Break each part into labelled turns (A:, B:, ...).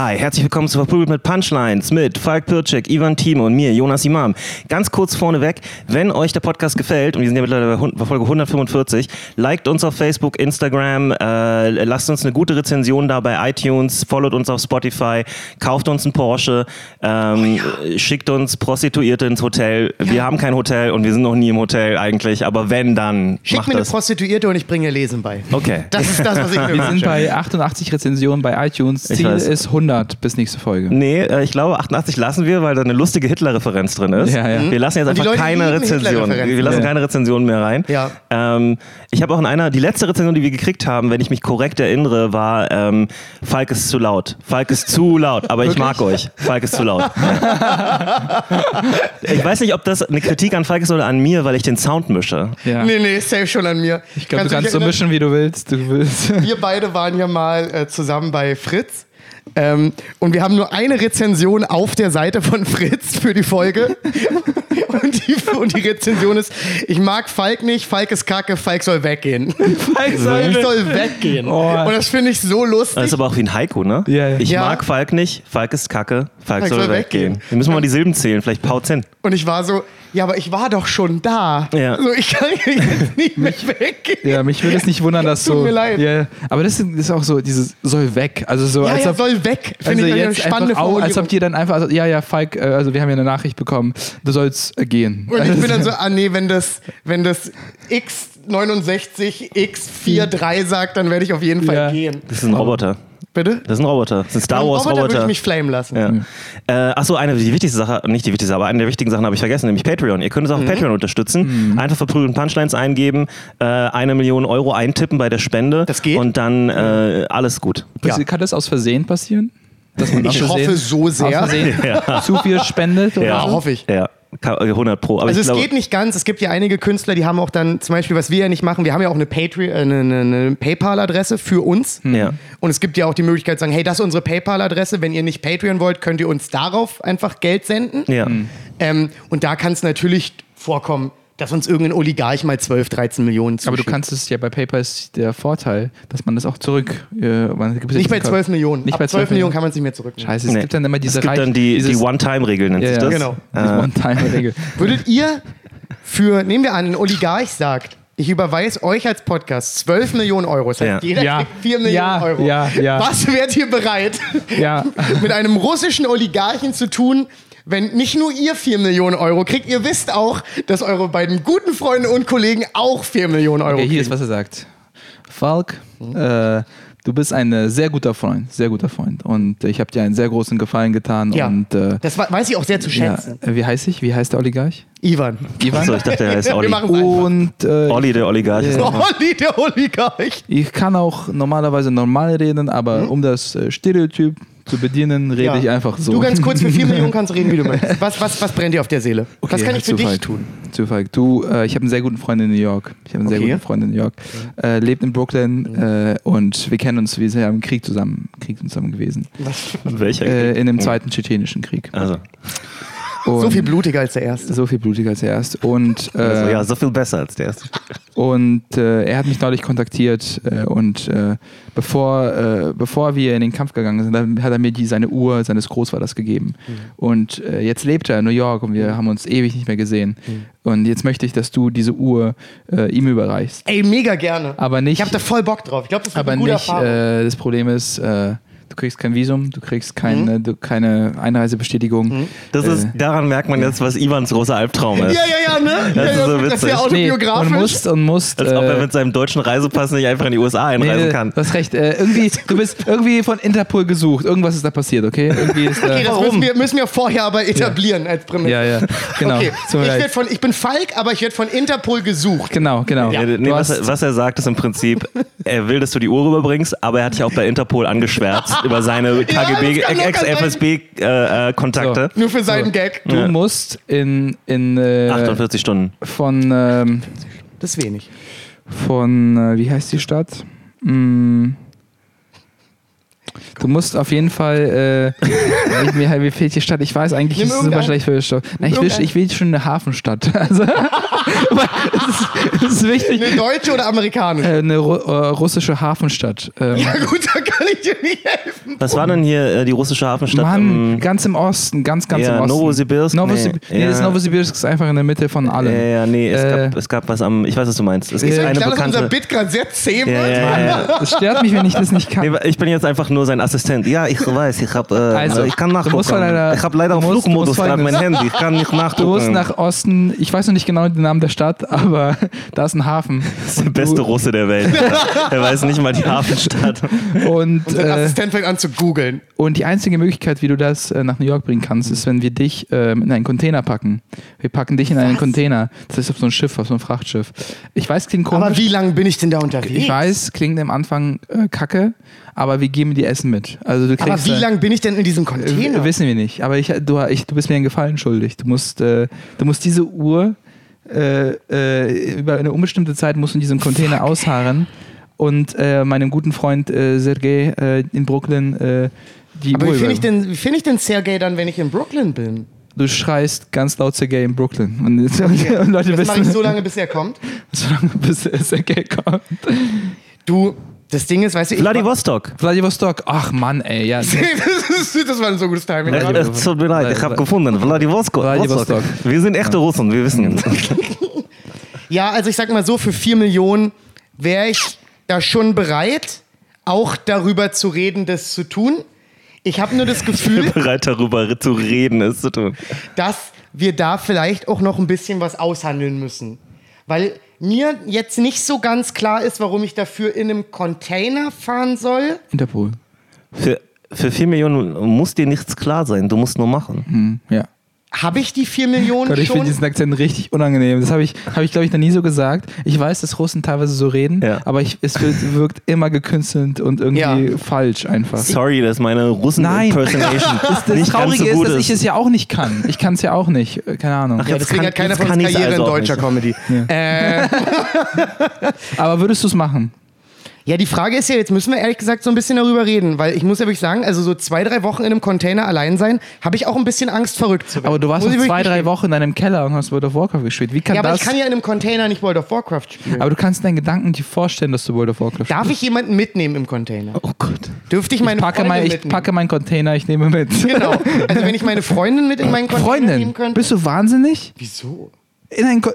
A: Hi, herzlich willkommen zu Verprügelt mit Punchlines mit Falk Pircek, Ivan Thieme und mir, Jonas Imam. Ganz kurz vorneweg, wenn euch der Podcast gefällt, und wir sind ja mittlerweile bei Folge 145, liked uns auf Facebook, Instagram, äh, lasst uns eine gute Rezension da bei iTunes, followt uns auf Spotify, kauft uns einen Porsche, ähm, schickt uns Prostituierte ins Hotel. Wir haben kein Hotel und wir sind noch nie im Hotel eigentlich, aber wenn, dann
B: Schick
A: macht
B: mir eine
A: das.
B: Prostituierte und ich bringe ihr Lesen bei.
A: Okay.
B: Das ist das, was ich mir
C: Wir sind bei 88 Rezensionen bei iTunes. Ziel ist 100 bis nächste Folge.
A: Nee, äh, ich glaube 88 lassen wir, weil da eine lustige Hitler-Referenz drin ist.
C: Ja, ja.
A: Wir lassen jetzt einfach keine Rezension. Wir lassen
C: Ja.
A: keine Rezension mehr rein.
B: Ja.
A: Ähm, ich habe auch in einer, die letzte Rezension, die wir gekriegt haben, wenn ich mich korrekt erinnere, war ähm, Falk ist zu laut. Falk ist zu laut, aber ich mag euch. Falk ist zu laut. ich weiß nicht, ob das eine Kritik an Falk ist oder an mir, weil ich den Sound mische.
C: Ja.
B: Nee, nee, safe schon an mir.
C: Ich glaube, du kannst so mischen, wie du willst. Du willst.
B: Wir beide waren ja mal äh, zusammen bei Fritz. Ähm, und wir haben nur eine Rezension auf der Seite von Fritz für die Folge. und, die, und die Rezension ist: Ich mag Falk nicht, Falk ist kacke, Falk soll weggehen. Falk soll, soll weggehen.
C: Oh.
B: Und das finde ich so lustig.
A: Das ist aber auch wie ein Haiku, ne?
C: Ja, ja.
A: Ich
B: Ja.
A: mag Falk nicht, Falk ist kacke, Falk,
B: Falk
A: soll,
B: soll
A: weggehen.
B: weggehen.
A: Wir müssen mal die Silben zählen, vielleicht paut's hin.
B: Und ich war so: Ja, aber ich war doch schon da.
A: Ja.
B: So, ich kann jetzt nicht mehr weggehen.
C: Ja, mich würde es nicht wundern, dass
B: Tut
C: so.
B: mir leid.
C: Ja, aber das ist, auch so, dieses soll weg. Also so,
B: Ja,
C: als
B: ja,
C: ob.
B: soll weg. Finde
C: also
B: ich eine
C: jetzt
B: spannende
C: einfach auch, als ob die dann einfach, also, ja, ja, Falk, äh, also wir haben ja eine Nachricht bekommen, du sollst äh, gehen.
B: Und ich bin dann so, ah nee, wenn das, wenn das X69 X43 sagt, dann werde ich auf jeden Fall
C: Ja.
B: gehen.
A: Das ist ein Roboter.
B: Bitte?
A: Das ist ein Roboter. Das ist ein Star Wars
B: Roboter würde
A: Roboter.
B: ich mich flamen lassen.
A: Ja. Äh, achso, eine die wichtigste Sache, nicht die wichtigste, aber eine der wichtigen Sachen habe ich vergessen, nämlich Patreon. Ihr könnt uns auch auf
B: Mhm.
A: Patreon unterstützen. Einfach verprügeln Punchlines eingeben, äh, eine Million Euro eintippen bei der Spende.
B: Das geht?
A: Und dann äh, alles gut.
B: Ja.
C: Kann das aus Versehen passieren? Dass man
B: Ich
C: aus
B: hoffe
C: Versehen,
B: so sehr.
C: Aus Versehen zu viel spendet? Oder
B: Ja,
C: so?
B: hoffe ich.
A: Ja, 100 Pro. Aber
B: Also es
A: glaube,
B: geht nicht ganz. Es gibt ja einige Künstler, die haben auch dann zum Beispiel, was wir ja nicht machen, wir haben ja auch eine, Patreon, äh, eine, eine, eine PayPal-Adresse für uns.
A: Ja.
B: Und es gibt ja auch die Möglichkeit zu sagen, hey, das ist unsere PayPal-Adresse. Wenn ihr nicht Patreon wollt, könnt ihr uns darauf einfach Geld senden.
A: Ja.
B: Ähm, und da kann es natürlich vorkommen, dass uns irgendein Oligarch mal 12, 13 Millionen zuschickt.
C: Aber du kannst es ja bei PayPal ist der Vorteil, dass man das auch zurück. Äh, man gibt es
B: Nicht bei
C: jetzt-
B: 12 Millionen.
C: Nicht
B: Ab
C: bei
B: 12 Millionen kann man es nicht mehr zurücknehmen.
C: Scheiße, es
A: Nee.
C: gibt dann immer diese
A: es gibt
C: Reich-
A: dann die, die One-Time-Regel, nennt
C: Ja,
A: sich
C: ja.
A: das.
B: Genau.
C: diese One-Time-Regel.
B: Würdet ihr für, nehmen wir an, ein Oligarch sagt, ich überweise euch als Podcast 12 Millionen Euro. Das heißt,
A: Ja.
B: jeder
C: Ja.
B: kriegt 4 Millionen
C: Ja,
B: Euro.
C: ja, ja.
B: Was wärt ihr bereit,
C: Ja.
B: mit einem russischen Oligarchen zu tun, wenn nicht nur ihr 4 Millionen Euro kriegt, ihr wisst auch, dass eure beiden guten Freunde und Kollegen auch 4 Millionen Euro
C: Okay, hier ist,
B: kriegen.
C: was er sagt. Falk, äh, du bist ein äh, sehr guter Freund, sehr guter Freund. Und ich habe dir einen sehr großen Gefallen getan.
B: Ja,
C: Und, äh,
B: das weiß ich auch sehr zu
C: ja,
B: schätzen.
C: äh, wie heißt ich? Wie heißt der Oligarch?
B: Ivan.
C: Ivan?
A: So, ich dachte, er heißt Olli.
C: Und äh,
A: Olli, der Oligarch. ist noch-
B: Olli, der Oligarch.
C: ich kann auch normalerweise normal reden, aber um das äh, Stereotyp zu bedienen, rede
B: Ja.
C: ich einfach so.
B: Du ganz kurz, für 4 Millionen kannst du reden, wie du möchtest. Was, was, was brennt dir auf der Seele? was
C: Okay,
B: kann ich für
C: Zufall.
B: dich tun?
C: Zufall. Du, äh, ich habe einen sehr guten Freund in New York. Ich habe einen sehr
B: Okay.
C: guten Freund in New York. Äh, lebt in Brooklyn äh, und wir kennen uns, wir sind ja im Krieg zusammen, Krieg zusammen gewesen.
A: Welcher?
C: Äh, in dem zweiten tschetschenischen Krieg.
A: also,
C: Und
B: So viel blutiger als der erste.
C: so viel blutiger als erst. Und, äh,
A: also, ja, so viel besser als der erste.
C: und äh, er hat mich neulich kontaktiert äh, und äh, bevor, äh, bevor wir in den Kampf gegangen sind, hat er mir die, seine Uhr seines Großvaters gegeben. Und äh, jetzt lebt er in New York und wir haben uns ewig nicht mehr gesehen. Und jetzt möchte ich, dass du diese Uhr äh, ihm überreichst.
B: Ey, mega gerne.
C: Aber nicht,
B: Ich habe da voll Bock drauf. Ich glaube, das wird
C: aber
B: eine gute
C: nicht
B: Erfahrung.
C: äh, das Problem ist, äh, du kriegst kein Visum, du kriegst keine, du, keine Einreisebestätigung.
A: Das ist,
C: Äh,
A: daran merkt man jetzt, was Ivans großer Albtraum ist.
B: ja, ja, ja, ne?
A: Das
B: ja,
A: ist
B: ja,
A: so
B: Das ist
A: witzig.
B: ja
C: Nee,
B: autobiografisch.
C: und musst und musst.
A: Als ob er
C: äh,
A: mit seinem deutschen Reisepass nicht einfach in die USA einreisen
C: Nee,
A: kann.
C: Du hast recht. Äh, irgendwie, du bist irgendwie von Interpol gesucht. Irgendwas ist da passiert, okay? Irgendwie ist da,
B: okay, das müssen wir, müssen wir vorher aber etablieren als Prämisse.
C: ja, ja, genau.
B: Okay, ich, von, ich bin Falk, aber ich werde von Interpol gesucht.
C: Genau, genau.
A: Ja, nee, was, er, was er sagt, ist im Prinzip, er will, dass du die Uhr rüberbringst, aber er hat dich auch bei Interpol angeschwärzt über seine KGB,
B: das kann locker
A: Ex-FSB-Kontakte.
B: Nur für seinen Gag.
C: Du musst in, in äh,
A: 48 Stunden.
C: von, ähm,
B: Das ist wenig.
C: von äh, wie heißt die Stadt? Du musst auf jeden Fall. Äh, ich- mir, mir fehlt die Stadt. Ich weiß eigentlich,
B: Nimm
C: ist es super schlecht für die Stadt. Nein, ich will, ich will schon eine Hafenstadt. Also, das, ist, das ist wichtig.
B: Eine deutsche oder amerikanische?
C: Äh, eine Ru äh, russische Hafenstadt. Ähm,
B: Ja gut, da kann ich dir nicht helfen.
A: Was war denn hier äh, die russische Hafenstadt?
C: Mann,
A: Ähm,
C: ganz im Osten, ganz, ganz
A: ja,
C: im Osten.
A: Novosibirsk?
C: Novosibirsk.
A: Nee,
C: Nee, das
A: ja.
C: Novosibirsk ist einfach in der Mitte von allem.
A: ja, ja, nee, es,
C: Äh,
A: gab, es gab was am. Ich weiß, was du meinst. Es gibt eine
B: klar, dass unser
A: bekannte.
B: Bit gerade sehr zäh wird?
A: Ja, ja, ja, ja.
C: Es stört mich, wenn ich das nicht kann.
A: Nee, ich bin jetzt einfach nur sein Assistent. Ja, ich weiß, ich habe, äh,
C: Also,
A: ich kann nachgucken.
C: leider-
A: ich habe leider
C: du musst-
A: Flugmodus gerade mein Handy. Ich kann nicht nachgucken.
C: Du musst nach Osten, ich weiß noch nicht genau den Namen der Stadt, aber da ist ein Hafen.
A: das ist der beste Russe der Welt. er weiß nicht mal die Hafenstadt.
C: Und,
B: Unser
C: äh,
B: Assistent fängt an zu googeln.
C: und die einzige Möglichkeit, wie du das äh, nach New York bringen kannst, ist, wenn wir dich ähm, in einen Container packen. Wir packen dich in einen Container. Das ist auf so ein Schiff, auf so ein Frachtschiff. Ich weiß, klingt komisch.
B: Aber wie lange bin ich denn da unterwegs?
C: ich weiß, klingt am Anfang äh, kacke, aber wir geben dir Essen mit. Also du kriegst,
B: Aber wie
C: äh,
B: lange bin ich denn in diesem Container?
C: Wissen wir nicht. Aber ich, du, ich, du bist mir einen Gefallen schuldig. Du musst, äh, du musst diese Uhr äh, äh, über eine unbestimmte Zeit musst du in diesem Container ausharren und äh, meinem guten Freund äh, Sergei äh, in Brooklyn die
B: Aber
C: Uhr
B: wie finde ich, denn- wie find ich denn Sergei dann, wenn ich in Brooklyn bin?
C: Du schreist ganz laut Sergei in Brooklyn. Und, und Leute
B: Das mache ich so lange, bis er kommt.
C: solange bis äh, Sergei kommt.
B: Du, das Ding ist, weißt du, ich
A: Vladivostok.
C: Vladivostok. Ach Mann, ey. Ja,
B: das, ist, das war ein so gutes Timing. Gerade.
A: Es tut mir leid, ich habe gefunden. Vladivostok.
C: Vladivostok.
A: Wir sind echte Russen, wir wissen.
B: Ja, also ich sag mal so, für 4 Millionen wäre ich da schon bereit, auch darüber zu reden, das zu tun. Ich habe nur das Gefühl,
A: bereit darüber zu reden, es zu tun.
B: dass wir da vielleicht auch noch ein bisschen was aushandeln müssen. Weil mir jetzt nicht so ganz klar ist, warum ich dafür in einem Container fahren soll.
C: Interpol.
A: Für, für 4 Millionen muss dir nichts klar sein, du musst nur machen.
C: Hm, ja.
B: Habe ich die 4 Millionen
C: Gott, ich finde
B: schon?
C: diesen Akzent richtig unangenehm. Das habe ich, hab ich glaube ich, noch nie so gesagt. Ich weiß, dass Russen teilweise so reden,
A: Ja.
C: aber ich, es wird, wirkt immer gekünstelt und irgendwie
B: Ja.
C: falsch einfach.
A: Sorry, dass meine
C: Nein.
A: Russen-Impersonation
C: Das, das
A: nicht ganz
C: Traurige
A: so
C: ist, dass ich es ja auch nicht kann. Ich kann es ja auch nicht. Äh, Keine Ahnung.
A: Ach ja,
B: Deswegen
A: kann-
B: hat keiner
A: das
B: von uns Karriere
A: also
B: in deutscher
A: nicht.
B: Comedy. Äh,
C: Aber würdest du es machen?
B: Ja, die Frage ist ja, jetzt müssen wir ehrlich gesagt so ein bisschen darüber reden, weil ich muss ja wirklich sagen, also so zwei, drei Wochen in einem Container allein sein, habe ich auch ein bisschen Angst, verrückt zu werden.
C: Aber du warst
B: ich
C: zwei, drei. Wochen in deinem Keller und hast World of Warcraft gespielt. Wie kann
B: Ja, aber
C: das?
B: ich kann ja in einem Container nicht World of Warcraft spielen.
C: aber du kannst deinen Gedanken dir vorstellen, dass du World of Warcraft
B: Darf ich jemanden mitnehmen im Container?
A: Oh Gott.
B: Dürfte ich meine
C: ich packe,
B: Freundin
C: mein, ich
B: mitnehmen?
C: packe meinen Container, ich nehme mit.
B: Genau. Also wenn ich meine Freundin mit in meinen Container
C: Freundin,
B: nehmen könnte.
C: bist du wahnsinnig?
B: Wieso?
C: in ein Ko I-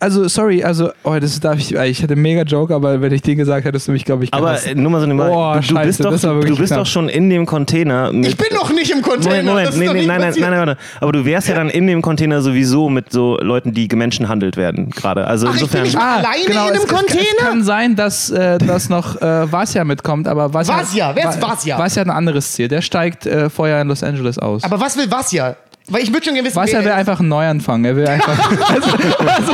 C: also, sorry, also, oh, das darf ich, ich hätte mega Joke, aber wenn ich dir gesagt hätte, hättest du mich, glaube ich,
A: Aber
C: gehasst.
A: äh, nur mal so eine
C: Boah,
A: du, du
C: scheiße,
A: bist, doch, du bist
C: knapp.
A: doch schon in dem Container mit.
B: Ich bin noch nicht im Container.
A: Moment, Moment,
B: das ist
A: nee,
B: doch
A: nee,
B: nicht
A: nein, nein, nein, nein, nein. Aber du wärst ja dann in dem Container sowieso mit so Leuten, die gemenschenhandelt werden gerade. Also
B: Ach, ich bin
A: insofern.
B: nicht mal alleine in einem
C: Ah, genau, es, es,
B: Container?
C: Es kann sein, dass, äh, dass noch äh, Vasya mitkommt, aber Vasya.
B: Vasya, wer ist Vasya?
C: Vasya hat ein anderes Ziel. Der steigt äh, vorher in Los Angeles aus.
B: Aber was will Vasya? Weil ich würde schon gerne wissen,
C: Vasya
B: wer
C: will
B: er ist.
C: einfach einen Neuanfang. Er will einfach. also, also,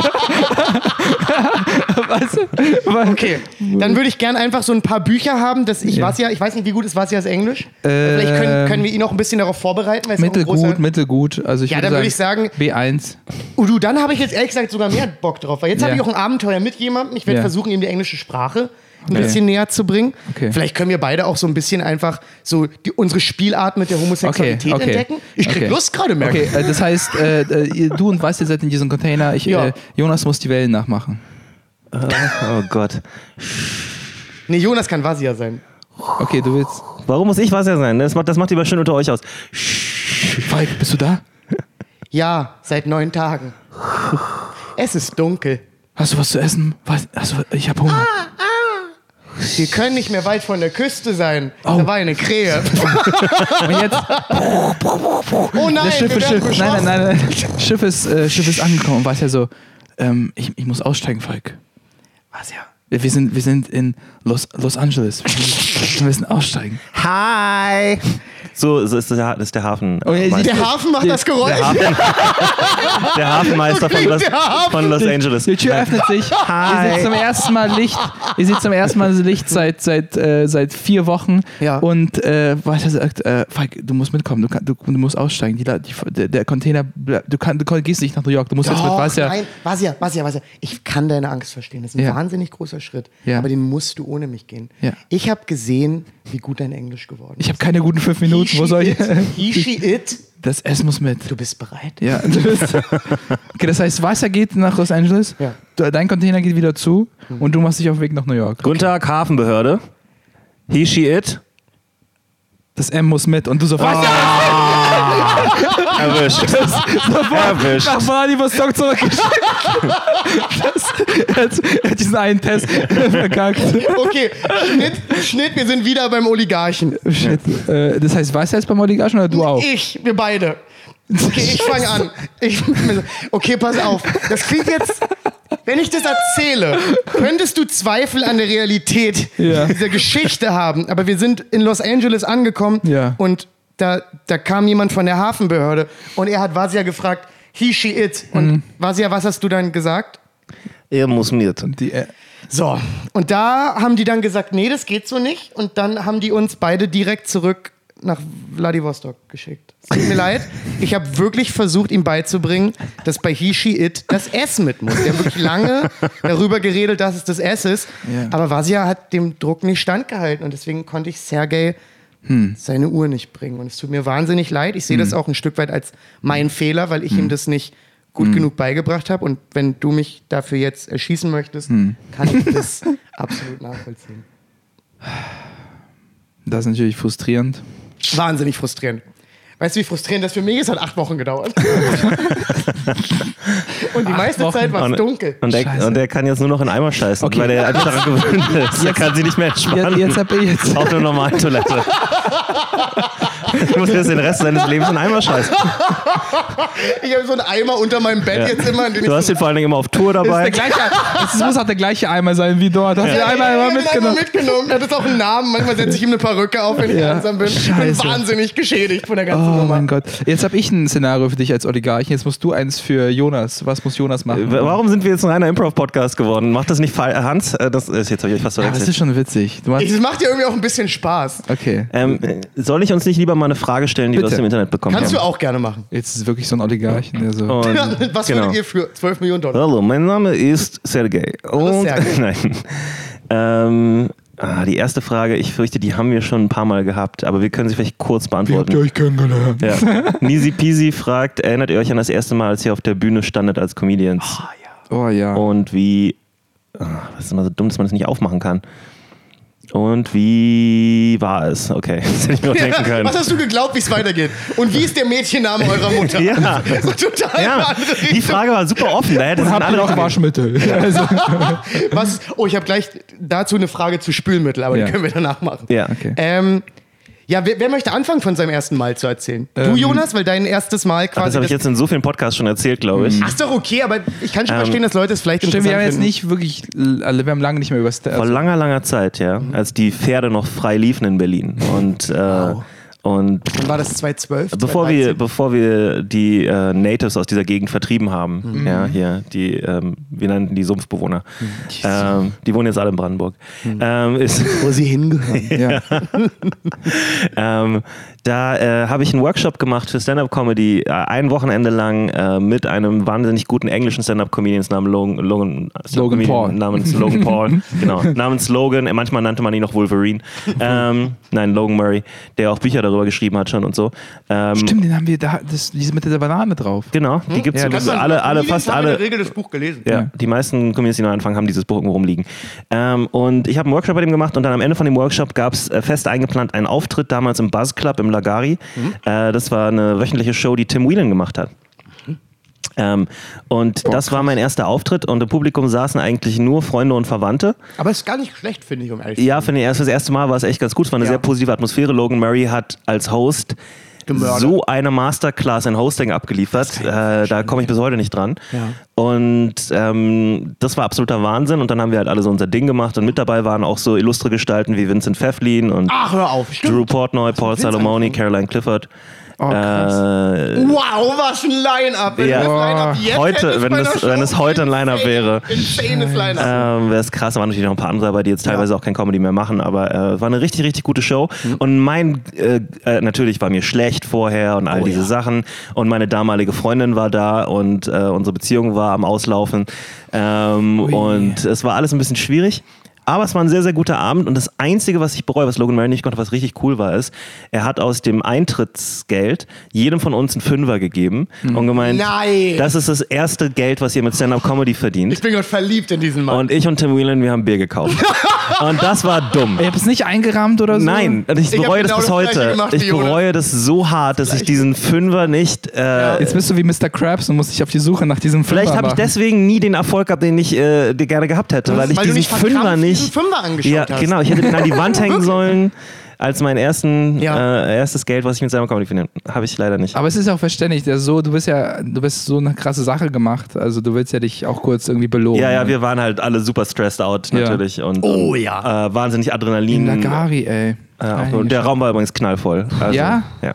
C: weißt du,
B: Okay, dann würde ich gern einfach so ein paar Bücher haben, dass ich
C: Ja.
B: Vasya, ich weiß nicht, wie gut ist Vasyas Englisch.
C: Ähm,
B: Vielleicht können, können wir ihn auch ein bisschen darauf vorbereiten.
C: Mittelgut, mittelgut. Also ich
B: Ja,
C: würde
B: dann würde ich sagen,
C: B1.
B: Oh, du, dann habe ich jetzt ehrlich gesagt sogar mehr Bock drauf. Weil jetzt
C: Ja.
B: habe ich auch ein Abenteuer mit jemandem. Ich werde
C: Ja.
B: versuchen, ihm die englische Sprache ein
C: Okay.
B: bisschen näher zu bringen.
C: Okay.
B: Vielleicht können wir beide auch so ein bisschen einfach so die, unsere Spielart mit der Homosexualität
C: Okay, okay.
B: entdecken. Ich krieg
C: Okay.
B: Lust gerade, merke
C: Okay, äh, das heißt, äh, äh, ihr- du und Vasya seid in diesem Container. Ich,
B: Ja.
C: äh, Jonas muss die Wellen nachmachen.
A: Oh Gott.
B: Nee, Jonas kann Vasya sein.
C: Okay, du willst.
A: Warum muss ich was ja sein? Das macht, das macht lieber schön unter euch aus.
C: Falk, bist du da?
B: Ja, seit neun Tagen. Es ist dunkel.
C: Hast du was zu essen? Was? Hast du, ich hab Hunger.
B: Wir können nicht mehr weit von der Küste sein.
C: Oh.
B: Da war eine Krähe.
C: Und jetzt,
B: Oh nein,
C: das Schiff, Schiff, nein, nein, nein, nein. Schiff ist, äh, Schiff ist angekommen und war ja so, ähm, ich, ich muss aussteigen, Falk. Was ja? Wir sind, wir sind in Los, Los Angeles. Wir müssen aussteigen.
A: Hi! So, so ist, der, ist der Hafen.
C: Oh,
A: Meister.
B: Der Hafen macht das Geräusch.
A: Der, Hafen, der Hafenmeister von, Los,
B: der Hafen.
A: von Los Angeles.
C: Die Tür öffnet sich. Ihr seht zum ersten Mal Licht. Ihr seht zum ersten Mal Licht seit, seit, äh, seit vier Wochen.
B: Ja.
C: Und äh, weiter sagt, äh, Falk, du musst mitkommen, du, kann, du, du musst aussteigen. Die, die, der, Container, du, kann, du gehst nicht nach New York, du musst jetzt mit
B: Doch,
C: Vasja.
B: nein, Vasja, Vasja, Vasja. Ich kann deine Angst verstehen. Das ist ein
C: Ja.
B: wahnsinnig großer Schritt.
C: Ja.
B: Aber den musst du ohne mich gehen.
C: Ja.
B: Ich habe gesehen, wie gut dein Englisch geworden
C: Ich habe keine guten fünf Minuten. Wo soll ich?
B: He, she, it.
C: Das S muss mit.
B: Du bist bereit?
C: Ja, du bist- okay, das heißt, Wasser geht nach Los Angeles,
B: Ja.
C: de- dein Container geht wieder zu und du machst dich auf den Weg nach New York.
A: Guten Tag, Hafenbehörde. He, she, it.
C: Das M muss mit und du so, Wasser!
A: Erwischt. Erwischt.
C: Nach Vladivostok zurückgeschickt. Das, er, hat, er hat diesen einen Test verkackt.
B: Okay, Schnitt, Schnitt, wir sind wieder beim Oligarchen.
C: Shit. Äh, das heißt, Wasser jetzt beim Oligarchen oder du auch?
B: Ich, wir beide. Okay, ich fange an. Ich, okay, pass auf. Das klingt jetzt. Wenn ich das erzähle, könntest du Zweifel an der Realität
C: Ja.
B: dieser Geschichte haben. Aber wir sind in Los Angeles angekommen
C: Ja.
B: und da, da kam jemand von der Hafenbehörde und er hat Vasia gefragt, he, she, it. Und
C: Mhm.
B: Vasia, was hast du dann gesagt?
A: Er muss mit.
C: Und die, äh,
B: So, und da haben die dann gesagt, nee, das geht so nicht. Und dann haben die uns beide direkt zurück nach Vladivostok geschickt. Es tut mir leid, ich habe wirklich versucht, ihm beizubringen, dass bei He, She, It das S mit muss. Wir haben wirklich lange darüber geredet, dass es das S ist.
C: Ja.
B: Aber Vasia hat dem Druck nicht standgehalten und deswegen konnte ich Sergei seine Uhr nicht bringen. Und es tut mir wahnsinnig leid. Ich sehe das auch ein Stück weit als mein Fehler, weil ich ihm das nicht gut genug beigebracht habe. Und wenn du mich dafür jetzt erschießen möchtest, kann ich das absolut nachvollziehen.
C: das ist natürlich frustrierend.
B: Wahnsinnig frustrierend. Weißt du, wie frustrierend das für mich ist? Hat acht Wochen gedauert. und die meiste
C: Wochen.
B: Zeit war es dunkel.
A: und, der,
C: Scheiße.
A: und der kann jetzt nur noch in Eimer scheißen,
C: Okay.
A: weil er einfach daran gewöhnt ist. Er kann sich nicht mehr entspannen.
C: Jetzt, jetzt hab ich jetzt.
A: Auf einer normalen Toilette. Du musst jetzt den Rest seines Lebens in Eimer scheißen.
B: Ich habe so einen Eimer unter meinem Bett
A: Ja.
B: jetzt immer. in den
A: Du hast ihn vor allen Dingen immer auf Tour
C: Das, ist
A: dabei.
C: der gleiche, das muss auch der gleiche Eimer sein wie dort. Hast du den
B: Ja,
C: Eimer
B: ja,
C: immer
B: ja,
C: mitgenommen?
B: mitgenommen. Er hat jetzt auch einen Namen. Manchmal setze ich ihm eine Perücke auf, wenn ich
C: Ja.
B: einsam bin. Ich bin
C: Scheiße.
B: wahnsinnig geschädigt von der ganzen
C: Oh
B: Nummer.
C: mein Gott. Jetzt habe ich ein Szenario für dich als Oligarchen. Jetzt musst du eins für Jonas. Was muss Jonas machen?
A: Warum sind wir jetzt ein reiner Improv-Podcast geworden? Macht das nicht fall- Hans? Äh, Das ist jetzt habe ich euch fast
C: Ja, das
A: verwechselt.
C: ist schon witzig. Du machst,
B: Das macht ja irgendwie auch ein bisschen Spaß.
C: okay.
A: Ähm, soll ich uns nicht lieber mal eine Frage stellen, die wir
C: Bitte.
A: aus dem Internet bekommen
B: Kannst du
A: haben?
B: auch gerne machen.
C: Jetzt ist wirklich so ein Oligarchen, der so.
A: Und,
B: Was
A: genau.
B: würdet ihr für 12 Millionen Dollar?
A: Hallo, mein Name ist Sergej. Und
B: Sergej.
A: nein. Ähm, ah, die erste Frage, ich fürchte, die haben wir schon ein paar Mal gehabt, aber wir können sie vielleicht kurz beantworten.
C: euch kennengelernt?
A: Ja. Nisi Peasy fragt, erinnert ihr euch an das erste Mal, als ihr auf der Bühne standet als Comedians?
C: Oh ja.
A: Und wie, ah, das ist immer so dumm, dass man das nicht aufmachen kann. Und wie war es? Okay, das hätte ich mir auch denken können.
B: Was hast du geglaubt, wie es weitergeht? Und wie ist der Mädchenname eurer Mutter?
A: Ja.
B: So total
A: Ja, die. Frage war super offen. Da hätte
C: ihr noch Waschmittel? Also,
B: Was, oh, ich habe gleich dazu eine Frage zu Spülmittel, aber
C: Ja.
B: die können wir danach machen.
A: Ja.
C: okay.
B: Ähm, ja, wer, wer möchte anfangen von seinem ersten Mal zu erzählen? du,
C: Ähm,
B: Jonas, weil dein erstes Mal
A: Das
B: quasi.
A: habe ich jetzt in so vielen Podcasts schon erzählt, glaube ich.
B: Ach, ist doch okay, aber ich kann schon
A: Ähm,
B: verstehen, dass Leute es vielleicht
C: Stimmt, wir haben
B: interessant
C: jetzt nicht wirklich, alle, wir haben lange nicht mehr über
A: Vor
C: also,
A: langer, langer Zeit, ja, als die Pferde noch frei liefen in Berlin. Und, äh, und
B: Dann war das 2012?
A: bevor wir,
B: 2013?
A: bevor wir die äh, Natives aus dieser Gegend vertrieben haben,
B: Mhm.
A: ja, hier, die, ähm, wir nannten die Sumpfbewohner, ähm, die wohnen jetzt alle in Brandenburg,
B: Mhm.
A: ähm, ist,
B: Wo sie hingehören.
C: ja.
A: ähm, da äh, habe ich einen Workshop gemacht für Stand-Up-Comedy, äh, ein Wochenende lang äh, mit einem wahnsinnig guten englischen Stand-Up-Comedian namens Logan, Logan,
C: Logan Paul.
A: namens Logan Paul, genau, namens Logan, manchmal nannte man ihn noch Wolverine, ähm, nein, Logan Murray, der auch Bücher darüber geschrieben hat schon und so. Ähm,
C: Stimmt, den haben wir da, das, diese mit der Banane drauf.
A: Genau, die gibt es
C: Ja,
A: so, alle, alle, fast
B: haben in
A: alle.
B: der Regel das Buch gelesen.
A: Ja,
C: Ja.
A: die meisten Comedians, die neu anfangen, haben dieses Buch irgendwo rumliegen. Ähm, und ich habe einen Workshop bei dem gemacht und dann am Ende von dem Workshop gab es äh, fest eingeplant einen Auftritt damals im Buzz Club im Lagari. Äh, das war eine wöchentliche Show, die Tim Whelan gemacht hat. Ähm, und das war mein erster Auftritt und im Publikum saßen eigentlich nur Freunde und Verwandte.
B: Aber ist gar nicht schlecht, finde ich, um ehrlich zu sein.
A: Ja, finde ich, erst das erste Mal war es echt ganz gut. Es war eine
B: Ja.
A: sehr positive Atmosphäre. Logan Murray hat als Host
B: Gemördert.
A: so eine Masterclass in Hosting abgeliefert. Äh, da komme ich bis heute nicht dran.
B: Ja.
A: Und ähm, das war absoluter Wahnsinn. Und dann haben wir halt alle so unser Ding gemacht. Und mit dabei waren auch so illustre Gestalten wie Vincent Pfefflin und
B: Ach.
A: Drew Portnoy, Paul Salomoni. Caroline Clifford.
C: Oh, krass.
A: Äh,
B: Wow, was ein Line-Up. Wenn
A: Ja.
B: jetzt
A: Heute, wenn das- wenn es heute ein Line-Up wäre.
B: Insanes Line-Up.
A: Ähm, wäre es krass, da waren natürlich noch ein paar andere dabei, die jetzt teilweise auch kein Comedy mehr machen, aber äh, war eine richtig, richtig gute Show.
B: Mhm.
A: Und mein, äh, äh, natürlich war mir schlecht vorher und all
B: Oh
A: diese
B: ja.
A: Sachen. Und meine damalige Freundin war da und äh, unsere Beziehung war am Auslaufen. Ähm, und es war alles ein bisschen schwierig. Aber es war ein sehr, sehr guter Abend und das Einzige, was ich bereue, was Logan Murray nicht konnte, was richtig cool war, ist, er hat aus dem Eintrittsgeld jedem von uns einen Fünfer gegeben und gemeint,
B: Nein.
A: das ist das erste Geld, was ihr mit Stand-Up-Comedy verdient.
B: Ich bin gerade verliebt in diesen Mann.
A: Und ich und Tim Whelan, wir haben Bier gekauft. und das war dumm.
C: Ihr habt es nicht eingerahmt oder so?
A: Nein, und ich
B: Ich
A: bereue
B: genau
A: das bis
B: das
A: heute.
B: gemacht
A: Ich bereue das so hart, dass ich diesen Fünfer nicht. Äh,
C: Jetzt bist du wie Mr. Krabs und musst dich auf die Suche nach diesem
A: Vielleicht
C: Fünfer
A: habe ich deswegen nie den Erfolg gehabt, den ich äh, gerne gehabt hätte, weil ich
B: Weil du
A: diesen Fünfer nicht.
B: Diesen Fünfer angeschaut
A: ja,
B: hast.
A: genau. Ich hätte den an die Wand hängen sollen als mein ersten,
B: Ja.
A: äh, erstes Geld, was ich mit seiner Comedy verdiene. Habe ich leider nicht.
C: Aber es ist auch verständlich, der so, du bist ja, du bist so eine krasse Sache gemacht, also du willst ja dich auch kurz irgendwie belohnen.
A: ja, ja, wir waren halt alle super stressed out
C: Ja.
A: natürlich und,
B: Oh
A: und
B: ja.
A: äh, wahnsinnig Adrenalin.
C: In Lagari, ey.
A: Äh, und der Raum war übrigens knallvoll. Also,
C: Ja?
A: Ja.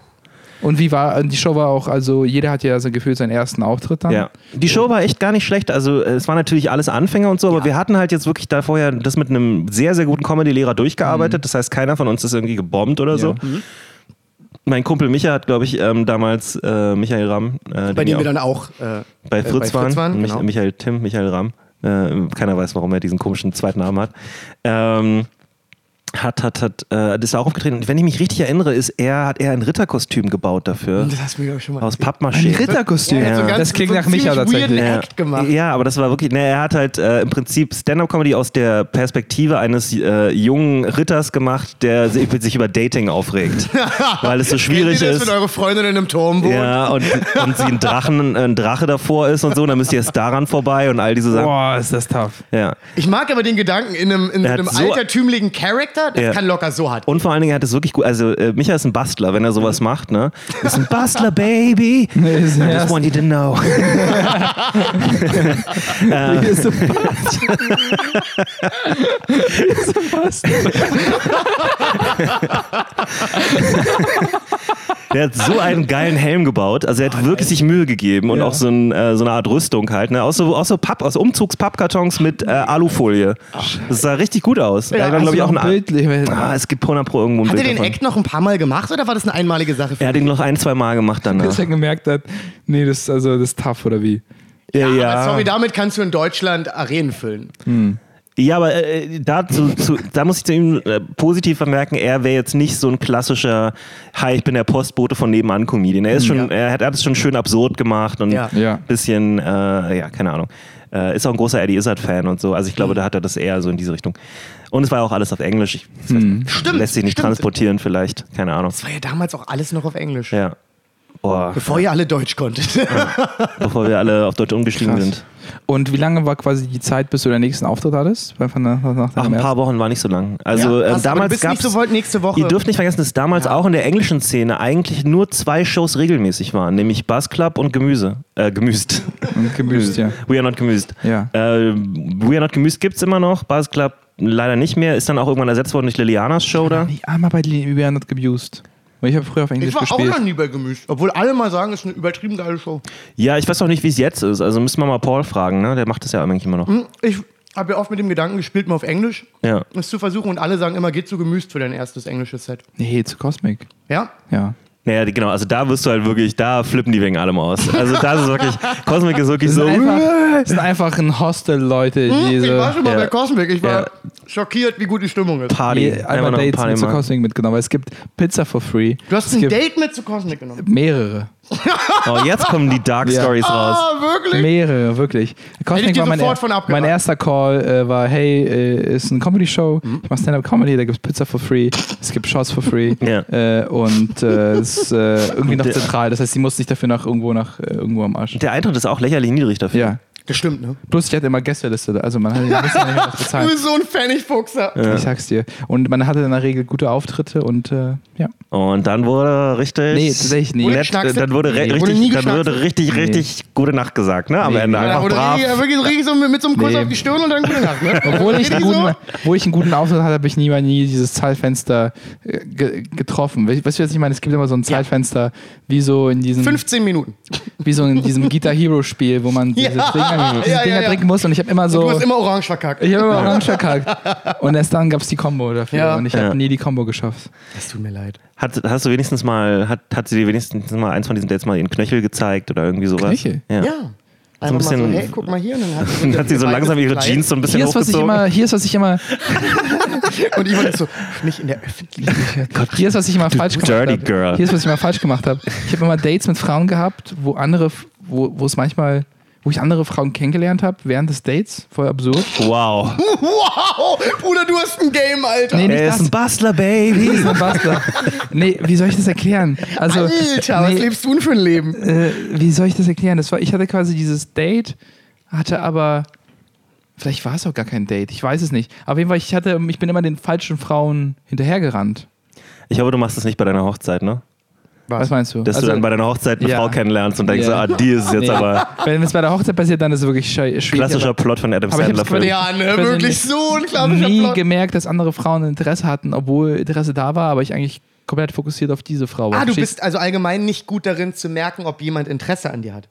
C: Und wie war, die Show war auch, also jeder hat ja so gefühlt seinen ersten Auftritt dann.
A: Ja. Die Show war echt gar nicht schlecht. Also äh, es waren natürlich alles Anfänger und so, aber wir hatten halt jetzt wirklich da vorher das mit einem sehr, sehr guten Comedy-Lehrer durchgearbeitet. Das heißt, keiner von uns ist irgendwie gebombt oder so. Mein Kumpel Micha hat, glaube ich, ähm, damals äh, Michael Ramm, äh,
B: bei dem wir dann auch. Äh,
A: bei Fritz,
B: bei Fritz
A: waren,
B: waren,
A: Mich,
B: genau.
A: Michael Tim, Michael Ramm. Äh, keiner weiß, warum er diesen komischen zweiten Namen hat. Ähm, hat, hat, hat, äh, das ist auch aufgetreten. Und wenn ich mich richtig erinnere, ist er, hat er ein Ritterkostüm gebaut dafür.
B: das hast du mir glaub ich, schon mal
A: Aus. Pappmaché.
C: Ein Ritterkostüm.
B: Ja, hat so
A: Ja.
B: ganz-
C: Das klingt
B: so
C: nach Micha tatsächlich.
B: Gemacht.
A: Ja, aber das war wirklich, ne, er hat halt äh, im Prinzip Stand-up-Comedy aus der Perspektive eines äh, jungen Ritters gemacht, der sich, sich über Dating aufregt, weil es so schwierig
B: Kennt ihr das,
A: ist.
B: wenn eure Freundin in einem Turm wohnt?
A: Ja, und, und sie ein Drachen, ein Drache davor ist und so, und dann müsst ihr erst daran vorbei und all diese Sachen.
C: Boah, ist das tough.
A: Ja.
B: Ich mag aber den Gedanken in einem, in einem
A: so-
B: altertümlichen Charakter, das
A: Ja.
B: kann locker so hart.
A: Und vor allen Dingen, er hat es wirklich gut. Also, äh, Micha ist ein Bastler, wenn er sowas macht, ne? Ist ein Bastler, Baby.
C: ist
A: I
C: ein
A: just want you to know. Der hat so einen geilen Helm gebaut. Also er hat wirklich sich Mühe gegeben und
C: Ja.
A: auch so, ein, äh, so eine Art Rüstung halt. Ne? Aus so, aus so Papp, aus Umzugspappkartons mit äh, Alufolie. Das sah richtig gut aus. Ja, dann,
C: Hast
A: glaub ich,
C: du
A: auch ein
C: ein Bild?
A: Ah, es gibt 100 Pro irgendwo ein
B: Hat er
A: Bild
B: den
A: davon.
B: Act noch ein paar Mal gemacht oder war das eine einmalige Sache für
A: Er hat ihn noch ein, zwei Mal gemacht danach.
C: Dass er gemerkt hat, nee, das, ist also, das ist tough oder wie?
A: Ja,
B: Aber sorry, damit kannst du in Deutschland Arenen füllen.
A: Ja, aber äh, dazu, zu, da muss ich zu ihm äh, positiv vermerken, er wäre jetzt nicht so ein klassischer, hi, ich bin der Postbote von nebenan Comedian. Er ist schon, er hat er hat es schon schön absurd gemacht und
B: Ja.
C: Ja.
A: bisschen, äh, ja, keine Ahnung. Äh, ist auch ein großer Eddie Izzard-Fan und so. Also ich glaube, da hat er das eher so in diese Richtung. Und es war auch alles auf Englisch. Ich, nicht,
B: Stimmt,
A: Lässt sich nicht
B: stimmt.
A: transportieren vielleicht. Keine Ahnung.
B: Das war ja damals auch alles noch auf Englisch.
A: Ja. Boah,
B: Bevor ihr alle Deutsch konntet.
A: bevor wir alle auf Deutsch umgestiegen
C: Krass.
A: sind.
C: Und wie lange war quasi die Zeit, bis du den nächsten Auftritt hattest? Der, nach
A: Ach, ein paar Wochen war nicht so lang. Also
B: Ja,
A: ähm,
B: aber
A: damals gab
B: nicht so wollt nächste Woche.
A: Ihr dürft nicht vergessen, dass damals auch in der englischen Szene eigentlich nur zwei Shows regelmäßig waren, nämlich Buzz Club und Gemüse. Äh, Gemüst.
C: Und gemüst, ja.
A: We are not gemüst.
C: Ja.
A: Äh, We are not gemüst gibt's immer noch. Buzz Club leider nicht mehr. Ist dann auch irgendwann ersetzt worden durch Lilianas Show da.
C: Nicht einmal bei We Are Not Abused. Ich habe früher auf Englisch
B: Ich war auch
C: gespielt.
B: noch nie bei Gemüse. Obwohl alle mal sagen, es ist eine übertrieben geile Show.
A: Ja, ich weiß auch nicht, wie es jetzt ist. Also müssen wir mal Paul fragen, ne? Der macht das ja eigentlich immer noch.
B: Ich habe ja oft mit dem Gedanken gespielt, mal auf Englisch
A: Ja.
B: es zu versuchen und alle sagen immer, geht zu Gemüst für dein erstes englisches Set.
C: Nee, zu Cosmic.
B: Ja?
C: Ja.
A: Naja, genau, also da wirst du halt wirklich, da flippen die wegen allem aus. Also das ist wirklich, Cosmic ist wirklich
C: Das
A: so.
C: sind einfach, das sind einfach ein Hostel, Leute.
B: Hm,
C: Diese,
B: ich war schon mal
A: ja.
B: bei Cosmic. Ich war
A: Ja.
B: schockiert, wie gut die Stimmung ist.
A: Party. Einfach
C: einmal Dates
A: Party
C: mit zu. Cosmic mitgenommen. Es gibt Pizza for free.
B: Du hast
C: es
B: ein Date mit zu Cosmic genommen.
C: mehrere.
A: Oh, jetzt kommen die Dark
C: Ja.
A: Stories raus.
B: Ah, wirklich?
C: Mehrere, wirklich. Cosmic war mein,
B: abgeraten.
C: mein erster Call, äh, war, hey, äh, ist eine Comedy-Show,
B: Mhm.
C: ich mache Stand-Up-Comedy, da gibt es Pizza for free, es gibt Shots for free
A: Ja.
C: äh, und äh, es ist äh, irgendwie noch zentral. Das heißt, sie muss nicht dafür nach irgendwo nach äh, irgendwo am Arsch.
A: Der Eintritt ist auch lächerlich niedrig dafür.
C: Ja.
B: Das stimmt, ne?
C: Plus ich hatte immer Gästeliste, also man hatte ja nicht mehr was
B: Du
C: bezahlt.
B: bist so ein Pfennigfuchser.
C: Ich sag's dir. Und man hatte in der Regel gute Auftritte und äh, ja.
A: Und dann wurde richtig.
C: Nee, tatsächlich
A: nett,
B: geschnackselt?
A: dann wurde,
C: Nee.
A: richtig,
B: Wurde
A: dann wurde richtig, richtig gute Nacht gesagt, ne? Am
C: Nee.
A: Ende
C: Ja,
B: Ja,
A: einfach
B: oder
A: brav.
B: richtig, wirklich, richtig so mit, mit so einem Kuss
C: Nee.
B: auf die Stirn und dann gute Nacht, ne?
C: Obwohl ich, einen guten, wo ich einen guten Auftritt hatte, habe ich nie mal nie dieses Zeitfenster äh, ge getroffen. Weißt du, was ich meine? Es gibt immer so ein Zeitfenster, wie so in diesem,
B: 15 Minuten.
C: wie so in diesem Guitar Hero Spiel, wo man diese
B: Ja,
C: Dinger,
B: ja, ja,
C: Dinger
B: ja.
C: trinken muss und ich habe immer so.
B: Du hast immer orange verkackt.
C: ich habe immer orange verkackt. Und erst dann gab es die Combo dafür.
B: Ja.
C: Und ich habe nie die Combo geschafft.
B: Das tut mir leid.
A: Hat, hast du wenigstens mal, hat, hat sie dir wenigstens mal eins von diesen Dates mal ihren Knöchel gezeigt oder irgendwie sowas?
C: Knöchel?
A: Ja.
B: Ja. Einfach mal so,
A: bisschen-
B: hey, guck mal hier. Und dann hat,
A: Dann hat sie so langsam ihre Jeans so ein bisschen
C: Hier ist, was ich
A: hochgezogen.
C: immer, hier ist, was ich immer,
B: Und Ivan ist so, nicht in der Öffentlichkeit.
C: hier ist, was ich immer falsch gemacht
A: dirty
C: habe.
A: girl.
C: Hier ist, was ich immer falsch gemacht habe. Ich habe immer Dates mit Frauen gehabt, wo andere, wo, wo es manchmal, wo ich andere Frauen kennengelernt habe während des Dates. Voll absurd.
A: Wow.
B: Wow! Bruder, du hast ein Game, Alter.
C: Nee, nicht
A: Er ist
C: das.
A: ein Bastler, Baby.
C: Das ist ein Bastler. Nee, wie soll ich das erklären? Also,
B: Alter, was
C: nee,
B: lebst du denn für ein Leben?
C: äh, wie soll ich das erklären? Das war, ich hatte quasi dieses Date, hatte aber, vielleicht war es auch gar kein Date, ich weiß es nicht. Auf jeden Fall, ich hatte, ich bin immer den falschen Frauen hinterhergerannt.
A: Ich hoffe, du machst das nicht bei deiner Hochzeit, ne?
C: Was meinst du?
A: Dass
C: Also,
A: du dann bei deiner Hochzeit eine
C: ja.
A: Frau kennenlernst und denkst,
C: Ja.
A: ah, die ist es jetzt
C: Nee.
A: aber
C: Wenn es bei der Hochzeit passiert, dann ist es wirklich schwierig.
A: klassischer
C: aber
A: Plot von Adam
C: Aber ich
A: Sandler Film.
B: Ja, ne, wirklich so ein klassischer
C: nie
B: Plot.
C: gemerkt, dass andere Frauen Interesse hatten, obwohl Interesse da war, aber ich eigentlich komplett fokussiert auf diese Frau war.
B: Ah, du
C: Verstehst-
B: bist also allgemein nicht gut darin zu merken, ob jemand Interesse an dir hat.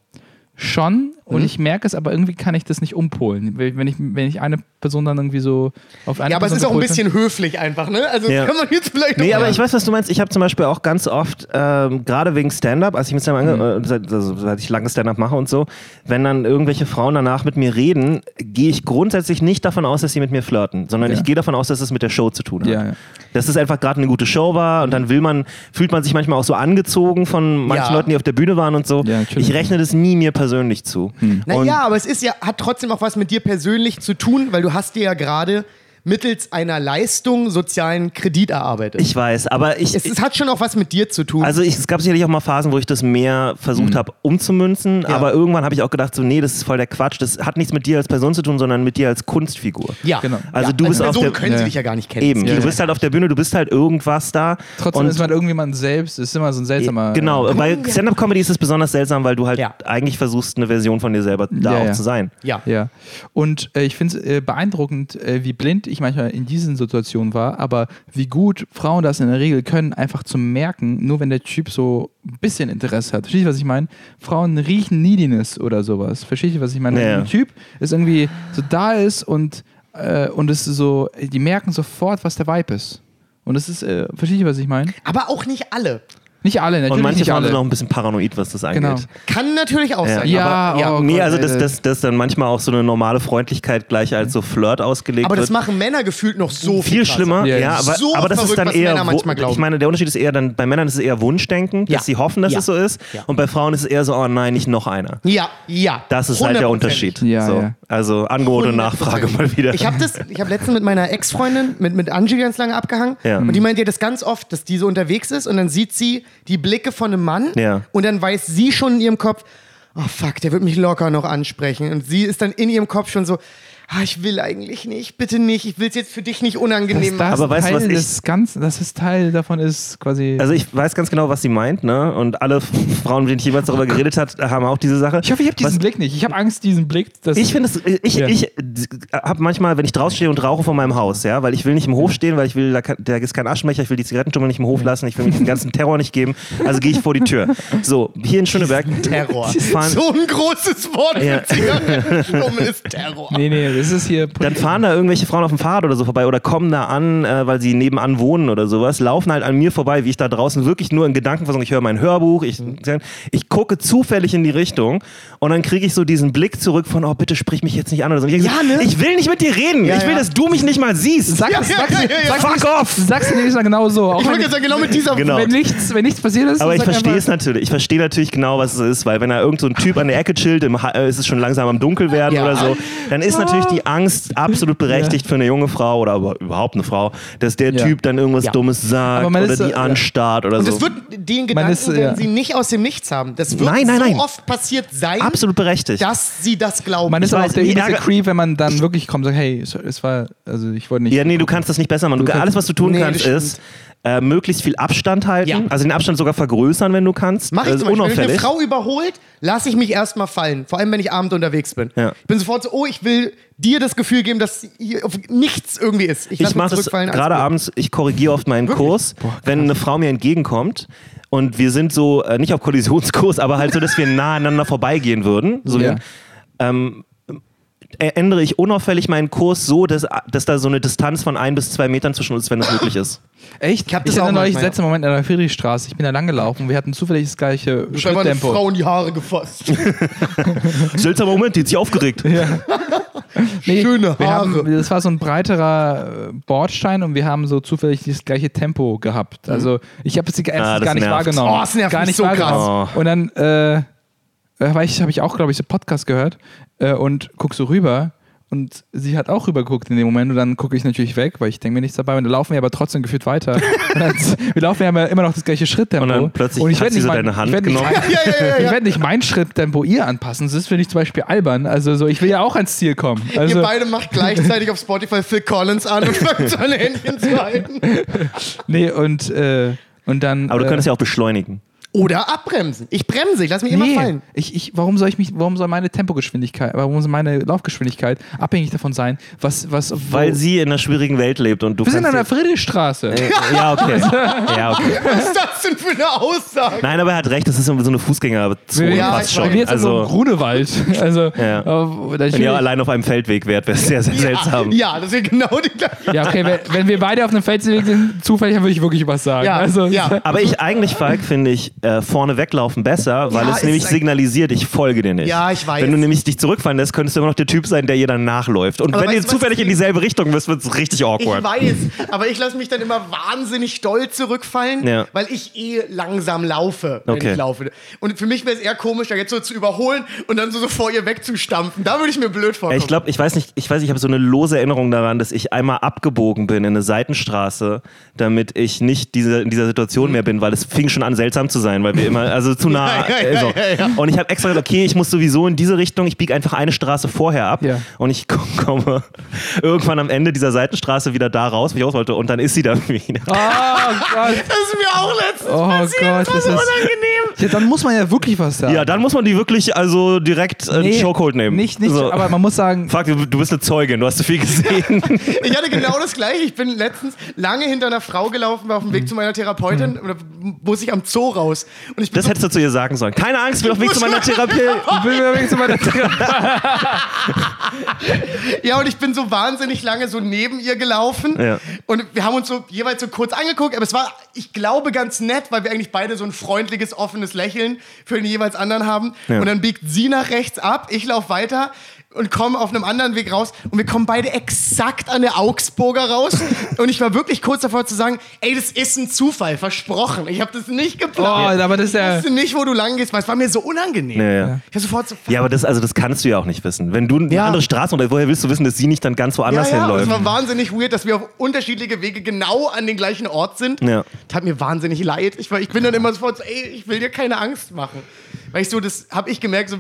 C: Schon
B: Mhm.
C: und ich merke es, aber irgendwie kann ich das nicht umpolen. Wenn ich, wenn ich eine Person dann irgendwie so auf eine
B: Ja, aber es
C: Person
B: ist auch ein
C: bin-
B: bisschen höflich einfach, ne? Also
A: Ja.
B: kann man jetzt vielleicht
A: Nee, aber ich weiß, was du meinst. Ich habe zum Beispiel auch ganz oft, ähm, gerade wegen Stand-up, als ich mit Stand-up
C: Mhm.
A: äh, seit, also, seit ich lange Stand-up mache und so, wenn dann irgendwelche Frauen danach mit mir reden, gehe ich grundsätzlich nicht davon aus, dass sie mit mir flirten, sondern
C: Ja.
A: ich gehe davon aus, dass es mit der Show zu tun hat.
C: Ja, ja.
A: Dass es einfach gerade eine gute Show war und dann will man, fühlt man sich manchmal auch so angezogen von manchen
B: Ja.
A: Leuten, die auf der Bühne waren und so. Ich rechne das nie mir persönlich zu. Und
B: Naja, aber es ist ja, hat trotzdem auch was mit dir persönlich zu tun, weil du hast dir ja gerade mittels einer Leistung sozialen Kredit erarbeitet.
A: ich weiß, aber ich,
B: es, es hat schon auch was mit dir zu tun.
A: Also ich, es gab sicherlich auch mal Phasen, wo ich das mehr
C: Mhm.
A: versucht habe umzumünzen, aber irgendwann habe ich auch gedacht, so nee, das ist voll der Quatsch. Das hat nichts mit dir als Person zu tun, sondern mit dir als Kunstfigur.
B: ja,
C: genau.
A: Also
B: ja.
A: du bist
B: als
A: auf der-
B: können sie
C: Ja.
B: dich ja gar nicht kennen.
A: Eben,
C: Ja,
A: du
C: ja.
A: bist halt auf der Bühne, du bist halt irgendwas da.
C: Trotzdem
A: und
C: ist man irgendjemand selbst, ist immer so ein seltsamer.
A: Genau, bei Stand-Up-Comedy ist es besonders seltsam, weil du halt
B: Ja.
A: eigentlich versuchst, eine Version von dir selber da
C: Ja,
A: auch
C: ja.
A: zu sein.
B: Ja.
C: Ja. Und äh, ich finde es äh, beeindruckend, äh, wie blind ich manchmal in diesen Situationen war, aber wie gut Frauen das in der Regel können, einfach zu merken, nur wenn der Typ so ein bisschen Interesse hat. Versteht ihr, was ich meine? Frauen riechen Neediness oder sowas. Versteht ihr, was ich meine?
A: Ja.
C: Wenn ein Typ ist irgendwie so da ist und, äh, und es ist so, die merken sofort, was der Vibe ist. Und es ist, äh, versteht ihr, was ich meine?
B: Aber auch nicht alle.
C: Nicht alle, natürlich
A: Und manche
C: nicht
A: Frauen
C: alle.
A: sind auch ein bisschen paranoid, was das angeht.
C: Genau.
B: Kann natürlich auch sein.
C: Ja,
B: aber, ja.
C: oh
A: nee,
C: Gott,
A: also dass
C: das-
A: das, das dann manchmal auch so eine normale Freundlichkeit gleich als so Flirt ausgelegt
B: aber
A: wird.
B: das machen Männer gefühlt noch so
A: viel
B: krasser.
A: schlimmer,
C: Ja,
A: ja,
C: ja.
A: aber,
B: So
A: aber das ist
B: verrückt,
A: dann
B: was
A: eher, ich meine, der Unterschied ist eher dann, bei Männern ist es eher Wunschdenken,
B: Ja.
A: dass sie hoffen, dass
B: Ja.
A: es so ist
B: Ja.
A: und bei Frauen ist es eher so, oh nein, nicht noch einer.
B: Ja, ja.
A: Das ist halt der. Unterschied.
C: Ja,
A: so.
C: ja.
A: Also Angebot und Nachfrage mal wieder.
B: Ich habe das, ich habe letztens mit meiner Ex-Freundin, mit, mit Angie ganz lange abgehangen.
A: Ja.
B: Und die meint ja das ganz oft, dass die so unterwegs ist und dann sieht sie die Blicke von einem Mann
A: Ja.
B: und dann weiß sie schon in ihrem Kopf, oh fuck, der wird mich locker noch ansprechen. Und sie ist dann in ihrem Kopf schon so, ah, ich will eigentlich nicht, bitte nicht, ich will es jetzt für dich nicht unangenehm
C: das
A: Aber weißt du, was ich-
C: Ganzen, dass es Teil davon ist, quasi.
A: also ich weiß ganz genau, was sie meint, ne? Und alle Frauen, mit denen ich jemals darüber geredet hat, haben auch diese Sache.
C: ich hoffe, ich habe diesen
A: Was-
C: Blick nicht. Ich habe Angst, diesen Blick. Dass
A: Ich finde es, ich,
C: Ja.
A: ich habe manchmal, wenn ich draußen stehe und rauche vor meinem Haus, ja, weil ich will nicht im Hof stehen, weil ich will, da, kann, da ist kein Aschenbecher, ich will die Zigarettenstummel nicht im Hof lassen, ich will mir den ganzen Terror nicht geben, also gehe ich vor die Tür. So, hier in Schöneberg.
B: Terror.
A: Fahren,
B: So ein großes Wort
A: Ja.
B: für Zigarettenstummel ist Terror.
C: Nee, nee, ist hier.
A: dann fahren da irgendwelche Frauen auf dem Fahrrad oder so vorbei oder kommen da an, äh, weil sie nebenan wohnen oder sowas, laufen halt an mir vorbei, wie ich da draußen wirklich nur in Gedanken versuche, ich höre mein Hörbuch, ich, ich gucke zufällig in die Richtung und dann kriege ich so diesen Blick zurück von, oh bitte sprich mich jetzt nicht an oder so. Ich,
B: Ja, ne?
A: ich will nicht mit dir reden,
B: Ja,
A: ich will,
B: ja.
A: dass du mich nicht mal siehst.
C: Sag,
B: Ja,
C: es,
B: ja, ja, ja, ja.
C: sag's,
A: Fuck off!
C: sag's mir nämlich mal genau so. Auch
B: Ich wollte jetzt sagen, genau mit dieser
A: Genau.
C: wenn, nichts, wenn nichts passiert ist,
A: Aber ich
C: sag
A: verstehe es natürlich. Ich verstehe natürlich genau, was es ist, weil wenn da irgend so ein Typ an der Ecke chillt, im, äh, ist es schon langsam am Dunkel werden
B: Ja.
A: oder so, dann ist natürlich die Angst absolut berechtigt für eine junge Frau oder überhaupt eine Frau, dass der
C: Ja.
A: Typ dann irgendwas
B: Ja.
A: Dummes sagt oder
C: ist
A: die
C: ja.
A: anstarrt oder
B: Und
A: so.
B: das wird den Gedanken,
C: ist,
B: werden
C: ja.
B: sie nicht aus dem Nichts haben. Das wird
A: Nein, nein,
B: so
A: nein.
B: oft passiert sein,
A: absolut berechtigt.
B: dass sie das glauben.
C: Man ist aber auch der übelste Creep, wenn man dann wirklich kommt und sagt, hey, es, war, also ich wollte nicht.
A: Ja, nee, du kannst das nicht besser machen. Du, alles, was du tun
B: Nee,
A: kannst, ist äh, möglichst viel Abstand halten.
B: Ja.
A: Also den Abstand sogar vergrößern, wenn du kannst.
B: Mach ich
A: Also
B: zum Beispiel. Wenn eine. Frau überholt, lasse ich mich erstmal fallen. Vor allem, wenn ich abend unterwegs bin.
A: Ja.
B: Ich bin sofort so, oh, ich will dir das Gefühl geben, dass hier auf nichts irgendwie ist.
A: Ich
B: mich
A: mache das
B: alles
A: gerade abends, ich korrigiere oft meinen
B: Wirklich?
A: Kurs, wenn eine Frau mir entgegenkommt und wir sind so, äh, nicht auf Kollisionskurs, aber halt so, dass wir nah aneinander vorbeigehen würden. So,
C: Ja.
A: ähm, ändere ich unauffällig meinen Kurs so, dass, dass da so eine Distanz von ein bis zwei Metern zwischen uns ist, wenn das möglich ist.
C: Echt?
B: Ich hab das
C: hatte
B: auch
C: neulich letzten Moment an der Friedrichstraße. Ich bin da lang gelaufen. Wir hatten zufällig das gleiche
B: Ich habe eine. Frau in die Haare gefasst.
A: Seltsamer Moment, die hat sich aufgeregt.
C: Nee,
B: Schöne
C: wir
B: Haare.
C: Haben, das war so ein breiterer äh, Bordstein und wir haben so zufällig das gleiche Tempo gehabt. Also ich habe es gar,
A: Ah, das
C: gar nicht
A: nervt.
C: wahrgenommen.
B: Oh, das nervt
C: gar nicht
B: so
C: wahrgenommen.
A: krass.
C: Und dann äh, äh, war ich, habe ich auch, glaube ich, so Podcast gehört äh, und guck so rüber. Und sie hat auch rübergeguckt in dem Moment und dann gucke ich natürlich weg, weil ich denke mir nichts dabei. Und dann laufen wir aber trotzdem gefühlt weiter. Und dann, wir laufen ja immer noch das gleiche Schritttempo.
A: Und dann plötzlich
C: ich
A: hat sie
C: nicht
A: so
C: mein-
A: deine Hand
C: ich nicht
A: genommen.
C: mein-
B: ja, ja, ja,
C: ich werde nicht mein Schritttempo ihr anpassen. Das finde ich zum Beispiel albern. Also so, ich will ja auch ans Ziel kommen. Also,
B: Ihr beide macht gleichzeitig auf Spotify Phil Collins an und fangt seine Händchen zu halten.
C: nee, und, äh, und dann.
A: Aber du
C: äh,
A: könntest ja auch beschleunigen.
B: Oder abbremsen. Ich bremse, ich lasse mich
C: Nee,
B: immer fallen.
C: ich, ich, warum soll ich mich, warum soll meine Tempogeschwindigkeit, warum soll meine Laufgeschwindigkeit abhängig davon sein, was, was, wo-
A: Weil sie in einer schwierigen Welt lebt und du
C: wir sind an der Friedrichstraße.
A: dir- Ja, okay. Ja, okay.
B: Was ist das denn für eine Aussage?
A: Nein, aber er hat recht, das ist so eine Fußgängerzone
B: Ja,
A: fast schon.
C: Wir jetzt
A: Also,
C: Grunewald. Also,
A: Ja.
C: äh,
A: wenn ihr allein auf einem Feldweg wärt, wäre es sehr, sehr seltsam.
B: Ja, das ist genau die gleiche.
C: ja, okay, wenn, wenn wir beide auf einem Feldweg sind, zufällig, dann würde ich wirklich was sagen.
B: Ja,
C: also,
B: ja.
A: Aber ich eigentlich, Falk, finde ich äh, vorne weglaufen besser, weil
B: Ja,
A: es nämlich signalisiert, ich folge dir nicht.
B: Ja, ich weiß.
A: Wenn du nämlich dich zurückfallen lässt, könntest du immer noch der Typ sein, der ihr dann nachläuft. Und
B: Aber
A: wenn ihr zufällig
B: ich-
A: in dieselbe Richtung müsst, wird es richtig
B: Ich
A: awkward.
B: weiß, aber ich lasse mich dann immer wahnsinnig doll zurückfallen,
A: Ja.
B: weil ich eh langsam laufe, wenn
A: Okay.
B: ich laufe. Und für mich wäre es eher komisch, da jetzt so zu überholen und dann so, so vor ihr wegzustampfen. Da würde ich mir blöd
A: Ja,
B: vorkommen.
A: Ich glaube, ich weiß nicht, ich weiß, ich habe so eine lose Erinnerung daran, dass ich einmal abgebogen bin in eine Seitenstraße, damit ich nicht diese, in dieser Situation mehr bin, weil es fing schon an seltsam zu sein, weil wir immer, also zu nah.
B: Ja, ja,
A: äh, so.
B: ja, ja, ja.
A: Und ich habe extra gesagt, okay, ich muss sowieso in diese Richtung, ich biege einfach eine Straße vorher ab
C: Ja.
A: und ich ko- komme irgendwann am Ende dieser Seitenstraße wieder da raus, wie ich aus wollte, und dann ist sie da wieder.
C: Oh Gott.
B: das ist mir auch letztens
C: Oh
B: passiert.
C: Gott,
B: das so
C: ist-
B: unangenehm.
C: Ja, dann muss man ja wirklich was sagen.
A: Ja, dann muss man die wirklich also direkt äh,
C: Nee,
A: Chokehold nehmen.
C: Nicht, nicht,
A: So.
C: aber man muss sagen,
A: Fuck, du, du bist eine Zeugin, du hast zu viel gesehen.
B: Ich hatte genau das gleiche. Ich bin letztens lange hinter einer Frau gelaufen, war auf dem Weg zu meiner Therapeutin und da muss ich am Zoo raus. Und ich
A: Das hättest du zu ihr sagen sollen. Keine Angst, ich bin auf Weg zu meiner Therapie.
C: bin übrigens immer der
B: Ja, und ich bin so wahnsinnig lange so neben ihr gelaufen.
A: Ja.
B: Und wir haben uns so jeweils so kurz angeguckt, aber es war, ich glaube, ganz nett, weil wir eigentlich beide so ein freundliches, offenes Lächeln für den jeweils anderen haben.
A: Ja.
B: Und dann biegt sie nach rechts ab, ich laufe weiter und komme auf einem anderen Weg raus und wir kommen beide exakt an der Augsburger raus und ich war wirklich kurz davor zu sagen, ey, das ist ein Zufall, versprochen. Ich habe das nicht geplant.
C: Oh, aber das ist ja-
B: Ich wusste nicht, wo du lang gehst, weil es war mir so unangenehm.
A: Ja, ja.
B: Ich war sofort so,
A: Ja, aber das, also das kannst du ja auch nicht wissen. Wenn du eine
B: Ja.
A: andere Straße oder woher willst du wissen, dass sie nicht dann ganz woanders
B: ja, ja,
A: hinläuft?
B: es war wahnsinnig weird, dass wir auf unterschiedliche Wege genau an den gleichen Ort sind.
A: Ja.
B: Tat mir wahnsinnig leid. Ich, war, ich bin dann immer sofort so, ey, ich will dir keine Angst machen. Weil ich so, das habe ich gemerkt, so,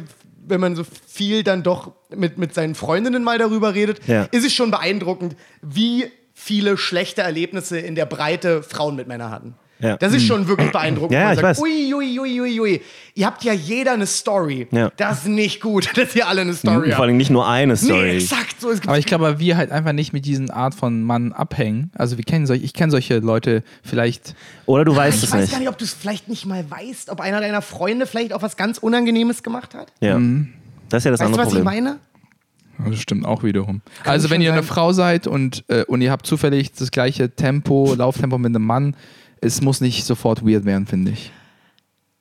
B: wenn man so viel dann doch mit, mit seinen Freundinnen mal darüber redet,
A: Ja.
B: ist es schon beeindruckend, wie viele schlechte Erlebnisse in der Breite Frauen mit Männern hatten.
A: Ja.
B: Das ist schon wirklich beeindruckend.
A: Ja, ja, ich
B: sagt,
A: weiß.
B: Ui, ui, ui, ui, ui. Ihr habt ja jeder eine Story.
A: Ja.
B: Das ist nicht gut, dass ihr alle eine Story
A: Vor
B: habt.
A: allem nicht nur eine Story.
B: Nee, exakt so. Es gibt
C: Aber ich glaube, wir halt einfach nicht mit diesen Art von Mann abhängen. Also wir kennen solche, ich kenne solche Leute vielleicht.
A: Oder du weißt
B: ich
A: es
B: weiß
A: nicht.
B: gar nicht, ob du es vielleicht nicht mal weißt, ob einer deiner Freunde vielleicht auch was ganz Unangenehmes gemacht hat.
A: Ja. Das ist ja das
B: Weißt du,
A: andere
B: was ich
A: Problem.
B: meine?
C: Das stimmt auch wiederum. also wenn ihr eine
B: sein.
C: Frau seid und, äh, und ihr habt zufällig das gleiche Tempo, Lauftempo mit einem Mann, es muss nicht sofort weird werden, finde ich.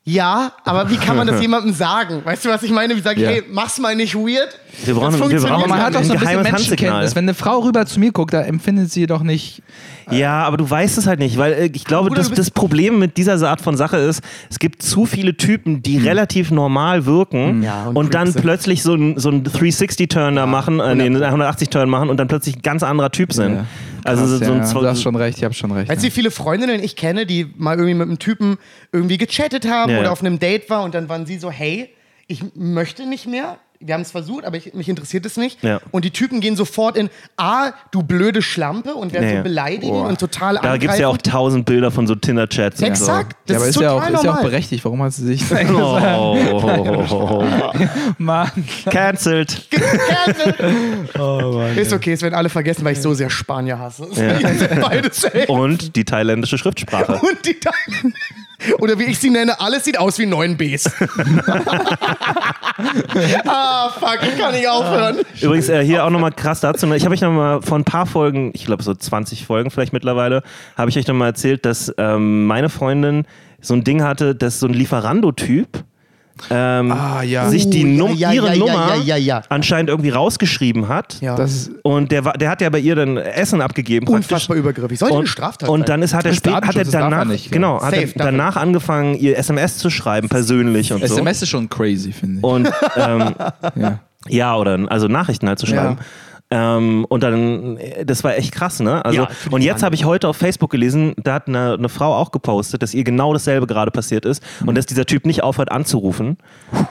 B: Ja, aber wie kann man das jemandem sagen? Weißt du, was ich meine? Wie sage ich,
C: Ja.
B: hey, mach's mal nicht weird?
A: Wir brauchen-
B: Das
A: wir
B: funktioniert
A: brauchen
C: Aber man hat doch so ein bisschen
A: geheimes
C: Menschenkenntnis.
A: Handsignal.
C: Wenn eine Frau rüber zu mir guckt, da empfindet sie doch nicht.
A: Ja, aber du weißt es halt nicht, weil äh, ich glaube,
B: Bruder,
A: das,
B: du bist-
A: das Problem mit dieser Art von Sache ist, es gibt zu viele Typen, die relativ normal wirken
B: Ja, und
A: und,
B: Creeps
A: dann
B: sind.
A: plötzlich so ein, so ein 360-Turn da machen, äh, nee, einen 180-Turn machen und dann plötzlich ein ganz anderer Typ sind.
C: Ja.
A: Also
C: Krass,
A: so
C: ja,
A: ein
C: ja, du hast schon recht, ich habe schon recht.
B: Weißt du,
C: ja.
B: wie viele Freundinnen ich kenne, die mal irgendwie mit einem Typen irgendwie gechattet haben
A: Ja.
B: oder auf einem Date war und dann waren sie so, hey, ich möchte nicht mehr. Wir haben es versucht, aber ich, mich interessiert es nicht.
A: Ja.
B: Und die Typen gehen sofort in, ah, du blöde Schlampe und werden
A: Ja, ja.
B: so beleidigen
C: Boah.
B: und total
A: Da gibt es ja auch tausend Bilder von so Tinder-Chats. und so.
B: Exakt. Das
C: ja, aber
B: ist,
C: ist, ja auch, ist ja auch berechtigt. Warum hat sie sich
A: Oh,
C: Mann.
A: cancelled.
B: Ist okay, es werden alle vergessen, weil ich so sehr Spanier hasse. Echt.
A: Und die thailändische Schriftsprache.
B: Und die Teile. Oder wie ich sie nenne, alles sieht aus wie 9 Bs. Ah, fuck, ich kann nicht aufhören.
A: Übrigens, äh, hier auch nochmal krass dazu. ne? Ich habe euch nochmal vor ein paar Folgen, ich glaube so 20 Folgen vielleicht mittlerweile, habe ich euch nochmal erzählt, dass ähm, meine Freundin so ein Ding hatte, dass so ein Lieferando-Typ ähm,
C: Ah, ja.
A: sich die
B: Oh,
A: Num
B: ja, ja,
A: ihre
B: ja, ja,
A: Nummer
B: ja, ja, ja.
A: anscheinend irgendwie rausgeschrieben hat.
B: Ja.
C: Das ist,
A: Und der, war, der hat ja bei ihr dann Essen abgegeben. praktisch.
B: Unfassbar übergriffig. Sollte eine
A: Und,
B: Straftat
A: und
B: sein.
A: dann ist, hat er, spät, hat er
C: er
A: danach,
C: nicht,
A: genau, hat er
B: Safe, er.
A: danach angefangen, ihr SMS zu schreiben, persönlich und so.
C: SMS ist schon crazy, finde ich.
A: Und ähm,
C: ja.
A: ja, oder also Nachrichten halt zu schreiben. Ähm, und dann, äh, das war echt krass, ne? Also,
B: Ja,
A: und jetzt habe ich heute auf Facebook gelesen, da hat eine, eine Frau auch gepostet, dass ihr genau dasselbe gerade passiert ist und dass dieser Typ nicht aufhört anzurufen.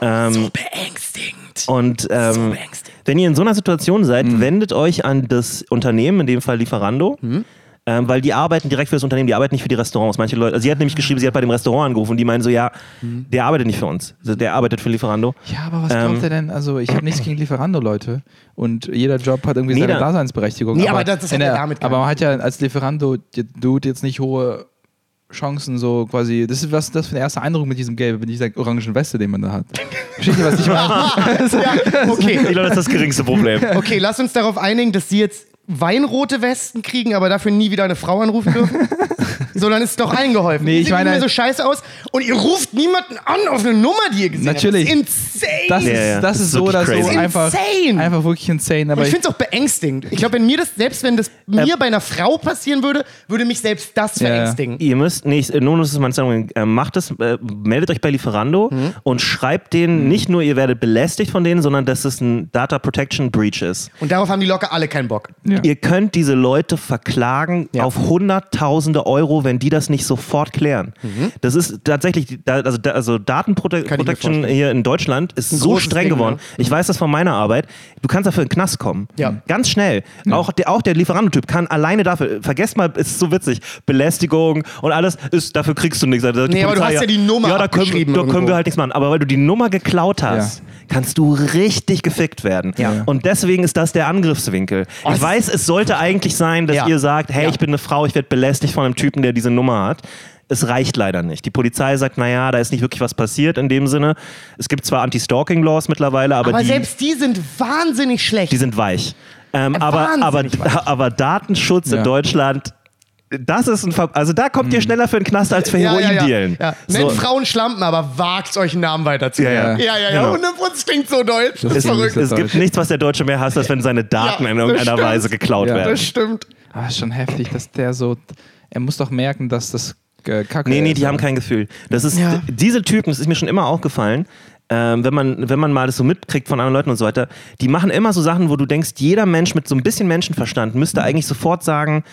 A: Ähm,
B: Beängstigend.
A: und ähm,
B: beängstigend.
A: wenn ihr in so einer Situation seid,
C: Mhm.
A: wendet euch an das Unternehmen, in dem Fall Lieferando.
C: Mhm.
A: Ähm, weil die arbeiten direkt für das Unternehmen, die arbeiten nicht für die Restaurants. Manche Leute, also sie hat nämlich geschrieben, sie hat bei dem Restaurant angerufen und die meinen so, ja,
C: Mhm.
A: der arbeitet nicht für uns. Also Der arbeitet für Lieferando.
C: Ja, aber was
A: Ähm,
C: glaubt er denn? Also, ich habe nichts gegen Lieferando, Leute. Und jeder Job hat irgendwie
A: Nee,
C: seine
A: da-
C: Daseinsberechtigung.
B: Nee, aber das- das
C: in
B: hat ja
C: der-
B: damit
C: Aber man hat ja als Lieferando-Dude jetzt nicht hohe Chancen, so quasi. Das ist was das für ein erster Eindruck mit diesem Gelb, mit dieser orangen Weste, den man da hat. Versteht ihr, was ich meine?
B: ja, okay.
A: Ich glaube, das ist das geringste Problem.
B: Okay, lass uns darauf einigen, dass sie jetzt weinrote Westen kriegen, aber dafür nie wieder eine Frau anrufen dürfen. so, dann ist es doch allen geholfen.
C: Nee, ich meine-
B: so scheiße aus und ihr ruft niemanden an auf eine Nummer, die ihr gesehen
C: Natürlich.
B: habt. Das ist insane.
C: Das ist,
A: Ja, ja,
C: das
A: das
C: ist
A: ist
C: so oder so
A: crazy.
C: einfach,
B: Insane.
C: einfach wirklich insane. Aber
B: ich
C: ich,
B: finde es auch beängstigend. Ich glaube, wenn mir das, selbst wenn das mir bei einer Frau passieren würde, würde mich selbst das
C: Ja, ja.
B: verängstigen.
A: Ihr müsst nicht, nur das ist mein Sagen, äh, macht es, äh, meldet euch bei Lieferando
B: Mhm.
A: und schreibt denen nicht nur, ihr werdet belästigt von denen, sondern dass es ein Data Protection Breach ist.
B: Und darauf haben die locker alle keinen Bock.
C: ja.
A: Ihr könnt diese Leute verklagen
B: Ja.
A: auf hunderttausende Euro, wenn die das nicht sofort klären. Das ist tatsächlich, also, also
B: Mhm.
A: Datenprotection hier in Deutschland ist so streng
B: Ding,
A: geworden.
B: ne?
A: Ich weiß das von meiner Arbeit. Du kannst dafür in den Knast kommen.
B: Ja.
A: Ganz schnell. Auch, der, auch der Lieferantentyp kann alleine dafür, vergesst mal, es ist so witzig, Belästigung und alles, ist, dafür kriegst du nichts. Die
B: Nee, aber du
A: Polizei,
B: hast ja die Nummer
A: Ja, da können, da können wir halt nichts machen. Aber weil du die Nummer geklaut hast, kannst du richtig gefickt werden.
B: Ja.
A: Und deswegen ist das der Angriffswinkel.
B: Oh,
A: ich weiß, es sollte eigentlich sein, dass
B: Ja.
A: ihr sagt, hey,
B: Ja.
A: ich bin eine Frau, ich werde belästigt von einem Typen, der diese Nummer hat. Es reicht leider nicht. Die Polizei sagt, naja, da ist nicht wirklich was passiert in dem Sinne. Es gibt zwar Anti-Stalking-Laws mittlerweile, aber,
B: Aber
A: die,
B: selbst die sind wahnsinnig schlecht.
A: die sind weich. Ähm,
B: Äh,
A: aber, aber, aber Datenschutz
C: Ja.
A: in Deutschland, das ist ein Ver also da kommt ihr schneller für den Knast als für
B: ja, ja, ja.
A: Heroin-Dealen.
B: ja.
A: So.
B: Nennt Frauen Schlampen, aber wagt euch einen Namen weiterzugeben.
A: Ja,
B: Ja,
A: ja.
B: ja.
A: Genau.
B: 100% klingt so deutsch. Das
A: Es,
B: ist verrückt.
A: es gibt nichts, was der Deutsche mehr hasst, als wenn seine Daten
B: Ja,
A: in
B: das
A: irgendeiner
B: stimmt.
A: Weise geklaut
C: Ja.
A: werden.
B: Das stimmt.
C: Ah, ist schon heftig, dass der so. Er muss doch merken, dass das äh, Kacke
A: Nee, nee,
C: ist.
A: die haben kein Gefühl. Das ist,
B: Ja.
A: Diese Typen, das ist mir schon immer aufgefallen, ähm, wenn, man, wenn man mal das so mitkriegt von anderen Leuten und so weiter, die machen immer so Sachen, wo du denkst, jeder Mensch mit so ein bisschen Menschenverstand müsste eigentlich sofort sagen,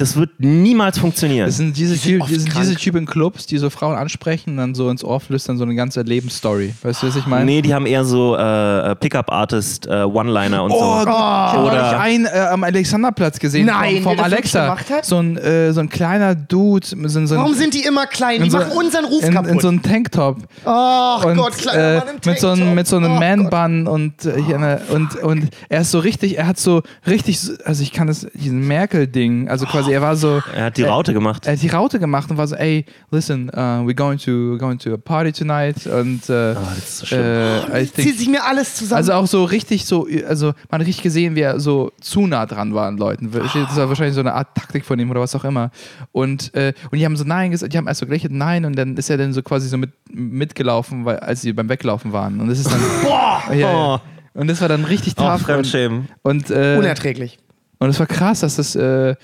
A: das wird niemals funktionieren.
C: Das sind diese,
B: Die sind krank.
C: diese Typen Clubs, die so Frauen ansprechen und dann so ins Ohr flüstern, so eine ganze Lebensstory. Weißt du, was ich meine?
A: nee, die haben eher so äh, Pickup-Artist, äh, One-Liner und
C: Oh,
A: so.
C: Gott, ich habe
A: Oder-
C: neulich einen äh, am Alexanderplatz gesehen
B: Nein,
C: vom, vom Alexa. So ein, äh, so ein kleiner Dude. So, ein- so ein,
B: Warum sind die immer klein? Die
C: so-
B: machen unseren Ruf
C: in,
B: kaputt.
C: in so einem Tanktop.
B: oh
C: und
B: Gott, kleiner
C: äh,
B: Mann im
C: mit so einem
B: Tanktop.
C: mit so einem
B: Oh
C: Man-Bun und äh, hier eine, und und er ist so richtig, er hat so richtig, so- also ich kann das diesen Merkel-Ding, also quasi quasi, er war so.
A: Er hat die Raute gemacht.
C: Er hat die Raute gemacht und war so, ey, listen, uh, we're going to, we're going to a party tonight und äh,
A: das ist so schlimm.
C: äh, I
B: Zieht sich mir alles zusammen.
C: also auch so richtig so, also man hat richtig gesehen, wie er so zu nah dran war an Leuten. Das war wahrscheinlich so eine Art Taktik von ihm oder was auch immer. Und, äh, und die haben so Nein gesagt, die haben erst so gelächelt, Nein, und dann ist er dann so quasi so mit, mitgelaufen, weil, als sie beim Weglaufen waren. Und das ist dann. Boah! Ja, ja.
A: Oh.
C: Und das war dann richtig tough. und,
A: Fremdschämen.
C: und, äh,
B: Unerträglich.
C: und es war krass, dass das, äh,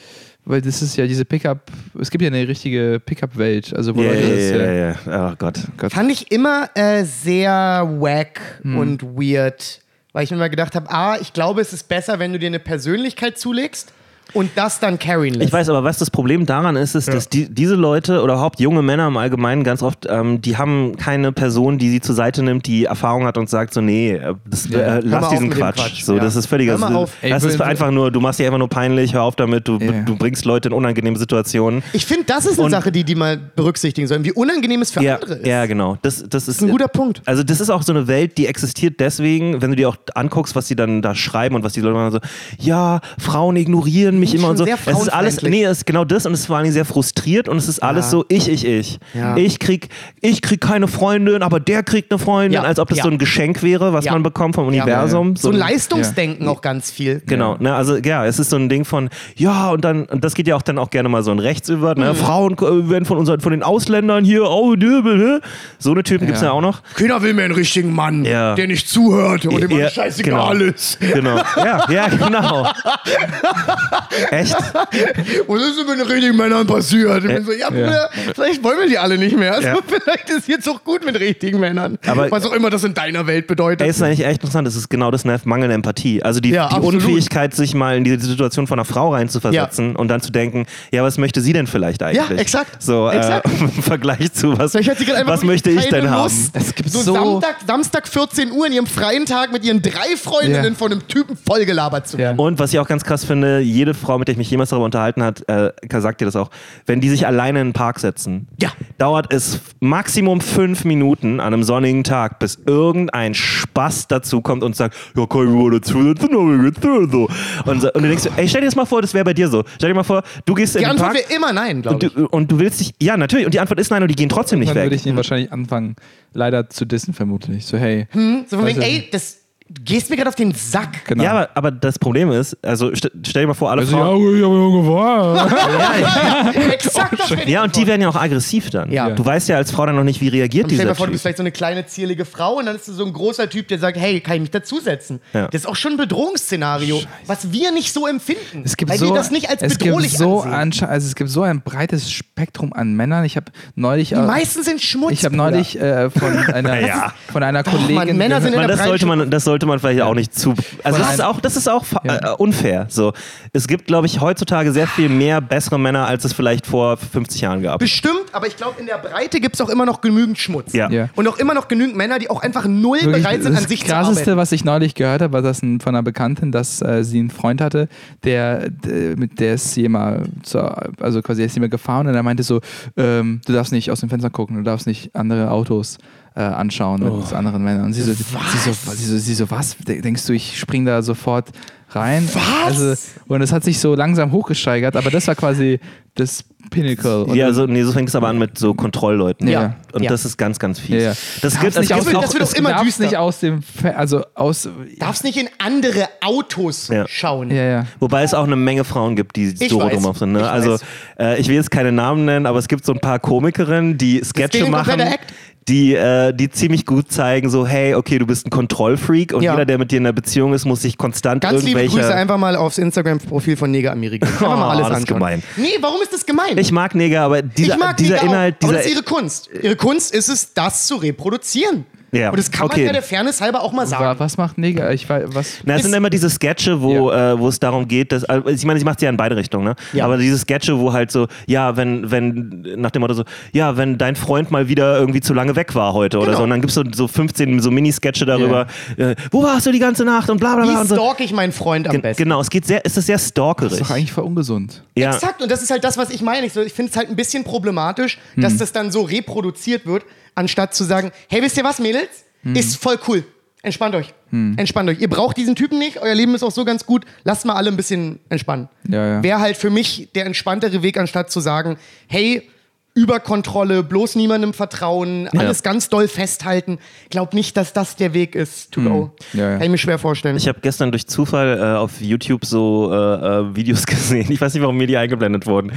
C: weil das ist ja diese Pickup, es gibt ja eine richtige Pickup-Welt, also wo
A: Ja,
C: Leute das,
A: ja,
C: äh,
A: ja, ja. Oh Gott.
B: Fand ich immer äh, sehr wack
A: Hm.
B: und weird. Weil ich mir mal gedacht habe, ah, ich glaube, es ist besser, wenn du dir eine Persönlichkeit zulegst und das dann carryen lässt.
A: Ich weiß aber, was das Problem daran ist, ist, dass die, diese Leute oder überhaupt junge Männer im Allgemeinen ganz oft, ähm, die haben keine Person, die sie zur Seite nimmt, die Erfahrung hat und sagt so, nee, äh, das,
C: Ja.
A: äh, lass diesen Quatsch.
B: Quatsch.
A: So,
B: Ja.
A: das ist völliger.
B: Hör mal auf.
C: Ey,
A: Das ist einfach nur, du machst dich einfach nur peinlich, hör auf damit, du,
C: Ja.
A: du bringst Leute in unangenehme Situationen.
B: Ich finde, das ist eine
A: Und-
B: Sache, die die mal berücksichtigen sollen, wie unangenehm es für
A: Ja,
B: andere ist.
A: ja, genau. Das, das ist
B: ein guter Punkt.
A: Also das ist auch so eine Welt, die existiert deswegen, wenn du dir auch anguckst, was sie dann da schreiben und was die Leute machen so, ja, Frauen ignorieren mich
B: Schon
A: immer und so.
B: sehr
A: Es ist alles, nee, es ist genau das und es ist vor allem sehr frustriert und es ist alles so ich, ich, ich.
B: Ja.
A: Ich krieg, ich krieg keine Freundin, aber der kriegt eine Freundin,
B: Ja,
A: als ob das
B: ja.
A: so ein Geschenk wäre, was
B: Ja.
A: man bekommt vom
B: Ja.
A: Universum.
B: So ein
A: ein-
B: Leistungsdenken auch ganz viel.
A: Genau, ne, also ja, es ist so ein Ding von, ja, und dann, und das geht ja auch dann auch gerne mal so in rechts über,
B: Mhm.
A: ne, Frauen äh, werden von unseren, von den Ausländern hier, oh, bö, bö. so eine Typen gibt's
C: Ja.
A: ja auch noch.
B: Keiner will mehr einen richtigen Mann,
A: Ja.
B: der nicht zuhört und dem
A: Ja,
B: alles scheißegal
A: genau.
B: ist.
A: Genau, ja, ja, genau. Echt?
B: Was ist denn mit den richtigen Männern passiert? Ich bin so, ja, Bruder, vielleicht wollen wir die alle nicht mehr. Also
A: Ja.
B: vielleicht ist jetzt auch gut mit richtigen Männern.
A: Aber-
B: Was auch immer das in deiner Welt bedeutet.
A: Ey, ist eigentlich echt interessant, es ist genau das nervt mangelnde Empathie. Also die,
B: Ja,
A: die. Unfähigkeit, sich mal in die Situation von einer Frau reinzuversetzen und dann zu denken, ja, was möchte sie denn vielleicht eigentlich?
B: Ja, exakt.
A: So,
B: Exakt.
A: Äh, im Vergleich zu was, was möchte ich denn haben?
B: Lust.
C: Es gibt
B: so,
C: so-
B: Samstag, Samstag 14 Uhr in ihrem freien Tag mit ihren drei Freundinnen
C: Ja.
B: von einem Typen vollgelabert zu werden.
A: Und was ich auch ganz krass finde, jede Frau, mit der ich mich jemals darüber unterhalten hat, äh, sagt dir das auch, wenn die sich alleine in den Park setzen,
B: Ja.
A: dauert es Maximum fünf Minuten an einem sonnigen Tag, bis irgendein Spaß dazu kommt und sagt, ja, kann ich mir mal dazu setzen, aber so. Und, so, und du denkst, ey, stell dir das mal vor, das wäre bei dir so. Stell dir mal vor, du gehst
B: Die
A: in den
B: Antwort
A: Park
B: wäre immer nein, glaube
A: und
B: ich.
A: du, und du willst dich, ja, natürlich, und die Antwort ist nein und die gehen trotzdem nicht
C: Dann würde
A: weg.
C: ich ihn wahrscheinlich anfangen, leider zu dissen, vermutlich. So, hey.
B: So von wegen, ey, das gehst mir gerade auf den Sack.
C: Genau.
A: Ja, aber, aber das Problem ist, also st stell dir mal vor, alle
C: also,
A: Frauen.
C: ja, ich habe gefahren.
B: Exakt das wäre die
A: Ja, und die werden ja auch aggressiv dann.
B: Ja.
A: Du weißt ja als Frau dann noch nicht, wie reagiert
B: Stell dir
A: dieser
B: mal vor, du bist vielleicht so eine kleine, zierliche Frau und dann ist du so ein großer Typ, der sagt, hey, kann ich mich dazusetzen?
A: Ja.
B: Das ist auch schon ein Bedrohungsszenario, was wir nicht so empfinden.
C: Es gibt
B: weil
C: so,
B: wir das nicht als
C: es
B: bedrohlich
C: gibt so
B: ansehen.
C: also es gibt so ein breites Spektrum an Männern. Ich habe neulich,
B: Die
C: äh,
B: meisten sind Schmutz.
C: ich habe neulich äh, von einer,
A: Ja.
C: von einer Kollegin
B: Mann, Männer sind in der
A: das, sollte
B: Breite-
A: man, das sollte man vielleicht auch nicht zu. Also das ist auch, das ist auch
C: Ja.
A: äh, unfair. So, es gibt, glaube ich, heutzutage sehr viel mehr bessere Männer, als es vielleicht vor 50 Jahren gab.
B: Bestimmt, aber ich glaube, in der Breite gibt es auch immer noch genügend Schmutz.
A: Ja.
C: Ja.
B: Und auch immer noch genügend Männer, die auch einfach null
C: Wirklich,
B: bereit sind,
C: das
B: an sich zu
C: Krasseste,
B: arbeiten.
C: was ich neulich gehört habe, war das ein, von einer Bekannten, dass äh, sie einen Freund hatte, der, der mit der ist sie immer, zur, also quasi ist sie immer gefahren und er meinte so, ähm, du darfst nicht aus dem Fenster gucken, du darfst nicht andere Autos äh, anschauen
A: Oh.
C: mit anderen Männern. Und sie so, sie so, sie so, sie so, was? Denkst du, ich spring da sofort rein?
B: Was?
C: Also, und es hat sich so langsam hochgesteigert, aber das war quasi das Pinnacle. Und
A: Ja, also, nee, so fängt es aber an mit so Kontrollleuten.
C: Ja.
A: Und
B: Ja.
A: das ist ganz, ganz fies.
C: Ja.
A: Das gibt, es
C: nicht aus,
B: wird-
A: auch,
B: das immer
C: darf's
B: düster.
C: nicht aus dem, also aus,
B: Darfst nicht in andere Autos
A: Ja.
B: schauen.
C: ja, ja.
A: Wobei es auch eine Menge Frauen gibt, die
B: Ich
A: so
B: weiß.
A: sind. Ne?
B: Ich
A: also äh, ich will jetzt keine Namen nennen, aber es gibt so ein paar Komikerinnen, die Sketche machen,
B: Act.
A: Die, äh, die ziemlich gut zeigen, so hey, okay, du bist ein Kontrollfreak und
B: Ja.
A: jeder, der mit dir in einer Beziehung ist, muss sich konstant
B: Ganz liebe
A: irgendwelche...
B: Grüße einfach mal aufs Instagram-Profil von Neger Amerika. Einfach mal
A: Oh,
B: alles
A: das ist
B: anschauen.
A: gemein.
B: Nee, warum ist das gemein?
A: Ich mag Neger, aber dieser, dieser
B: Neger
A: Inhalt,
B: auch, aber
A: dieser
B: das ist ihre Kunst. Ihre Kunst ist es, das zu reproduzieren.
A: Ja,
B: Und das kann
A: okay.
B: man ja der Fairness halber auch mal sagen.
C: Was macht Neger? Ich weiß, was.
A: Na, es sind
B: Ist-
A: immer diese Sketche, wo, äh, wo es darum geht, dass, also ich meine, sie macht es ja in beide Richtungen, ne?
B: Ja.
A: Aber diese Sketche, wo halt so, ja, wenn, wenn, nach dem Motto so, ja, wenn dein Freund mal wieder irgendwie zu lange weg war heute oder
B: Genau.
A: so, und dann gibt es so, so 15 so Mini-Sketche darüber, äh, wo warst du die ganze Nacht und bla bla bla
B: Wie
A: so.
B: stalk ich meinen Freund am
A: Gen-
B: besten?
A: Genau, es geht sehr, es ist sehr
C: Das
A: stalkerig.
C: ist doch eigentlich voll ungesund.
A: ja.
B: Exakt, und das ist halt das, was ich meine. Ich, so, ich finde es halt ein bisschen problematisch, dass das dann so reproduziert wird, anstatt zu sagen, hey, wisst ihr was, Mädels? Ist voll cool. Entspannt euch.
C: Hm.
B: Entspannt euch. Ihr braucht diesen Typen nicht. Euer Leben ist auch so ganz gut. Lasst mal alle ein bisschen entspannen.
C: Ja, ja.
B: Wäre halt für mich der entspanntere Weg, anstatt zu sagen, hey, Überkontrolle, bloß niemandem vertrauen, alles ganz doll festhalten. Glaub nicht, dass das der Weg ist to go.
C: Hm. Ja, ja.
B: Kann ich mir schwer vorstellen.
A: Ich habe gestern durch Zufall äh, auf YouTube so äh, äh, Videos gesehen. Ich weiß nicht, warum mir die eingeblendet wurden.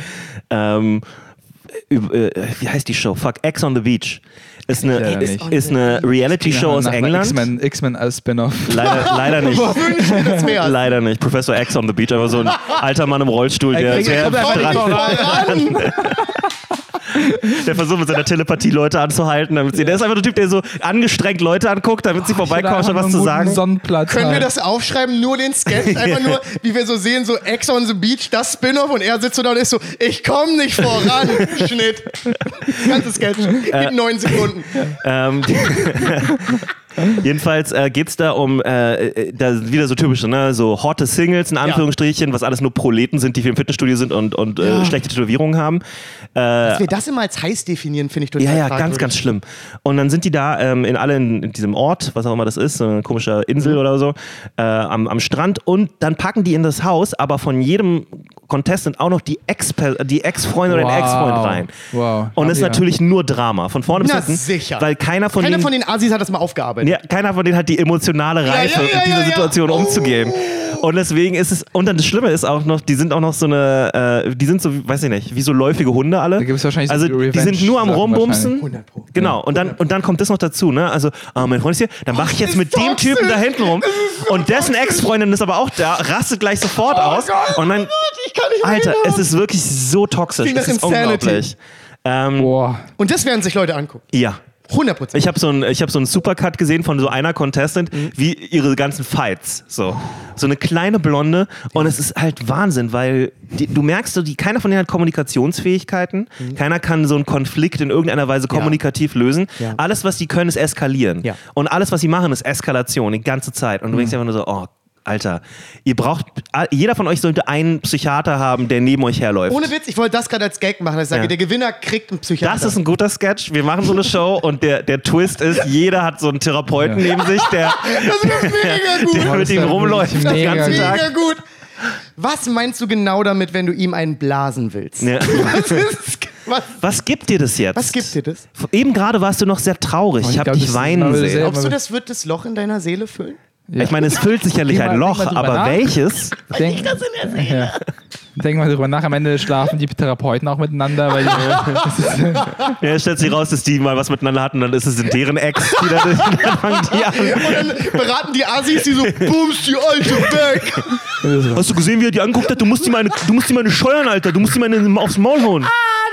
A: Ähm, äh, wie heißt die Show? Fuck, Ex on the Beach. Ist eine,
C: leider
A: ist, ist eine Reality-Show aus England.
C: X-Men, X-Men als Spin-off.
A: Leider, leider nicht. Leider nicht. Professor X on the Beach, aber so ein alter Mann im Rollstuhl, der,
C: kriegt-
A: der, der versucht mit seiner Telepathie Leute anzuhalten. Damit sie, Der ist einfach der Typ, der so angestrengt Leute anguckt, damit sie vorbeikommen, statt was zu sagen.
C: Sonnenplatz
B: Können wir
C: halt.
B: das aufschreiben? Nur den Sketch? Einfach nur, wie wir so sehen, so Ex on the Beach, das Spin-off und er sitzt so da und ist so, ich komme nicht voran. Schnitt. Ganzes Sketch. In neun Sekunden.
A: Ähm, Jedenfalls äh, geht es da um, äh, äh, da wieder so typische, ne, so hotte Singles in Anführungsstrichen, was alles nur Proleten sind, die für im Fitnessstudio sind und, und äh,
B: Ja.
A: schlechte Tätowierungen haben.
B: Dass wir das immer als heiß definieren, finde ich total
A: Ja, ja, ganz, ganz schlimm. Und dann sind die da ähm, in alle in, in diesem Ort, was auch immer das ist, so eine komische Insel oder so, äh, am, am Strand und dann packen die in das Haus, aber von jedem Contestant auch noch die Ex- die Ex-Freundin oder den
C: Wow.
A: Ex-Freund rein.
C: Wow.
A: Und es ist
C: Ja.
A: natürlich nur Drama, von vorne bis hinten.
B: sicher.
A: Weil keiner von
B: Keiner
A: denen
B: von den Assis hat das mal aufgearbeitet.
A: ja, keiner von denen hat die emotionale Reife,
B: ja, ja,
A: mit dieser
B: ja, ja.
A: Situation
B: Oh.
A: Und deswegen ist es, und dann das Schlimme ist auch noch, die sind auch noch so eine, äh, die sind so, weiß ich nicht, wie so läufige Hunde alle.
C: Da gibt's wahrscheinlich so
A: also die sind nur am Rumbumsen.
B: 100 Pro.
A: Genau, und dann, und dann kommt das noch dazu, ne? Also, ah, mein Freund ist hier, dann mache ich jetzt mit dem. Typen da hinten rum. Und dessen Ex-Freundin ist aber auch da, rastet gleich sofort aus.
B: Gott,
A: und dann,
B: ich kann nicht mehr
A: Alter, es ist wirklich so toxisch. Es
B: nach
A: ist unglaublich. Ähm,
C: Boah.
B: Und das werden sich Leute angucken.
A: ja.
B: 100 Prozent.
A: Ich habe so einen ich hab so einen Supercut gesehen von so einer Contestant, wie ihre ganzen Fights. So, so eine kleine Blonde. Und es ist halt Wahnsinn, weil die, du merkst, so, die, keiner von denen hat Kommunikationsfähigkeiten. Keiner kann so einen Konflikt in irgendeiner Weise kommunikativ lösen.
B: Ja.
A: Alles, was die können, ist eskalieren.
B: Ja.
A: Und alles, was sie machen, ist Eskalation die ganze Zeit. Und du denkst einfach nur so, oh, Alter, ihr braucht, jeder von euch sollte einen Psychiater haben, der neben euch herläuft.
B: Ohne Witz, ich wollte das gerade als Gag machen. dass Ich sage,
A: Ja.
B: der Gewinner kriegt einen Psychiater.
A: Das ist ein guter Sketch. Wir machen so eine Show und der, der Twist ist, jeder hat so einen Therapeuten neben sich, der,
B: das ist mega gut.
A: der
C: Boah,
A: mit ihm
C: ja
A: rumläuft den ganzen
C: gut.
A: Tag.
B: Mega gut. Was meinst du genau damit, wenn du ihm einen blasen willst?
A: Ja.
B: Was, ist, was,
A: Was gibt dir das jetzt?
B: was gibt dir das?
A: Eben gerade warst du noch sehr traurig.
C: Oh,
A: ich
C: ich
A: habe dich weinen sehen.
B: Glaubst du, das wird das Loch in deiner Seele füllen?
C: Ja.
A: Ich meine, es füllt sicherlich
C: mal-
A: ein Loch, aber
C: nach.
A: welches?
C: Denk, ja. Denk mal drüber nach. Am Ende schlafen die Therapeuten auch miteinander, weil die,
A: Ja, stellt sich raus, dass die mal was miteinander hatten, dann ist es in deren Ex, die dann, dann fangen die an.
B: Und dann beraten die Assis, die so, bums die Alte weg.
A: Hast du gesehen, wie er die anguckt hat? Du musst die meine, du musst die meine scheuern, Alter. Du musst die meine aufs Maul hauen.
B: Ah,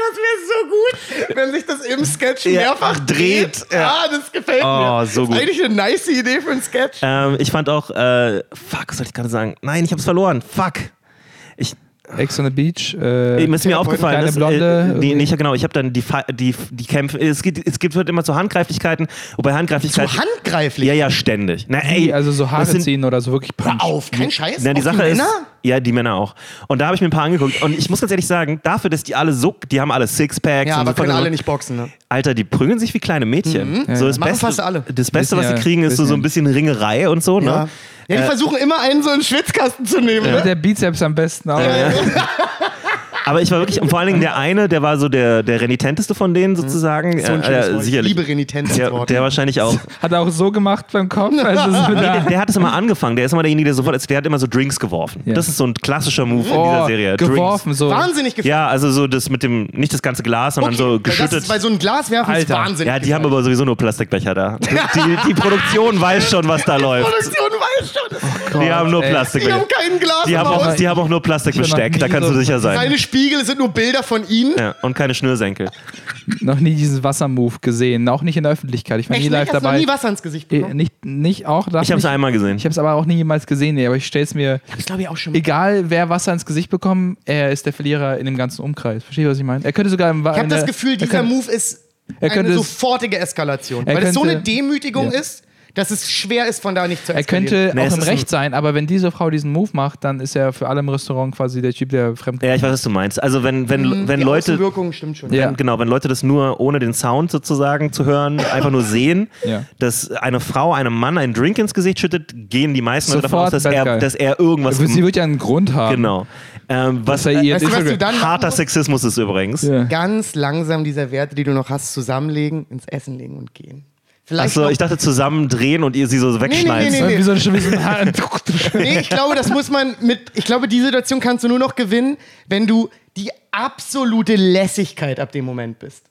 B: das wäre so gut, wenn sich das im Sketch
A: Ja,
B: mehrfach
A: dreht,
B: dreht.
A: ja.
B: Ah, das gefällt
A: Oh,
B: mir.
A: so
B: Das
A: gut.
B: ist eigentlich eine nice Idee für ein Sketch.
A: Ähm, ich fand auch, äh, fuck, was soll ich gerade sagen? Nein, ich hab's verloren. Fuck. Ich,
C: Ex on the Beach. Äh,
A: Eben ist mir aufgefallen,
C: kleine Blonde,
A: äh, die, nicht, genau, ich habe dann die, die, die Kämpfe, es gibt, es gibt halt immer so Handgreiflichkeiten, wobei
B: So
A: Handgreiflichkeiten,
B: handgreiflich.
A: ja, ja, ständig. Na,
C: Ey, also so Haare
A: sind-
C: ziehen oder so wirklich Punch.
B: Hör auf, kein Scheiß.
A: Na, die Sache ist? Ja, die Männer auch. Und da habe ich mir ein paar angeguckt. Und ich muss ganz ehrlich sagen, dafür, dass die alle so, die haben alle Sixpacks.
B: Ja,
A: und
B: aber
A: so
B: können alle nicht boxen, ne?
A: Alter, die prügeln sich wie kleine Mädchen. So das
B: Machen
A: Beste,
B: fast alle.
A: Das Beste, was sie
C: ja,
A: kriegen, ist so, so ein
C: bisschen.
A: Ringerei und so.
B: Ja.
A: Ne?
B: Ja, die
A: Äh,
B: versuchen immer einen so einen Schwitzkasten zu nehmen.
C: Mit
B: Ne?
C: der Bizeps am besten auch.
A: Aber ich war wirklich, und vor allen Dingen der eine, der war so der, der renitenteste von denen sozusagen.
B: So ein
A: Äh, äh,
B: Wort. Ich
A: sicherlich.
B: liebe Renitent als
A: Der,
B: Wort.
A: der wahrscheinlich auch.
C: Hat er auch so gemacht beim Kopf. Also so
A: Nee, der, der hat es immer angefangen. Der ist immer derjenige, der sofort, der hat immer so Drinks geworfen.
C: Ja.
A: Das ist so ein klassischer Move in dieser
C: oh,
A: Serie.
C: geworfen, so.
B: Wahnsinnig gefährlich.
A: Ja, also so das mit dem, nicht das ganze Glas, sondern so
B: weil das
A: geschüttet.
B: ist, weil so ein Glas werfen ist
C: Alter.
B: wahnsinnig
A: Ja, die haben
B: gefährlich.
A: aber sowieso nur Plastikbecher da. Die, die Produktion weiß schon, was da läuft.
B: Produktion weiß schon.
A: Die haben nur
C: ey.
B: Die
A: Plastikbecher.
B: haben kein Glas
A: Die haben, auch, die haben auch nur Plastikbesteck, da kannst du sicher sein.
B: Seine Spiegel sind nur Bilder von ihnen.
A: Ja, und keine Schnürsenkel.
C: noch nie diesen Wassermove gesehen. Auch nicht in der Öffentlichkeit. Ich war nie
B: Echt,
C: live
B: hast du noch
C: dabei.
B: nie Wasser ins Gesicht bekommen?
C: nicht, nicht auch.
A: Ich habe es einmal gesehen.
C: Ich habe es aber auch nie jemals gesehen. Nee, aber ich stelle es mir.
B: Das glaube ich auch schon mal.
C: Egal, wer Wasser ins Gesicht bekommt, er ist der Verlierer in dem ganzen Umkreis. Verstehst du, was ich meine? Er könnte sogar im
B: Ich habe das Gefühl,
C: er
B: dieser Move ist
C: er
B: eine sofortige Eskalation.
C: Er
B: Weil es so eine Demütigung
C: Ja.
B: ist, dass es schwer ist, von da nicht zu
C: Er
B: eskalieren.
C: könnte
A: Nee,
C: auch im Recht sein, aber wenn diese Frau diesen Move macht, dann ist er für alle im Restaurant quasi der Typ, der fremd
A: Ja, ich weiß, was du meinst. Also wenn, wenn, wenn
B: Die
A: Leute.
B: Außenwirkung stimmt schon.
C: Ja.
A: Wenn, genau, wenn Leute das nur ohne den Sound sozusagen zu hören, einfach nur sehen,
C: Ja.
A: dass eine Frau einem Mann einen Drink ins Gesicht schüttet, gehen die meisten Leute davon aus,
C: Sofort
A: dass er, dass er irgendwas
C: Sie wird ja einen Grund haben.
A: Genau. Ähm, was
C: er ihr
B: Weißt du, was
A: harter? Sexismus ist übrigens.
C: Ja.
B: Ganz langsam diese Werte, die du noch hast, zusammenlegen, ins Essen legen und gehen. Vielleicht
A: Achso, ich dachte zusammen drehen und ihr sie so wegschneiden.
B: nee, nee.
C: Wie so ein, wie so ein
B: Nee, ich glaube, das muss man mit. Ich glaube, die Situation kannst du nur noch gewinnen, wenn du die absolute Lässigkeit ab dem Moment bist.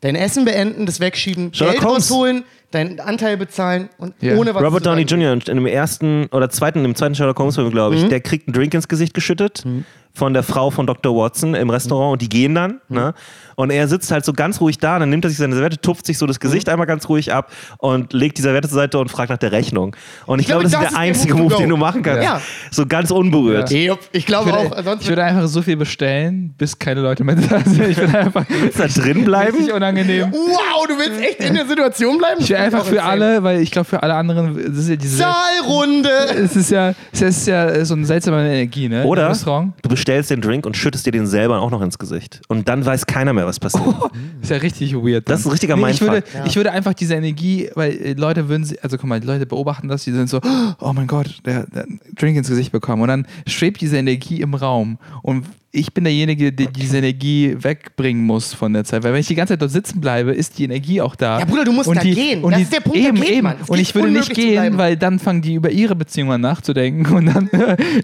B: Dein Essen beenden, das wegschieben,
A: Sherlock
B: Geld
A: Holmes.
B: rausholen, deinen Anteil bezahlen und
C: Ja.
B: ohne was
A: Robert
B: zu
A: Downey
B: sagen.
A: Jr. in dem ersten oder zweiten, im zweiten Sherlock Holmes Film, glaube ich,
B: Mhm.
A: der kriegt einen Drink ins Gesicht geschüttet von der Frau von Dr. Watson im Restaurant und die gehen dann.
B: Mhm.
A: Ne? Und er sitzt halt so ganz ruhig da, dann nimmt er sich seine Serviette, tupft sich so das
B: Mhm.
A: Gesicht einmal ganz ruhig ab und legt die Serviette zur Seite und fragt nach der Rechnung. Und ich,
B: glaube,
A: glaube, das,
B: das
A: ist der einzige
B: Move
A: den du machen kannst.
B: Ja.
A: So ganz unberührt.
B: Nee, ich glaube
C: Ich
B: auch,
C: würde,
B: ansonsten.
C: ich würde einfach so viel bestellen, bis keine Leute mehr da sind. Ich würde einfach
A: Willst du da drin bleiben?
C: richtig unangenehm.
B: wow, du willst echt in der Situation bleiben?
C: Ich will einfach für
B: auch insane.
C: alle, weil ich glaube für alle anderen, das ist ja diese.
B: Zahlrunde!
C: Es ist ja, es ist ja so eine seltsame Energie, ne?
A: Oder
C: Restaurant.
A: du bestellst den Drink und schüttest dir den selber auch noch ins Gesicht. Und dann weiß keiner mehr, was passiert.
C: Ist ja richtig weird.
A: Das ist ein richtiger
C: nee, ich würde,
A: Mindfuck.
C: ich würde einfach diese Energie, weil äh, Leute würden, sie, also guck mal, die Leute beobachten das, die sind so, oh mein Gott, der, der Drink ins Gesicht bekommen. Und dann schwebt diese Energie im Raum. Und ich bin derjenige, der diese Energie wegbringen muss von der Zeit. Weil wenn ich die ganze Zeit dort sitzen bleibe, ist die Energie auch da.
B: Ja, Bruder, du musst
C: und
B: da
C: die,
B: gehen.
C: Und
B: Das
C: die,
B: ist der Punkt, da
C: eben,
B: geht
C: eben.
B: man. Es
C: Und
B: geht
C: ich würde nicht gehen, weil dann fangen die über ihre Beziehungen an nachzudenken. Und dann,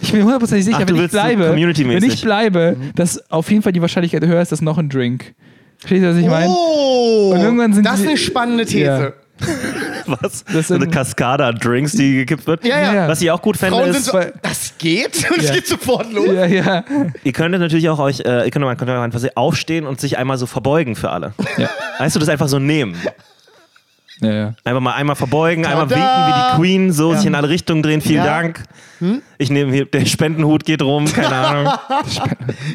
C: ich bin hundertprozentig sicher,
A: Ach,
C: wenn ich bleibe, wenn ich bleibe, dass auf jeden Fall die Wahrscheinlichkeit höher ist, dass noch ein Drink. Verstehst du, was ich meine?
B: Oh!
C: Und irgendwann sind
B: das ist eine spannende These.
A: Was?
C: Das
A: so eine Kaskade an Drinks, die gekippt wird.
B: Ja, ja.
C: Ja.
A: Was ich auch gut fände,
B: Frauen sind
A: ist,
B: so, das geht? Und es
C: Ja.
B: geht sofort los.
C: Ja, ja.
A: ihr könntet natürlich auch euch, äh, ihr könnt mal, könnt mal einfach aufstehen und sich einmal so verbeugen für alle.
C: Ja.
A: Weißt du, das einfach so nehmen.
C: Ja, ja.
A: Einfach mal einmal verbeugen, einmal
B: Tada!
A: winken wie die Queen, so
B: Ja.
A: sich in alle Richtungen drehen. Vielen
B: Ja.
A: Dank. Ich nehme hier, der Spendenhut geht rum, keine Ahnung.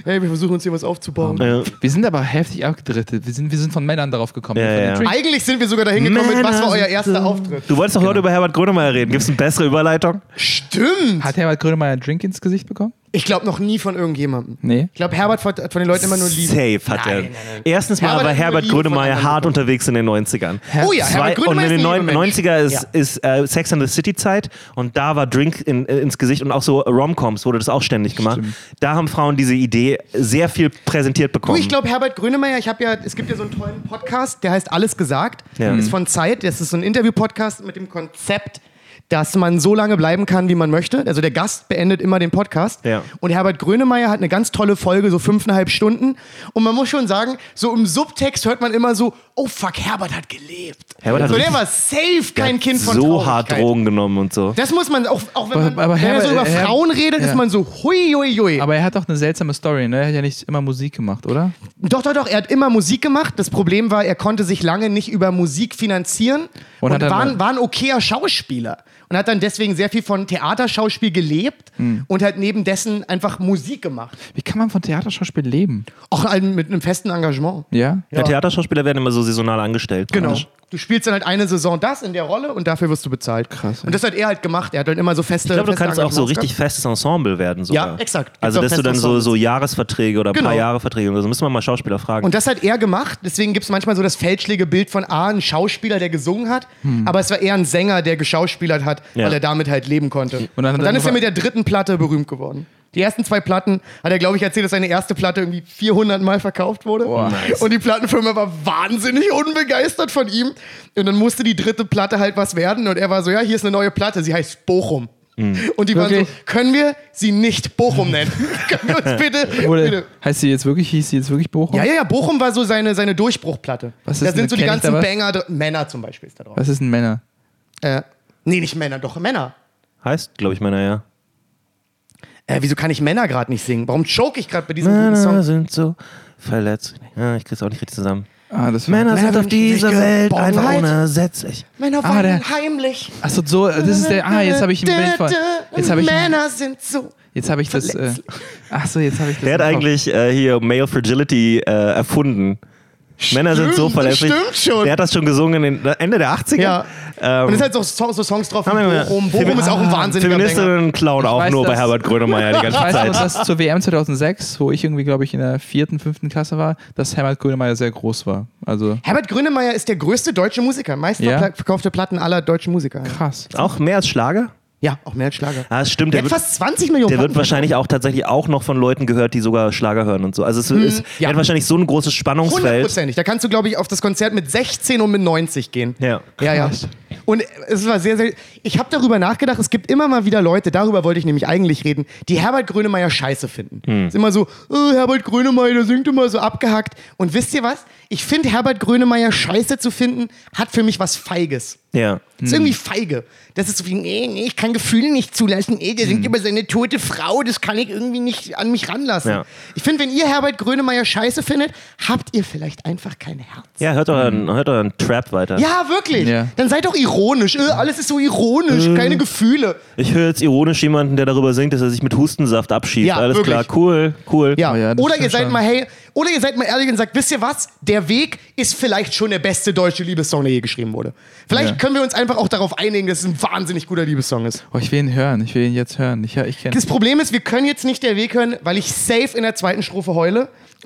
B: Hey, wir versuchen uns hier was aufzubauen.
A: Äh,
C: Wir sind aber heftig abgedrittet. Wir sind, wir sind von Männern darauf gekommen.
A: Ja, ja.
B: Eigentlich sind wir sogar dahin gekommen mit, was war euer erster Auftritt?
A: Du wolltest doch heute über Herbert Grönemeyer reden. Gibt es eine bessere Überleitung?
B: Stimmt!
C: Hat Herbert Grönemeyer einen Drink ins Gesicht bekommen?
B: Ich glaube noch nie von irgendjemandem.
C: Nee.
B: Ich glaube, Herbert hat von den Leuten immer nur Liebe.
A: Safe hat er.
B: Nein, nein, nein.
A: Erstens mal
B: Herbert
A: war Herbert Grönemeyer hart
B: bekommen.
A: unterwegs in den 90ern.
B: Oh ja, Herbert
A: und
B: Grönemeyer
A: in den
B: ist ein
A: neun-
B: lieber Mensch.
A: 90er ist,
B: Ja.
A: ist äh, Sex and the City Zeit und da war Drink in, äh, ins Gesicht und auch so Romcoms wurde das auch ständig gemacht.
C: Stimmt.
A: Da haben Frauen diese Idee sehr viel präsentiert
B: Du,
A: bekommen.
B: ich glaube, Herbert Grönemeyer, ich habe ja, es gibt ja so einen tollen Podcast, der heißt Alles gesagt.
A: Ja.
B: Ist von Zeit. Das ist so ein Interview-Podcast mit dem Konzept, dass man so lange bleiben kann, wie man möchte. Also der Gast beendet immer den Podcast.
A: Ja.
B: Und Herbert Grönemeyer hat eine ganz tolle Folge, so fünfeinhalb Stunden. Und man muss schon sagen, so im Subtext hört man immer so, oh fuck, Herbert hat gelebt.
A: Herbert hat
B: so der war safe kein
A: hat
B: Kind von
A: so hart. Drogen genommen und so.
B: Das muss man, auch, auch wenn man,
C: Aber- aber
B: wenn er so über
C: Herbert- Herr-
B: Frauen redet,
C: ja.
B: ist man so hui, hui, hui.
C: Aber er hat doch eine seltsame Story, ne? Er hat ja nicht immer Musik gemacht, oder?
B: Doch, doch, doch. Er hat immer Musik gemacht. Das Problem war, er konnte sich lange nicht über Musik finanzieren
C: Und
B: und, war ein okayer Schauspieler. Und hat dann deswegen sehr viel von Theaterschauspiel gelebt
C: Hm.
B: und hat neben dessen einfach Musik gemacht.
C: Wie kann man von Theaterschauspiel leben?
B: Auch ein- mit einem festen Engagement.
C: Ja?
A: Ja. Theaterschauspieler werden immer so saisonal angestellt.
B: Genau.
A: praktisch.
B: Du spielst dann halt eine Saison das in der Rolle und dafür wirst du bezahlt.
C: Krass, ey.
B: Und das hat er halt gemacht. Er hat dann immer so feste
A: Ich glaube, du
B: feste
A: kannst auch so richtig festes Ensemble werden. Sogar.
B: Ja, exakt. Gibt's
A: Also, dass du dann so, so Jahresverträge oder ein
B: Genau.
A: paar Jahre Verträge oder so. Müssen wir mal Schauspieler fragen.
B: Und das hat er gemacht. Deswegen gibt es manchmal so das fälschliche Bild von A, ein Schauspieler, der gesungen hat. Aber es war eher ein Sänger, der geschauspielert hat,
A: Ja.
B: weil er damit halt leben konnte. Und
C: dann
B: dann,
C: hat er
B: ist er mit der dritten Platte berühmt geworden. Die ersten zwei Platten hat er, glaube ich, erzählt, dass seine erste Platte irgendwie 400 Mal verkauft wurde. Und die Plattenfirma war wahnsinnig unbegeistert von ihm. Und dann musste die dritte Platte halt was werden. Und er war so, ja, hier ist eine neue Platte, sie heißt Bochum. Und die waren so,
C: Wirklich?
B: können wir sie nicht Bochum nennen? können wir uns bitte,
C: Oder
B: bitte
C: heißt sie jetzt wirklich, hieß sie jetzt wirklich Bochum?
B: ja, ja, ja, Bochum war so seine, seine Durchbruchplatte.
C: Was ist
B: da sind so die ganzen? Banger, Männer zum Beispiel ist da drauf.
C: Was ist ein Männer?
B: Äh, nee, nicht Männer, doch Männer.
A: heißt, glaube ich, meiner ja.
B: Äh, wieso kann ich Männer gerade nicht singen? Warum choke ich gerade bei diesem guten
A: Männer
B: Song?
A: sind so verletzt. Ja, ich krieg's auch nicht richtig zusammen.
C: Ah, das.
A: Männer sind
B: Männer
A: auf dieser Welt einfach unersetzlich.
B: Männer
C: Ah,
B: weinen
C: der-
B: heimlich.
C: Achso, so, das ist der. Ah, jetzt habe ich ein Bild von. Jetzt habe ich.
B: Männer sind so.
C: Jetzt habe ich das. Äh, ach so, jetzt habe ich das.
A: Der hat
C: im Kopf.
A: eigentlich äh, hier Male Fragility äh, erfunden. Männer sind so
B: das stimmt schon.
A: Der hat das schon gesungen in den Ende der 80er.
B: Ja.
A: Ähm,
B: Und es hat so, so so Songs drauf wie Bochum. Bochum ist auch ein wahnsinniger.
A: Feministinnen klauen auch
C: weiß,
A: nur bei Herbert Grönemeyer die ganze
C: Ich weiß
A: Zeit.
C: dass zur WM 2006, wo ich irgendwie, glaube ich, in der vierten, fünften Klasse war, dass Herbert Grönemeyer sehr groß war. Also
B: Herbert Grönemeyer ist der größte deutsche Musiker. Meist
C: Ja?
B: verkaufte Platten aller deutschen Musiker.
C: krass.
A: Auch mehr als Schlager?
B: Ja, auch mehr als Schlager.
A: Ah, das stimmt.
B: Der
A: Der,
B: hat
A: wird,
B: fast 20 Millionen
A: der wird wahrscheinlich auch tatsächlich auch noch von Leuten gehört, die sogar Schlager hören und so. Also es ist,
B: Hm, ja.
A: er hat wahrscheinlich so ein großes Spannungsfeld.
B: Hundertprozentig. Da kannst du, glaube ich, auf das Konzert mit 16 und mit 90 gehen.
A: Ja.
B: Ja, ja. Und es war sehr, sehr. Ich habe darüber nachgedacht, es gibt immer mal wieder Leute, darüber wollte ich nämlich eigentlich reden, die Herbert Grönemeyer scheiße finden.
A: Hm.
B: Ist immer so, oh, Herbert Grönemeyer, der singt immer so abgehackt. Und wisst ihr was? Ich finde, Herbert Grönemeyer scheiße zu finden, hat für mich was Feiges.
A: Ja.
B: Das ist irgendwie feige. Das ist so wie, nee, nee, ich kann Gefühle nicht zulassen. Nee, der singt über seine tote Frau, das kann ich irgendwie nicht an mich ranlassen.
A: Ja.
B: Ich finde, wenn ihr Herbert Grönemeyer scheiße findet, habt ihr vielleicht einfach kein Herz.
A: Ja, hört euren, hört euren Trap weiter.
B: Ja, wirklich.
C: Ja.
B: Dann seid doch ironisch. Äh, alles ist so ironisch, keine Gefühle.
A: Ich höre jetzt ironisch jemanden, der darüber singt, dass er sich mit Hustensaft abschießt.
B: Ja,
A: Alles
B: wirklich.
A: klar, cool, cool.
B: Ja.
C: Oh ja, das
B: oder
C: stimmt
B: ihr seid
C: schon.
B: mal, hey, oder ihr seid mal ehrlich und sagt, wisst ihr was? Der Weg ist vielleicht schon der beste deutsche Liebessong, der je geschrieben wurde. Vielleicht
C: Ja.
B: können wir uns einfach auch darauf einigen, dass es ein wahnsinnig guter Liebessong ist.
C: Oh, ich will ihn hören. Ich will ihn jetzt hören. Ich, ich
B: Das Problem ist, wir können jetzt nicht der Weg hören, weil ich safe in der zweiten Strophe heule.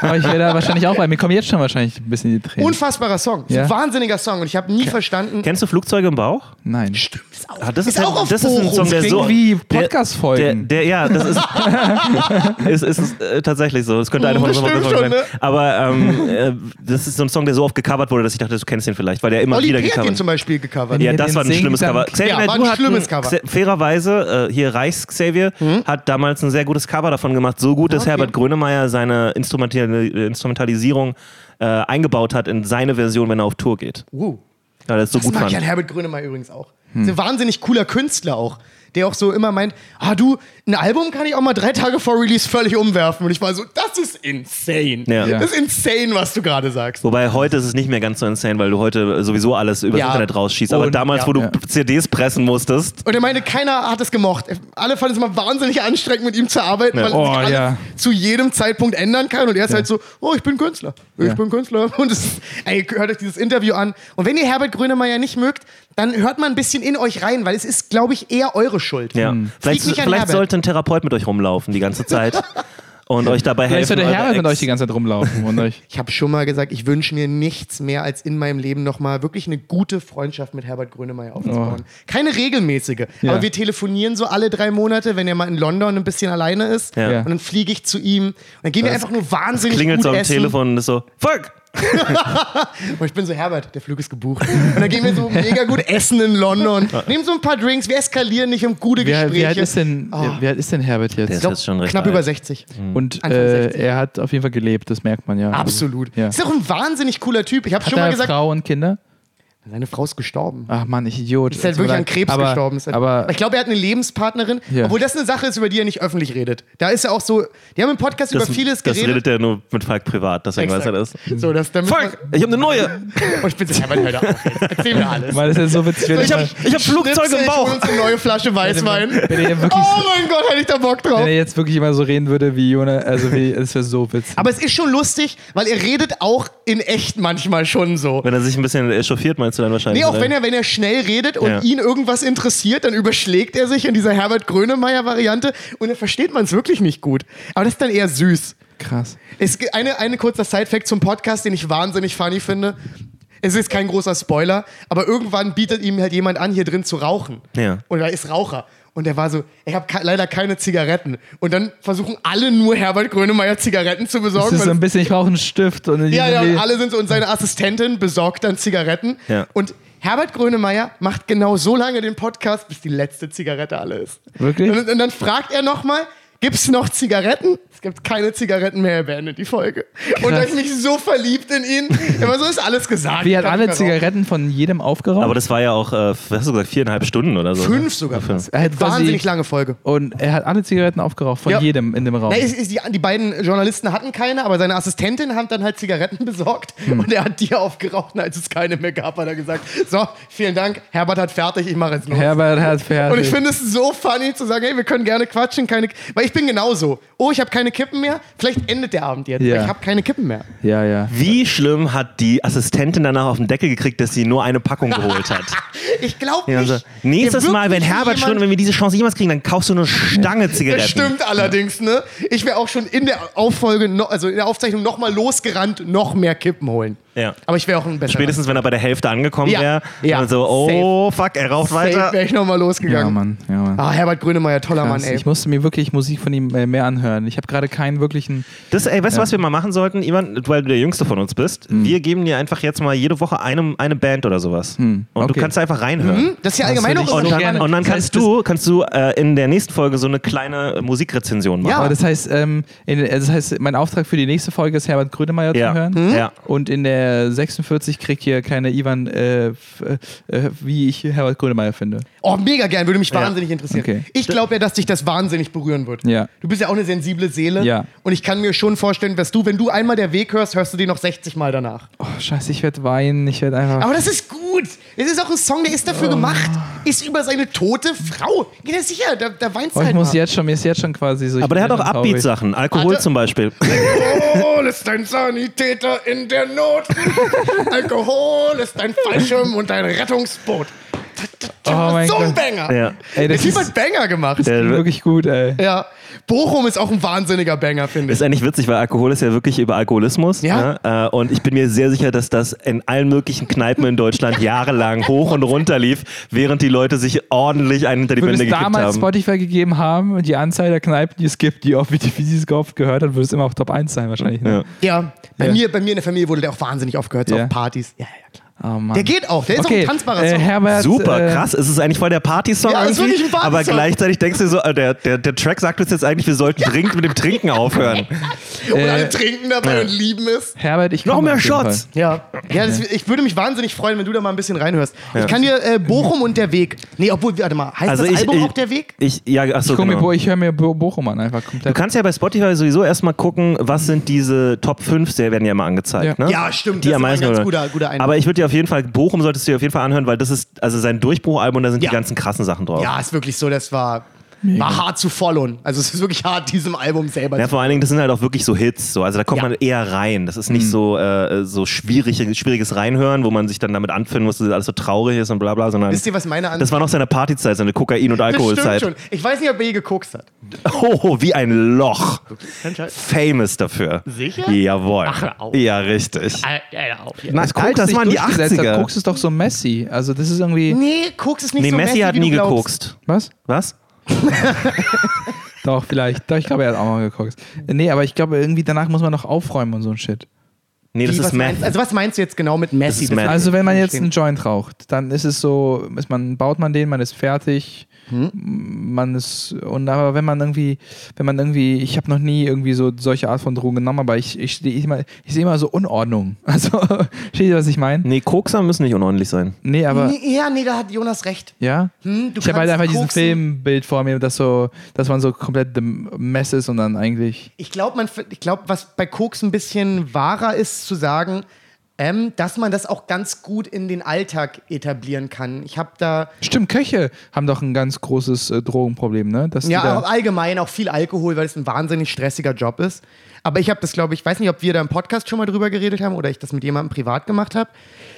C: Aber ich werde da wahrscheinlich auch bei. Mir kommen jetzt schon wahrscheinlich ein bisschen die Tränen.
B: unfassbarer Song.
C: Ja.
B: Ein wahnsinniger Song. Und ich habe nie verstanden.
A: Kennst du Flugzeuge im Bauch?
C: Nein.
B: Stimmt, ist auch,
A: Ah, das
B: ist
A: ist,
B: auch auf
A: das ist ein
B: Bochum.
A: Song, der so.
C: wie
A: der-
C: Podcast-Folgen.
A: Der, der, ja, das ist, ist, ist, ist äh, tatsächlich so. Das könnte eine von
B: Das
A: unseren
B: stimmt
A: Folgen
B: schon,
A: sein. Aber ähm, äh, das ist so ein Song, der so oft gecovert wurde, dass ich dachte, du kennst ihn vielleicht, weil der immer
B: Olli
A: wieder gecovert
B: zum Beispiel gecovert.
A: Ja, das war ein schlimmes Cover. Xavier
B: Ja, war ein schlimmes Cover.
A: Fairerweise, äh, hier Reichs Xavier hat damals ein sehr gutes Cover davon gemacht. So gut, dass
B: okay.
A: Herbert Grönemeyer seine Instrumental Instrumentalisierung äh, eingebaut hat in seine Version, wenn er auf Tour geht.
B: Uh.
A: Weil er es so
B: Das
A: gut
B: mag
A: fand.
B: ich an Herbert Grönemeyer übrigens auch. Ist ein wahnsinnig cooler Künstler auch. Der auch so immer meint, ah du, ein Album kann ich auch mal drei Tage vor Release völlig umwerfen. Und ich war so, das ist insane.
A: Ja. Ja.
B: Das ist insane, was du gerade sagst.
A: Wobei heute ist es nicht mehr ganz so insane, weil du heute sowieso alles übers
B: Ja.
A: Internet rausschießt. Aber
B: Und-
A: damals,
B: ja.
A: wo du
C: Ja.
A: CDs pressen musstest,
B: Und er meinte, keiner hat es gemocht. Alle fanden es immer wahnsinnig anstrengend, mit ihm zu arbeiten,
A: Ja.
B: weil
C: Oh,
B: sich alles
C: ja.
B: zu jedem Zeitpunkt ändern kann. Und er ist halt so, oh, ich bin Künstler. Ich
C: Ja.
B: bin Künstler. Und es ey, hört euch dieses Interview an. Und wenn ihr Herbert Grönemeyer nicht mögt, dann hört mal ein bisschen in euch rein, weil es ist, glaube ich, eher eure Schuld.
A: ja. Vielleicht,
B: an
A: vielleicht
B: Herbert.
A: sollte ein Therapeut mit euch rumlaufen die ganze Zeit und euch dabei
C: Vielleicht
A: helfen.
C: soll der Herbert mit euch die ganze Zeit rumlaufen und euch.
B: Ich habe schon mal gesagt, ich wünsche mir nichts mehr, als in meinem Leben nochmal wirklich eine gute Freundschaft mit Herbert Grönemeyer aufzubauen. Keine regelmäßige,
C: Oh. Ja.
B: aber wir telefonieren so alle drei Monate, wenn er mal in London ein bisschen alleine ist.
A: Ja.
B: Und dann fliege ich zu ihm. Und dann gehen wir einfach nur wahnsinnig
A: Klingelt
B: gut
A: so am
B: essen.
A: Telefon und ist so, fuck!
B: Und ich bin so, Herbert, der Flug ist gebucht. Und dann gehen wir so mega gut essen in London. Nehmen so ein paar Drinks, wir eskalieren nicht um gute
C: Wer,
B: Gespräche.
C: wie, alt ist denn,
B: Oh.
C: alt ist denn Herbert
A: Der
C: jetzt?
A: ist jetzt schon recht
B: Knapp
A: alt.
B: über 60.
C: Und
B: Anfang
C: äh,
B: 60.
C: er hat auf jeden Fall gelebt, das merkt man ja.
B: Absolut.
C: Ja.
B: Ist doch ein wahnsinnig cooler Typ. Ich habe
C: Hat
B: schon
C: er
B: mal gesagt,
C: Frau und Kinder?
B: Seine Frau ist gestorben.
C: Ach Mann, ich Idiot.
B: Ist halt wirklich an. Krebs
C: aber,
B: gestorben. Ist halt-
C: Aber
B: ich glaube, er hat eine Lebenspartnerin,
C: Ja.
B: obwohl das eine Sache ist, über die er nicht öffentlich redet. Da ist er auch so, die haben im Podcast
A: Das,
B: über vieles
A: das
B: geredet.
A: redet er nur mit Falk privat, deswegen weiß er das.
B: So, das, damit
A: Falk, ich habe eine neue!
B: Und ich bin so, Herbert, hör doch auf jetzt. Erzähl mir alles.
C: weil das ist ja so witzig. Wenn,
A: Ich habe ich hab Flugzeuge
B: Schnipsel,
A: im
B: ich
A: Bauch!
B: uns eine neue Flasche Weißwein.
C: wenn, er wirklich,
B: Oh mein Gott, hätte ich da Bock drauf.
C: wenn er jetzt wirklich immer so reden würde wie Jona, also wie, das wäre so witzig.
B: Aber es ist schon lustig, weil er redet auch in echt manchmal schon so.
A: Wenn er sich ein bisschen echauffiert, meinst du dann wahrscheinlich?
B: Nee, auch wenn er, wenn er schnell redet und
A: Ja.
B: ihn irgendwas interessiert, dann überschlägt er sich in dieser Herbert Grönemeyer-Variante und dann versteht man es wirklich nicht gut. Aber das ist dann eher süß.
C: Krass.
B: Es gibt eine, eine kurzer Side-Fact zum Podcast, den ich wahnsinnig funny finde. Es ist kein großer Spoiler, aber irgendwann bietet ihm halt jemand an, hier drin zu rauchen.
A: Ja.
B: Und er ist Raucher. Und er war so, ich habe leider keine Zigaretten. Und dann versuchen alle nur Herbert Grönemeyer Zigaretten zu
C: Das
B: besorgen.
C: ist so ein bisschen, ich brauche einen Stift. Und
B: ja, ja, und alle sind so, und seine Assistentin besorgt dann Zigaretten.
A: Ja.
B: Und Herbert Grönemeyer macht genau so lange den Podcast, bis die letzte Zigarette alle ist.
C: Wirklich?
B: Und, und dann fragt er nochmal, gibt's noch Zigaretten? Es gibt keine Zigaretten mehr, er beendet die Folge. Und da ich mich so verliebt in ihn. Aber so ist alles gesagt.
C: Wie hat alle. Zigaretten von jedem aufgeraucht?
A: Aber das war ja auch, äh, was hast du gesagt, viereinhalb Stunden oder so.
B: Fünf sogar
A: Fünf.
C: Er hat quasi-
B: Wahnsinnig lange Folge.
C: und er hat alle Zigaretten aufgeraucht, von
B: Ja.
C: jedem in dem Raum.
B: Na, ist, ist die, die beiden Journalisten hatten keine, aber seine Assistentin hat dann halt Zigaretten besorgt
C: Hm.
B: und er hat die aufgeraucht. Und als es keine mehr gab, hat er gesagt: So, vielen Dank, Herbert hat fertig, ich mache jetzt los.
C: Herbert hat fertig.
B: Und ich finde es so funny zu sagen, hey, wir können gerne quatschen, keine. Weil ich bin genauso. Oh, ich habe keine Kippen mehr. Vielleicht endet der Abend jetzt.
C: Ja.
B: weil Ich habe keine Kippen mehr.
C: Ja, ja.
A: Wie schlimm hat die Assistentin danach auf den Deckel gekriegt, dass sie nur eine Packung geholt hat?
B: Ich glaube nicht.
A: also, nächstes Mal, wenn Herbert schon, wenn wir diese Chance jemals kriegen, dann kaufst du eine Stange Zigaretten.
B: Das stimmt allerdings, ne? Ich wäre auch schon in der Auffolge, also in der Aufzeichnung nochmal losgerannt, noch mehr Kippen holen.
A: Ja.
B: Aber ich wäre auch ein besserer.
A: Spätestens, wenn er bei der Hälfte angekommen
B: Ja.
A: wäre.
B: Ja.
A: dann So, oh, fuck, er raucht weiter.
B: wäre ich nochmal
C: Ja,
B: losgegangen.
C: Mann. Ja, Mann.
B: Ah, Herbert Grönemeyer, toller
C: Krass.
B: Mann, ey.
C: Ich musste mir wirklich Musik von ihm äh, mehr anhören. Ich habe gerade keinen wirklichen.
A: Das, ey, weißt du, was wir mal machen sollten, Ivan, weil du der Jüngste von uns bist?
B: Hm.
A: Wir geben dir einfach jetzt mal jede Woche eine, eine Band oder sowas. Und du
C: okay.
A: kannst einfach reinhören.
B: Hm? Das ist ja allgemein auch
C: ich
A: Und dann,
C: gerne.
A: und dann kannst du, kannst du äh, in der nächsten Folge so eine kleine Musikrezension machen.
B: Ja.
C: Aber das heißt, ähm, in, das heißt, mein Auftrag für die nächste Folge ist Herbert Grönemeyer
A: Ja.
C: zu hören.
B: Hm?
A: Ja.
C: Und in der 46 kriegt hier kleine Ivan, äh, f- äh, wie ich Herbert Grönemeyer finde.
B: Oh, mega gern, würde mich wahnsinnig interessieren.
C: Okay.
B: Ich glaube ja, dass dich das wahnsinnig berühren wird.
C: Ja.
B: Du bist ja auch eine sensible Seele.
C: Ja.
B: Und ich kann mir schon vorstellen, dass du, wenn du einmal der Weg hörst, hörst du den noch 60 Mal danach.
C: Oh, scheiße, ich werde weinen. Ich werde einfach.
B: Aber das ist gut. Es ist auch ein Song, der ist dafür
C: Oh.
B: gemacht. Ist über seine tote Frau. Geht er sicher, da, da weinst du
C: Oh, ich
B: halt
C: muss
B: mal.
C: jetzt schon, mir ist jetzt schon quasi so.
A: Aber der hat auch. Upbeat-Sachen. Alkohol
B: Warte.
A: zum Beispiel.
B: Alkohol ist ein Sanitäter in der Not. Alkohol ist ein Fallschirm und ein Rettungsboot.
C: Oh mein
B: so ein
C: Gott.
B: Banger.
A: Ja.
C: Ey,
B: Der
C: das
B: Typ
C: ist
B: hat Banger gemacht.
A: Der-
C: wirklich gut, ey.
B: ja. Bochum ist auch ein wahnsinniger Banger, finde ich.
A: Ist eigentlich witzig, weil Alkohol ist ja wirklich über Alkoholismus.
B: Ja.
A: Ne? Äh, Und ich bin mir sehr sicher, dass das in allen möglichen Kneipen in Deutschland jahrelang hoch und runter lief, während die Leute sich ordentlich einen hinter die Bände
C: es
A: gekippt
C: damals
A: haben.
C: Spotify gegeben haben und die Anzahl der Kneipen, die es gibt, die oft, wie, sie es oft gehört hat, würde es immer auf Top 1 sein wahrscheinlich. Ne?
B: Ja, bei,
C: Ja.
B: Mir, bei mir in der Familie wurde der auch wahnsinnig oft gehört, so
C: Ja.
B: auf Partys. Ja, ja, klar.
C: Oh.
B: Der geht auch, der ist auch
C: okay.
B: ein tanzbarer
C: äh,
B: Song.
C: Herbert,
A: Super,
C: äh,
A: krass. Es ist eigentlich voll der Party-Song
B: Ja,
A: irgendwie.
B: ein Partysong.
A: aber gleichzeitig denkst du so, äh, der, der, der Track sagt uns jetzt eigentlich, wir sollten dringend mit dem Trinken aufhören.
B: und
C: äh,
B: alle trinken dabei und lieben es.
C: Herbert, ich
A: Noch mehr Shots.
B: Ja, ja das, ich würde mich wahnsinnig freuen, wenn du da mal ein bisschen reinhörst. Ich kann dir äh, Bochum und der Weg. Nee, obwohl, warte mal, heißt
A: Also
B: das
A: ich,
B: Album
A: ich,
B: auch der Weg?
A: Ich, ja, achso,
C: Ich,
A: genau.
C: Bo- ich höre mir Bo Bochum an, einfach
A: Du
C: komplett.
A: kannst ja bei Spotify sowieso erstmal gucken, was sind diese Top 5, die werden ja immer angezeigt.
C: Ja.
A: Ne?
B: Ja, stimmt,
A: Die
B: das
A: am
B: ist ein
A: meisten
B: ganz guter- guter.
A: Aber ich würde dir auf jeden Fall, Bochum solltest du dir auf jeden Fall anhören, weil das ist also sein Durchbruchalbum, da sind
B: Ja.
A: die ganzen krassen Sachen drauf.
B: Ja, ist wirklich so, das war, war hart zu followen. Also es ist wirklich hart, diesem Album selber
A: Ja,
B: zu
A: vor allen Dingen, das sind halt auch wirklich so Hits. So. Also da kommt
B: Ja.
A: man eher rein. Das ist nicht
C: Mhm.
A: so, äh, so schwierig, schwieriges Reinhören, wo man sich dann damit anfinden muss, dass alles so traurig ist und bla bla, sondern
B: Wisst ihr, was meine Ansicht
A: das war noch seine Partyzeit, seine Kokain- und
B: Das stimmt
A: Alkoholzeit.
B: schon. Ich weiß nicht, ob er je gekokst hat.
A: Oh, wie ein Loch. Famous dafür.
B: Sicher?
A: Jawohl.
B: Ach, auf.
A: Ja, richtig. Na,
C: Als
A: Alter, das waren die
C: durchgesetzt hat,
A: 80er.
C: Koks ist doch so messy. Also das ist irgendwie.
B: Nee, Koks ist nicht
A: Nee,
B: so
A: Messi
B: messy,
A: hat
B: wie
A: nie gekokst.
C: Was?
A: Was?
C: Doch, vielleicht. Doch, ich glaube, er hat auch mal gekokst. Nee, aber ich glaube, irgendwie danach muss man noch aufräumen und so ein Shit.
A: Nee, das
B: Wie,
A: ist Meth.
B: also was meinst du jetzt genau mit Messi?
A: ist Meth.
C: Also wenn man jetzt einen Joint raucht, dann ist es so, ist man, baut man den, man ist fertig,
B: Hm?
C: man ist, und aber wenn man irgendwie, wenn man irgendwie, ich habe noch nie irgendwie so solche Art von Drogen genommen, aber ich, ich, immer, ich sehe immer so Unordnung. Also, steht ihr, was ich meine?
A: Nee, Kokser müssen nicht unordentlich sein.
C: Nee, aber,
B: Nee, ja, nee, da hat Jonas recht.
C: ja?
B: Hm, du
C: ich habe halt einfach diesen
B: koksen.
C: Filmbild vor mir, dass so, dass man so komplett im Mess ist und dann eigentlich,
B: Ich glaube, ich glaub, was bei Koks ein bisschen wahrer ist, zu sagen, ähm, dass man das auch ganz gut in den Alltag etablieren kann. Ich habe da
C: stimmt, Köche haben doch ein ganz großes äh, Drogenproblem, ne? Dass
B: ja
C: da,
B: auch allgemein auch viel Alkohol, weil es ein wahnsinnig stressiger Job ist. Aber ich habe das, glaube ich, weiß nicht, ob wir da im Podcast schon mal drüber geredet haben oder ich das mit jemandem privat gemacht habe,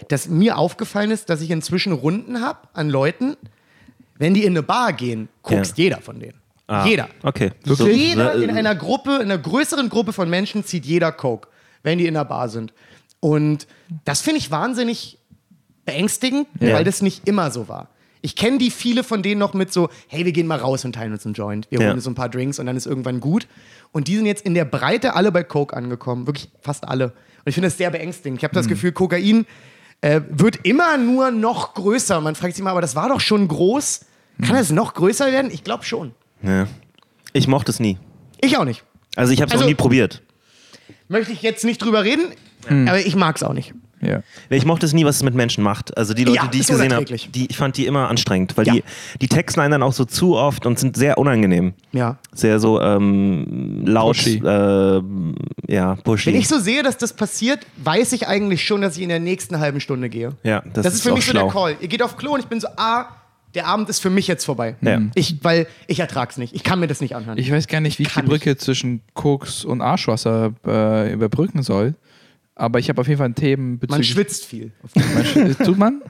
B: dass mir aufgefallen ist, dass ich inzwischen Runden habe an Leuten, wenn die in eine Bar gehen, guckst
A: Ja.
B: jeder von denen.
A: Ah,
B: Jeder.
A: Okay.
B: So, jeder
A: äh,
B: in einer Gruppe, in einer größeren Gruppe von Menschen zieht jeder Coke, wenn die in der Bar sind. Und das finde ich wahnsinnig beängstigend,
A: Ja.
B: weil das nicht immer so war. Ich kenne die viele von denen noch mit so, hey, wir gehen mal raus und teilen uns einen Joint. Wir
A: Ja.
B: holen uns so ein paar Drinks und dann ist irgendwann gut. Und die sind jetzt in der Breite alle bei Coke angekommen. Wirklich fast alle. Und ich finde das sehr beängstigend. Ich habe das Gefühl, Kokain äh, wird immer nur noch größer. Man fragt sich mal, aber das war doch schon groß. Kann es noch größer werden? Ich glaube schon.
A: Ja. Ich mochte es nie.
B: Ich auch nicht.
A: Also ich habe es
B: Also-
A: noch nie probiert.
B: Möchte ich jetzt nicht drüber reden, aber ich mag es auch nicht.
C: ja.
A: Ich mochte es nie, was es mit Menschen macht. Also die Leute,
B: Ja,
A: die ich
B: ist
A: gesehen habe, die, ich fand die immer anstrengend, weil
B: Ja.
A: die, die texten einen dann auch so zu oft und sind sehr unangenehm.
B: Ja.
A: Sehr so ähm, laut,
C: Pushy.
A: äh, ja, pushy.
B: Wenn ich so sehe, dass das passiert, weiß ich eigentlich schon, dass ich in der nächsten halben Stunde gehe.
A: ja, das,
B: Das, ist für
A: auch
B: mich
A: schlau.
B: so der Call. Ihr geht auf Klo und ich bin so, ah, der Abend ist für mich jetzt vorbei.
A: Ja.
B: Ich, weil ich ertrag's nicht. Ich kann mir das nicht anhören.
C: Ich weiß gar nicht, wie ich die
B: Kann
C: Brücke zwischen Koks und Arschwasser äh, überbrücken soll. Aber ich habe auf jeden Fall Themen
B: Man
C: bezüglich.
B: schwitzt viel.
C: Man sch- Tut man?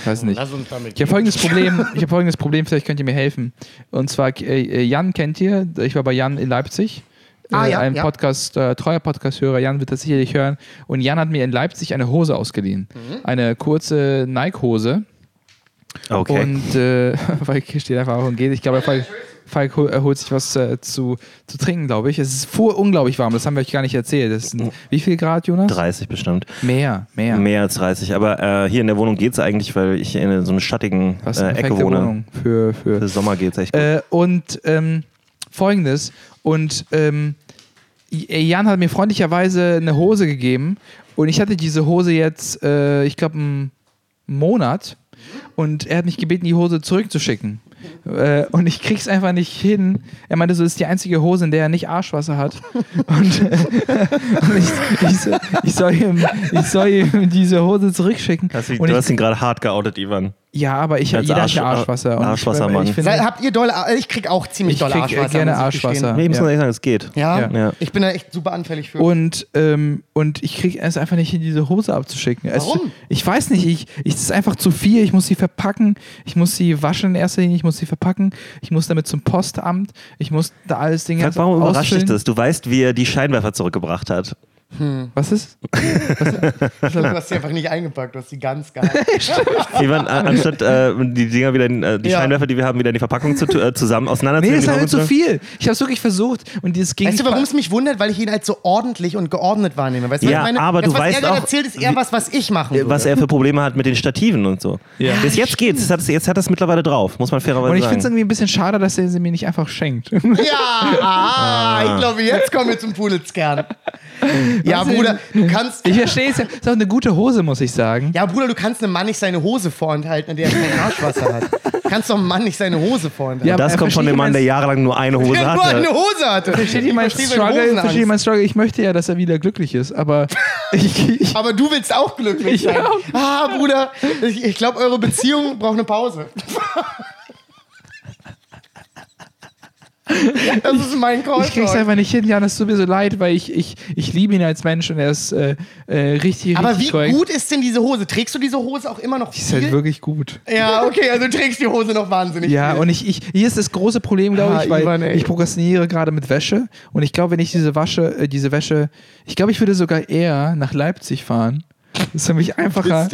C: Ich weiß nicht.
B: Lass uns damit
C: Ich habe folgendes Problem, ich habe folgendes Problem, vielleicht könnt ihr mir helfen. Und zwar, äh, äh, Jan kennt ihr, ich war bei Jan in Leipzig.
B: Ah,
C: äh,
B: ja,
C: ein
B: ja.
C: Podcast, äh, treuer Podcast-Hörer, Jan wird das sicherlich hören. Und Jan hat mir in Leipzig eine Hose ausgeliehen.
B: Mhm.
C: Eine kurze Nike-Hose.
A: Okay.
C: Und äh, Falk steht einfach auf und geht. Ich glaube, Falk, Falk hol- er holt sich was äh, zu, zu trinken, glaube ich. Es ist vor unglaublich warm, das haben wir euch gar nicht erzählt. Das sind, wie viel Grad, Jonas?
A: 30 bestimmt.
C: Mehr, mehr.
A: Mehr als 30. Aber äh, hier in der Wohnung geht es eigentlich, weil ich in so einer schattigen äh, Ecke wohne.
C: Wohnung für, für
A: Für Sommer geht es echt gut.
C: Äh, und ähm, folgendes. Und ähm, Jan hat mir freundlicherweise eine Hose gegeben. Und ich hatte diese Hose jetzt, äh, ich glaube, einen Monat. Und er hat mich gebeten, die Hose zurückzuschicken. Äh, und ich krieg's einfach nicht hin. Er meinte, so das ist die einzige Hose, in der er nicht Arschwasser hat. Und, äh, und ich, ich, soll- ich, soll ihm, ich soll ihm diese Hose zurückschicken.
A: Hast du,
C: und
A: du
C: ich,
A: hast ihn gerade hart geoutet, Ivan.
C: Ja, aber ich,
A: als
C: jeder hat
A: Arsch-
C: ja Arschwasser. Und ich- finde,
B: habt ihr dolle, ich krieg auch ziemlich
C: ich
B: dolle
C: krieg
B: Arschwasser.
C: gerne. Arschwasser.
A: Nee, ich muss ehrlich sagen, es geht.
B: Ja?
C: Ja.
A: Ja.
B: ich bin da echt super anfällig für.
C: Und, ähm, und ich kriege es einfach nicht hin, diese Hose abzuschicken. Es,
B: Warum?
C: Ich weiß nicht, ich, ich, es ist einfach zu viel. Ich muss sie verpacken, ich muss sie waschen in erster Linie, ich muss sie verpacken, ich muss damit zum Postamt, ich muss da alles Dinge
A: Frank, warum überrascht dich das? Du weißt, wie er die Scheinwerfer zurückgebracht hat.
C: Was ist?
B: du hast sie einfach nicht eingepackt, du hast sie ganz gehalten.
A: An- anstatt äh, die Dinger wieder, in, äh, die
B: Ja.
A: Scheinwerfer, die wir haben, wieder in die Verpackung zu, äh, zusammen
C: Nee,
A: auseinanderzunehmen.
C: das ist halt zu viel. Ich habe es wirklich versucht und dieses ging
B: Weißt du, warum es mich wundert? Weil ich ihn halt so ordentlich und geordnet wahrnehme. Weißt du,
A: Ja,
B: was ich meine?
A: aber
B: das,
A: du
B: was
A: weißt
B: er
A: auch,
B: erzählt, ist eher was, was ich machen würde.
A: was er für Probleme hat mit den Stativen und so.
C: Ja.
A: Bis jetzt geht's. Jetzt hat, es, jetzt hat er es mittlerweile drauf, muss man fairerweise
C: Und ich finde es
A: sagen.
C: irgendwie ein bisschen schade, dass er sie mir nicht einfach schenkt.
B: Ja, ah, ich glaube, jetzt kommen wir zum Pudelskern. Ja,
C: Was?
B: Bruder, du kannst.
C: Ich verstehe es ja. Ist auch eine gute Hose, muss ich sagen.
B: Ja, Bruder, du kannst einem Mann nicht seine Hose vorenthalten, der er kein Arschwasser hat. Du kannst doch einem Mann nicht seine Hose vorenthalten.
C: Ja,
A: das
C: aber
A: kommt von dem Mann, der jahrelang nur eine Hose
B: der nur eine
A: hatte.
B: Hose hatte.
C: Versteht
B: Ich
C: ihr mein Struggle? Versteht ihr mein Struggle? Ich möchte ja, dass er wieder glücklich ist, aber ich, ich,
B: Aber du willst auch glücklich sein.
C: Ja.
B: Ah, Bruder, ich, ich glaube, eure Beziehung braucht eine Pause. Das ist mein Call.
C: Ich krieg's einfach nicht hin, Jan, es tut mir so leid, weil ich, ich, ich liebe ihn als Mensch und er ist äh, äh, richtig,
B: Aber
C: richtig
B: wie
C: korrekt.
B: gut ist denn diese Hose? Trägst du diese Hose auch immer noch
C: Die ist halt wirklich gut.
B: Ja, okay, also du trägst die Hose noch wahnsinnig
C: Ja,
B: viel.
C: und ich, ich, hier ist das große Problem, glaube
B: Ah,
C: ich, weil
B: Ivan, ey.
C: ich prokrastiniere gerade mit Wäsche und ich glaube, wenn ich diese Wasche, äh, diese Wäsche, ich glaube, ich würde sogar eher nach Leipzig fahren. Das ist für mich einfacher,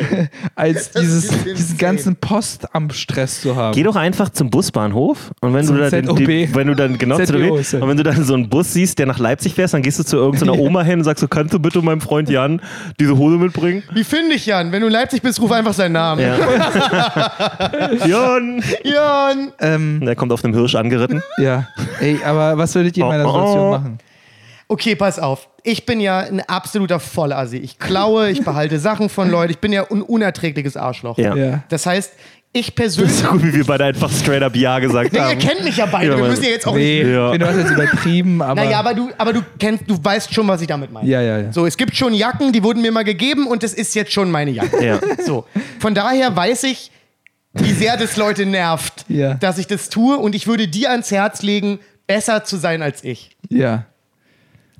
C: als dieses, diesen ganzen Postamtstress zu haben.
A: Geh doch einfach zum Busbahnhof und wenn
C: Zum
A: du, da den, die, wenn du dann genau ZOB, und wenn du dann so einen Bus siehst, der nach Leipzig fährst, dann gehst du zu irgendeiner Oma hin und sagst, du kannst du bitte meinem Freund Jan diese Hose mitbringen?
B: Wie finde ich Jan? Wenn du in Leipzig bist, ruf einfach seinen Namen.
A: Ja. Jan!
B: Jan!
C: Ähm,
A: Der kommt auf einem Hirsch angeritten.
C: ja. Ey, aber was würdet ihr in meiner
A: oh, oh.
C: Situation machen?
B: Okay, pass auf. Ich bin ja ein absoluter Vollassi. Ich klaue, ich behalte Sachen von Leuten. Ich bin ja ein unerträgliches Arschloch.
A: Ja.
C: Ja.
B: Das heißt, ich
A: Das
B: persönlich.
A: ist so gut, wie wir beide einfach straight up Ja gesagt
B: Nee, ihr
A: haben.
B: kennt mich ja beide.
A: Ja,
B: Wir müssen ja jetzt auch
C: Nee,
B: nicht.
A: Ja.
C: du hast jetzt übertrieben, aber.
B: Naja, aber du, aber du kennst, du weißt schon, was ich damit meine.
C: Ja, ja, ja.
B: So, es gibt schon Jacken, die wurden mir mal gegeben und das ist jetzt schon meine Jacke.
A: Ja.
B: So. Von daher weiß ich, wie sehr das Leute nervt,
C: Ja.
B: dass ich das tue und ich würde dir ans Herz legen, besser zu sein als ich.
C: Ja.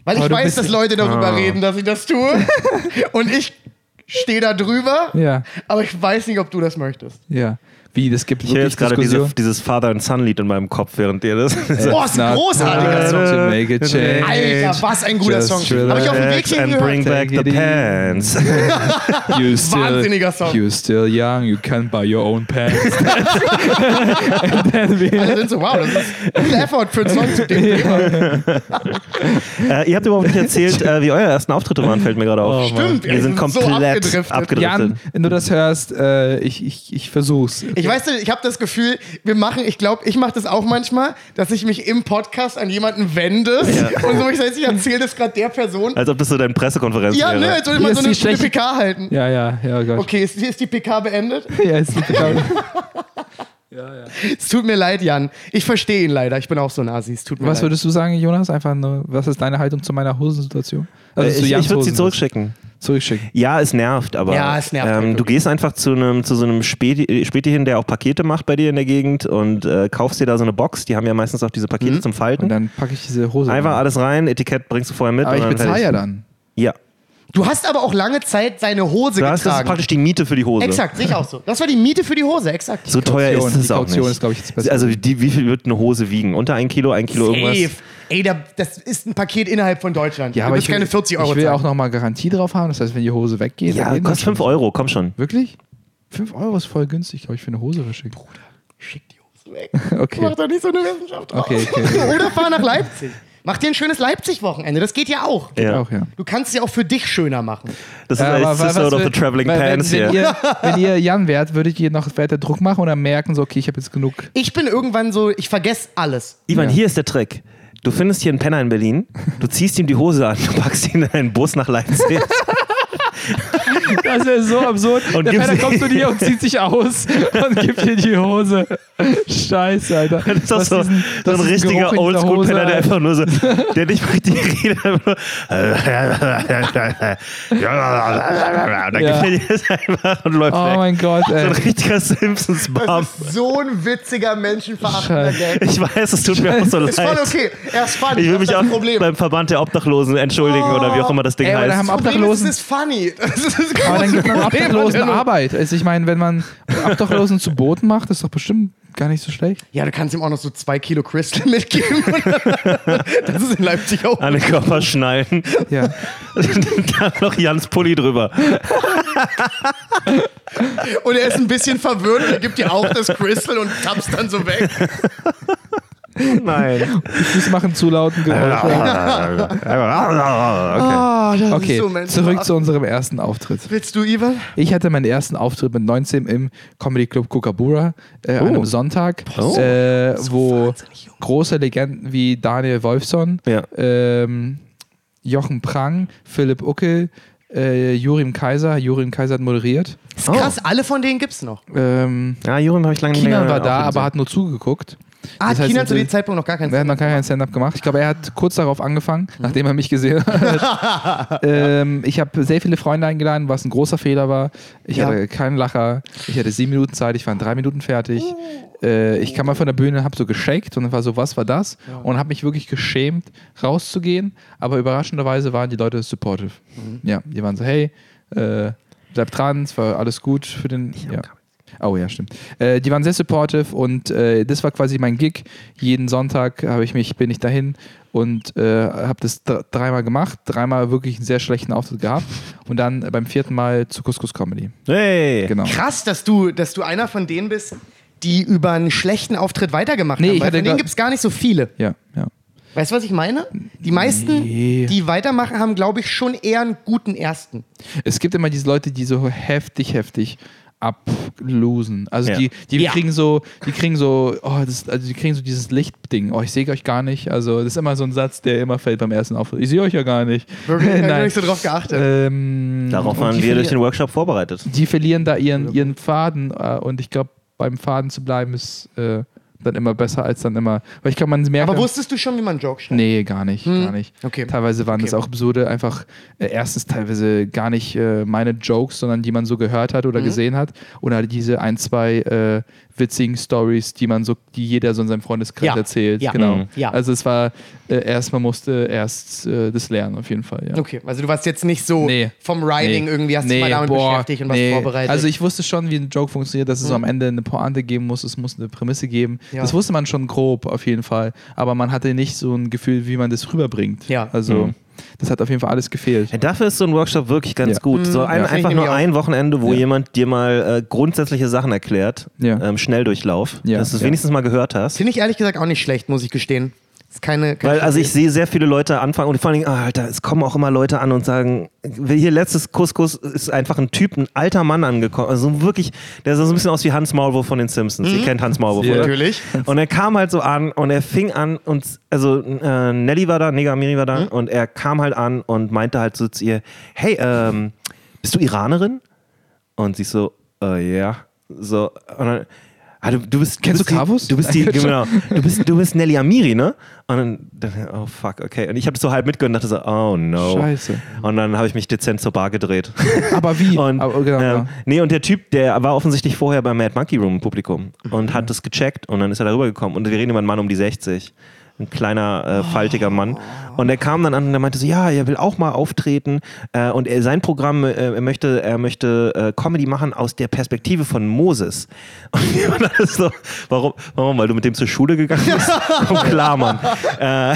B: Weil ich weiß, dass Leute darüber
A: Ah.
B: reden, dass ich das tue. und ich stehe da drüber,
C: Ja.
B: aber ich weiß nicht, ob du das möchtest.
C: Ja. Wie, das gibt
A: Ich höre
C: wirklich
A: jetzt gerade diese, dieses Father and Son Lied in meinem Kopf, während ihr das.
B: Boah, ist ein großartiger Song.
C: to make a change.
B: Alter, was ein guter
C: Just
B: Song. Habe ich auf dem Weg
A: and
B: hierhin
A: bring
B: gehört.
A: back the
C: it
A: pants.
C: You still,
B: Wahnsinniger Song.
C: You're still young, you can buy your own pants. And then we-
B: Alle sind so, wow, das ist viel Effort für einen Song zu dem Thema.
A: äh, ihr habt überhaupt nicht erzählt, äh, wie eure ersten Auftritte waren, fällt mir gerade auf.
B: Stimmt,
A: Wir sind
B: sind so
A: komplett
B: abgedriftet.
A: abgedriftet.
C: Jan, wenn du das hörst, äh, ich, ich, ich versuch's.
B: Ich weiß nicht, ich habe das Gefühl, wir machen, ich glaube, ich mache das auch manchmal, dass ich mich im Podcast an jemanden wende und so, ich, sag, ich erzähle das gerade der Person.
A: Als ob das so deine Pressekonferenz
B: Ja,
A: wäre.
B: ne, jetzt soll ich
C: Hier
B: mal
C: ist
B: so eine,
C: die
B: eine PK halten.
C: Ja, ja, ja, Gott.
B: Okay, ist, ist die PK beendet?
C: Ja, ist
B: Es tut mir leid, Jan. Ich verstehe ihn leider. Ich bin auch so ein Asi. Es tut mir
C: Was
B: leid.
C: würdest du sagen, Jonas? Einfach nur, was ist deine Haltung zu meiner Hosensituation? Also
A: Äh,
C: zu
A: ich ich würde sie zurückschicken.
C: zurückschicken.
A: Ja, es nervt, aber
B: Ja, es nervt
A: ähm, du gehst einfach zu einem zu so einem Späti, Späti hin, der auch Pakete macht bei dir in der Gegend und äh, kaufst dir da so eine Box. Die haben ja meistens auch diese Pakete
B: Mhm.
A: zum Falten.
C: Und dann packe ich diese Hose.
A: Einfach
C: rein.
A: alles rein, Etikett bringst du vorher mit.
C: Aber ich bezahle ja dann.
A: Ja,
B: Du hast aber auch lange Zeit seine Hose
A: du hast, das ist
B: getragen.
A: praktisch die Miete für die Hose.
B: Exakt, sehe ich auch so. Das war die Miete für die Hose, exakt.
A: So teuer
C: Kaution,
A: ist es auch
C: Kaution
A: nicht.
C: ist, ich, das Beste.
A: Also die, wie viel wird eine Hose wiegen? Unter ein Kilo, ein Kilo irgendwas?
B: Safe. Ey, da, das ist ein Paket innerhalb von Deutschland.
C: Ja,
B: du
C: aber ich will,
B: keine 40 Euro
C: ich will
B: zahlen.
C: auch nochmal Garantie drauf haben. Das heißt, wenn die Hose weggeht.
A: Ja, kostet
C: das
A: 5 Euro, komm schon.
C: Wirklich? 5 Euro ist voll günstig, glaube ich, für eine Hose verschickt.
B: Schick die Hose weg.
C: Okay.
B: Mach doch nicht so eine Wissenschaft draus.
C: Okay, okay.
B: Oder fahr nach Leipzig. Mach dir ein schönes Leipzig-Wochenende. Das geht ja auch.
A: Ja.
C: Auch, ja.
B: Du kannst es ja auch für dich schöner machen.
A: Das ist
C: Ja,
A: echt Sister of
C: was
A: the Traveling
C: wenn,
A: Pants
C: wenn,
A: hier.
C: ihr, wenn ihr Jan wärt, würdet ihr noch weiter Druck machen oder merken, so, okay, ich habe jetzt genug.
B: Ich bin irgendwann so, ich vergesse alles.
A: Ivan,
C: Ja.
A: hier ist der Trick. Du findest hier einen Penner in Berlin, du ziehst ihm die Hose an, du packst ihn in einen Bus nach Leipzig.
C: Das ist so absurd.
A: Und
C: der Penner kommt zu dir und zieht sich aus und gibt dir die Hose. Scheiße, Alter.
A: Das ist doch so,
C: diesen-
A: so ein richtiger Oldschool-Penner, der einfach nur so, der nicht mal die Rede. Und dann
C: Ja.
A: gefällt dir das einfach und läuft
C: Oh
A: weg.
C: mein Gott,
A: So ein
C: ey.
A: richtiger Simpsons-Bum.
B: So ein witziger, menschenverachtender. Gag.
A: Ich weiß, es tut mir auch so leid.
B: Ist voll okay. Er ist funny.
A: Ich will mich auch
B: Problem.
A: beim Verband der Obdachlosen entschuldigen oder wie auch immer das Ding
C: Ey, aber da
A: heißt.
C: haben
B: Das ist,
C: Obdachlosen.
B: es ist funny. Das ist
C: Aber dann gibt man Obdachlosen. Arbeit. Also ich meine, wenn man Obdachlosen zu Boten macht, ist doch bestimmt gar nicht so schlecht.
B: Ja, du kannst ihm auch noch so zwei Kilo Crystal mitgeben. das ist in Leipzig auch.
A: An den Körper schnallen.
C: Ja.
A: Dann noch Jans Pulli drüber.
B: Und er ist ein bisschen verwirrt und er gibt dir auch das Crystal und tappst dann so weg.
A: Nein.
C: Die Füße machen zu lauten Geräusche.
A: okay.
B: Das
C: Okay,
B: so
C: zurück zu unserem ersten Auftritt.
B: Willst du, Ivan?
C: Ich hatte meinen ersten Auftritt mit 19 im Comedy Club Kookaburra äh, an einem Sonntag,
A: Oh.
C: äh, wo große Legenden wie Daniel Wolfson,
A: Ja.
C: ähm, Jochen Prang, Philipp Uckel, äh, Jurim Kaiser, Jurim Kaiser hat moderiert.
B: Ist krass, alle von denen gibt's noch.
C: Ähm,
A: Ja, Jorim habe ich lange nicht mehr
C: war da, aber hat nur zugeguckt.
B: Ah,
C: Das heißt,
B: Kinan zu dem Zeitpunkt noch gar keinen
C: Er hat noch kein Stand-up gemacht. Ich glaube, er hat kurz darauf angefangen,
B: Mhm.
C: nachdem er mich gesehen hat. ähm, ich habe sehr viele Freunde eingeladen, was ein großer Fehler war. Ich
B: Ja.
C: hatte keinen Lacher. Ich hatte sieben Minuten Zeit. Ich war in drei Minuten fertig. Äh, ich kam mal von der Bühne, habe so geschakt und dann war so, was war das? Und habe mich wirklich geschämt, rauszugehen. Aber überraschenderweise waren die Leute supportive.
B: Mhm.
C: Ja, die waren so, hey, äh, bleib dran, es war alles gut für den. Ja. Oh ja, stimmt. Äh, die waren sehr supportive und äh, das war quasi mein Gig. Jeden Sonntag habe ich mich, bin ich dahin und äh, habe das dr- dreimal gemacht, dreimal wirklich einen sehr schlechten Auftritt gehabt und dann beim vierten Mal zu Couscous Comedy.
A: Hey.
C: Genau.
B: Krass, dass du, dass du einer von denen bist, die über einen schlechten Auftritt weitergemacht
C: Nee,
B: haben. Weil von denen gibt es gar nicht so viele.
C: Ja, ja.
B: Weißt du, was ich meine? Die meisten,
C: Nee.
B: die weitermachen, haben, glaube ich, schon eher einen guten ersten.
C: Es gibt immer diese Leute, die so heftig, heftig ablosen. Also
A: Ja.
C: die, die
B: Ja.
C: kriegen so, die kriegen so, oh, das, also die kriegen so dieses Lichtding. Oh, ich sehe euch gar nicht. Also das ist immer so ein Satz, der immer fällt beim ersten Auftritt. Ich sehe euch ja gar nicht.
B: Wirklich? Ich habe
C: Nein.
B: nicht so drauf geachtet.
C: Ähm,
A: Darauf waren wir durch den Workshop vorbereitet.
C: die verlieren da ihren, ihren Faden äh, und ich glaube, beim Faden zu bleiben ist äh, dann immer besser als dann immer. Weil ich glaube, man merkt.
B: Aber wusstest du schon, wie man einen Joke schreibt?
C: Nee, gar nicht, gar nicht.
B: Okay.
C: Teilweise waren das
B: Okay.
C: auch absurde, einfach äh, erstens teilweise gar nicht äh, meine Jokes, sondern die man so gehört hat
B: Mhm.
C: oder gesehen hat. Oder diese ein, zwei äh, witzigen Stories, die man so, die jeder so in seinem Freundeskreis
B: Ja.
C: erzählt.
B: Ja.
C: Genau.
A: Mhm.
B: Ja.
C: Also es war äh, erst, man musste erst äh, das lernen, auf jeden Fall. Ja.
B: Okay, also du warst jetzt nicht so
C: Nee.
B: vom Writing
C: Nee.
B: irgendwie, hast dich
C: Nee,
B: mal damit
C: boah,
B: beschäftigt und was
C: nee.
B: vorbereitet. Mhm.
C: Also ich wusste schon, wie ein Joke funktioniert, dass es so am Ende eine Pointe geben muss, es muss eine Prämisse geben.
B: Ja.
C: Das wusste man schon grob auf jeden Fall, aber man hatte nicht so ein Gefühl, wie man das rüberbringt.
B: Ja.
C: Also
A: Mhm.
C: Das hat auf jeden Fall alles gefehlt.
A: Ja, dafür ist so ein Workshop wirklich ganz
C: Ja.
A: gut. So ein,
C: Ja.
A: einfach nur ein Wochenende, wo
C: Ja.
A: jemand dir mal äh, grundsätzliche Sachen erklärt.
C: Ja.
A: Ähm, Schnelldurchlauf.
C: Ja.
A: Dass du es
C: Ja.
A: wenigstens mal gehört hast.
B: Finde ich ehrlich gesagt auch nicht schlecht, muss ich gestehen. Ist keine, keine
A: Weil, also ich sehe sehr viele Leute anfangen und vor allen Dingen, ah, Alter, es kommen auch immer Leute an und sagen, hier letztes Couscous ist einfach ein Typ, ein alter Mann angekommen. Also wirklich, der sah so ein bisschen aus wie Hans Maulwurf von den Simpsons. Ihr kennt Hans Maulwurf,
C: Ja.
A: oder?
B: Natürlich.
A: Und er kam halt so an und er fing an und, also äh, Nelly war da, Nega Miri war da und er kam halt an und meinte halt so zu ihr, hey, ähm, bist du Iranerin? Und sie so, äh, ja. So, und dann, Ah, du, du bist,
C: Kennst
A: du? Die, du bist die, genau. Du bist, du bist Nelly Amiri, ne? Und dann, dann oh fuck, okay. Und ich habe so halb mitgehört und dachte so, oh no.
C: Scheiße.
A: Und dann habe ich mich dezent zur Bar gedreht.
C: Aber wie?
A: Und,
C: Aber, genau,
A: ähm,
C: ja.
A: nee, und der Typ, der war offensichtlich vorher beim Mad Monkey Room im Publikum und hat das gecheckt und dann ist er darüber gekommen. Und wir reden über einen Mann um die 60. Ein kleiner, äh, faltiger Mann. Und er kam dann an und er meinte so, ja, er will auch mal auftreten. Äh, und er, sein Programm, äh, er möchte, er möchte äh, Comedy machen aus der Perspektive von Moses. Und wir waren alle so, warum, warum? Weil du mit dem zur Schule gegangen bist? oh, klar, Mann. Äh,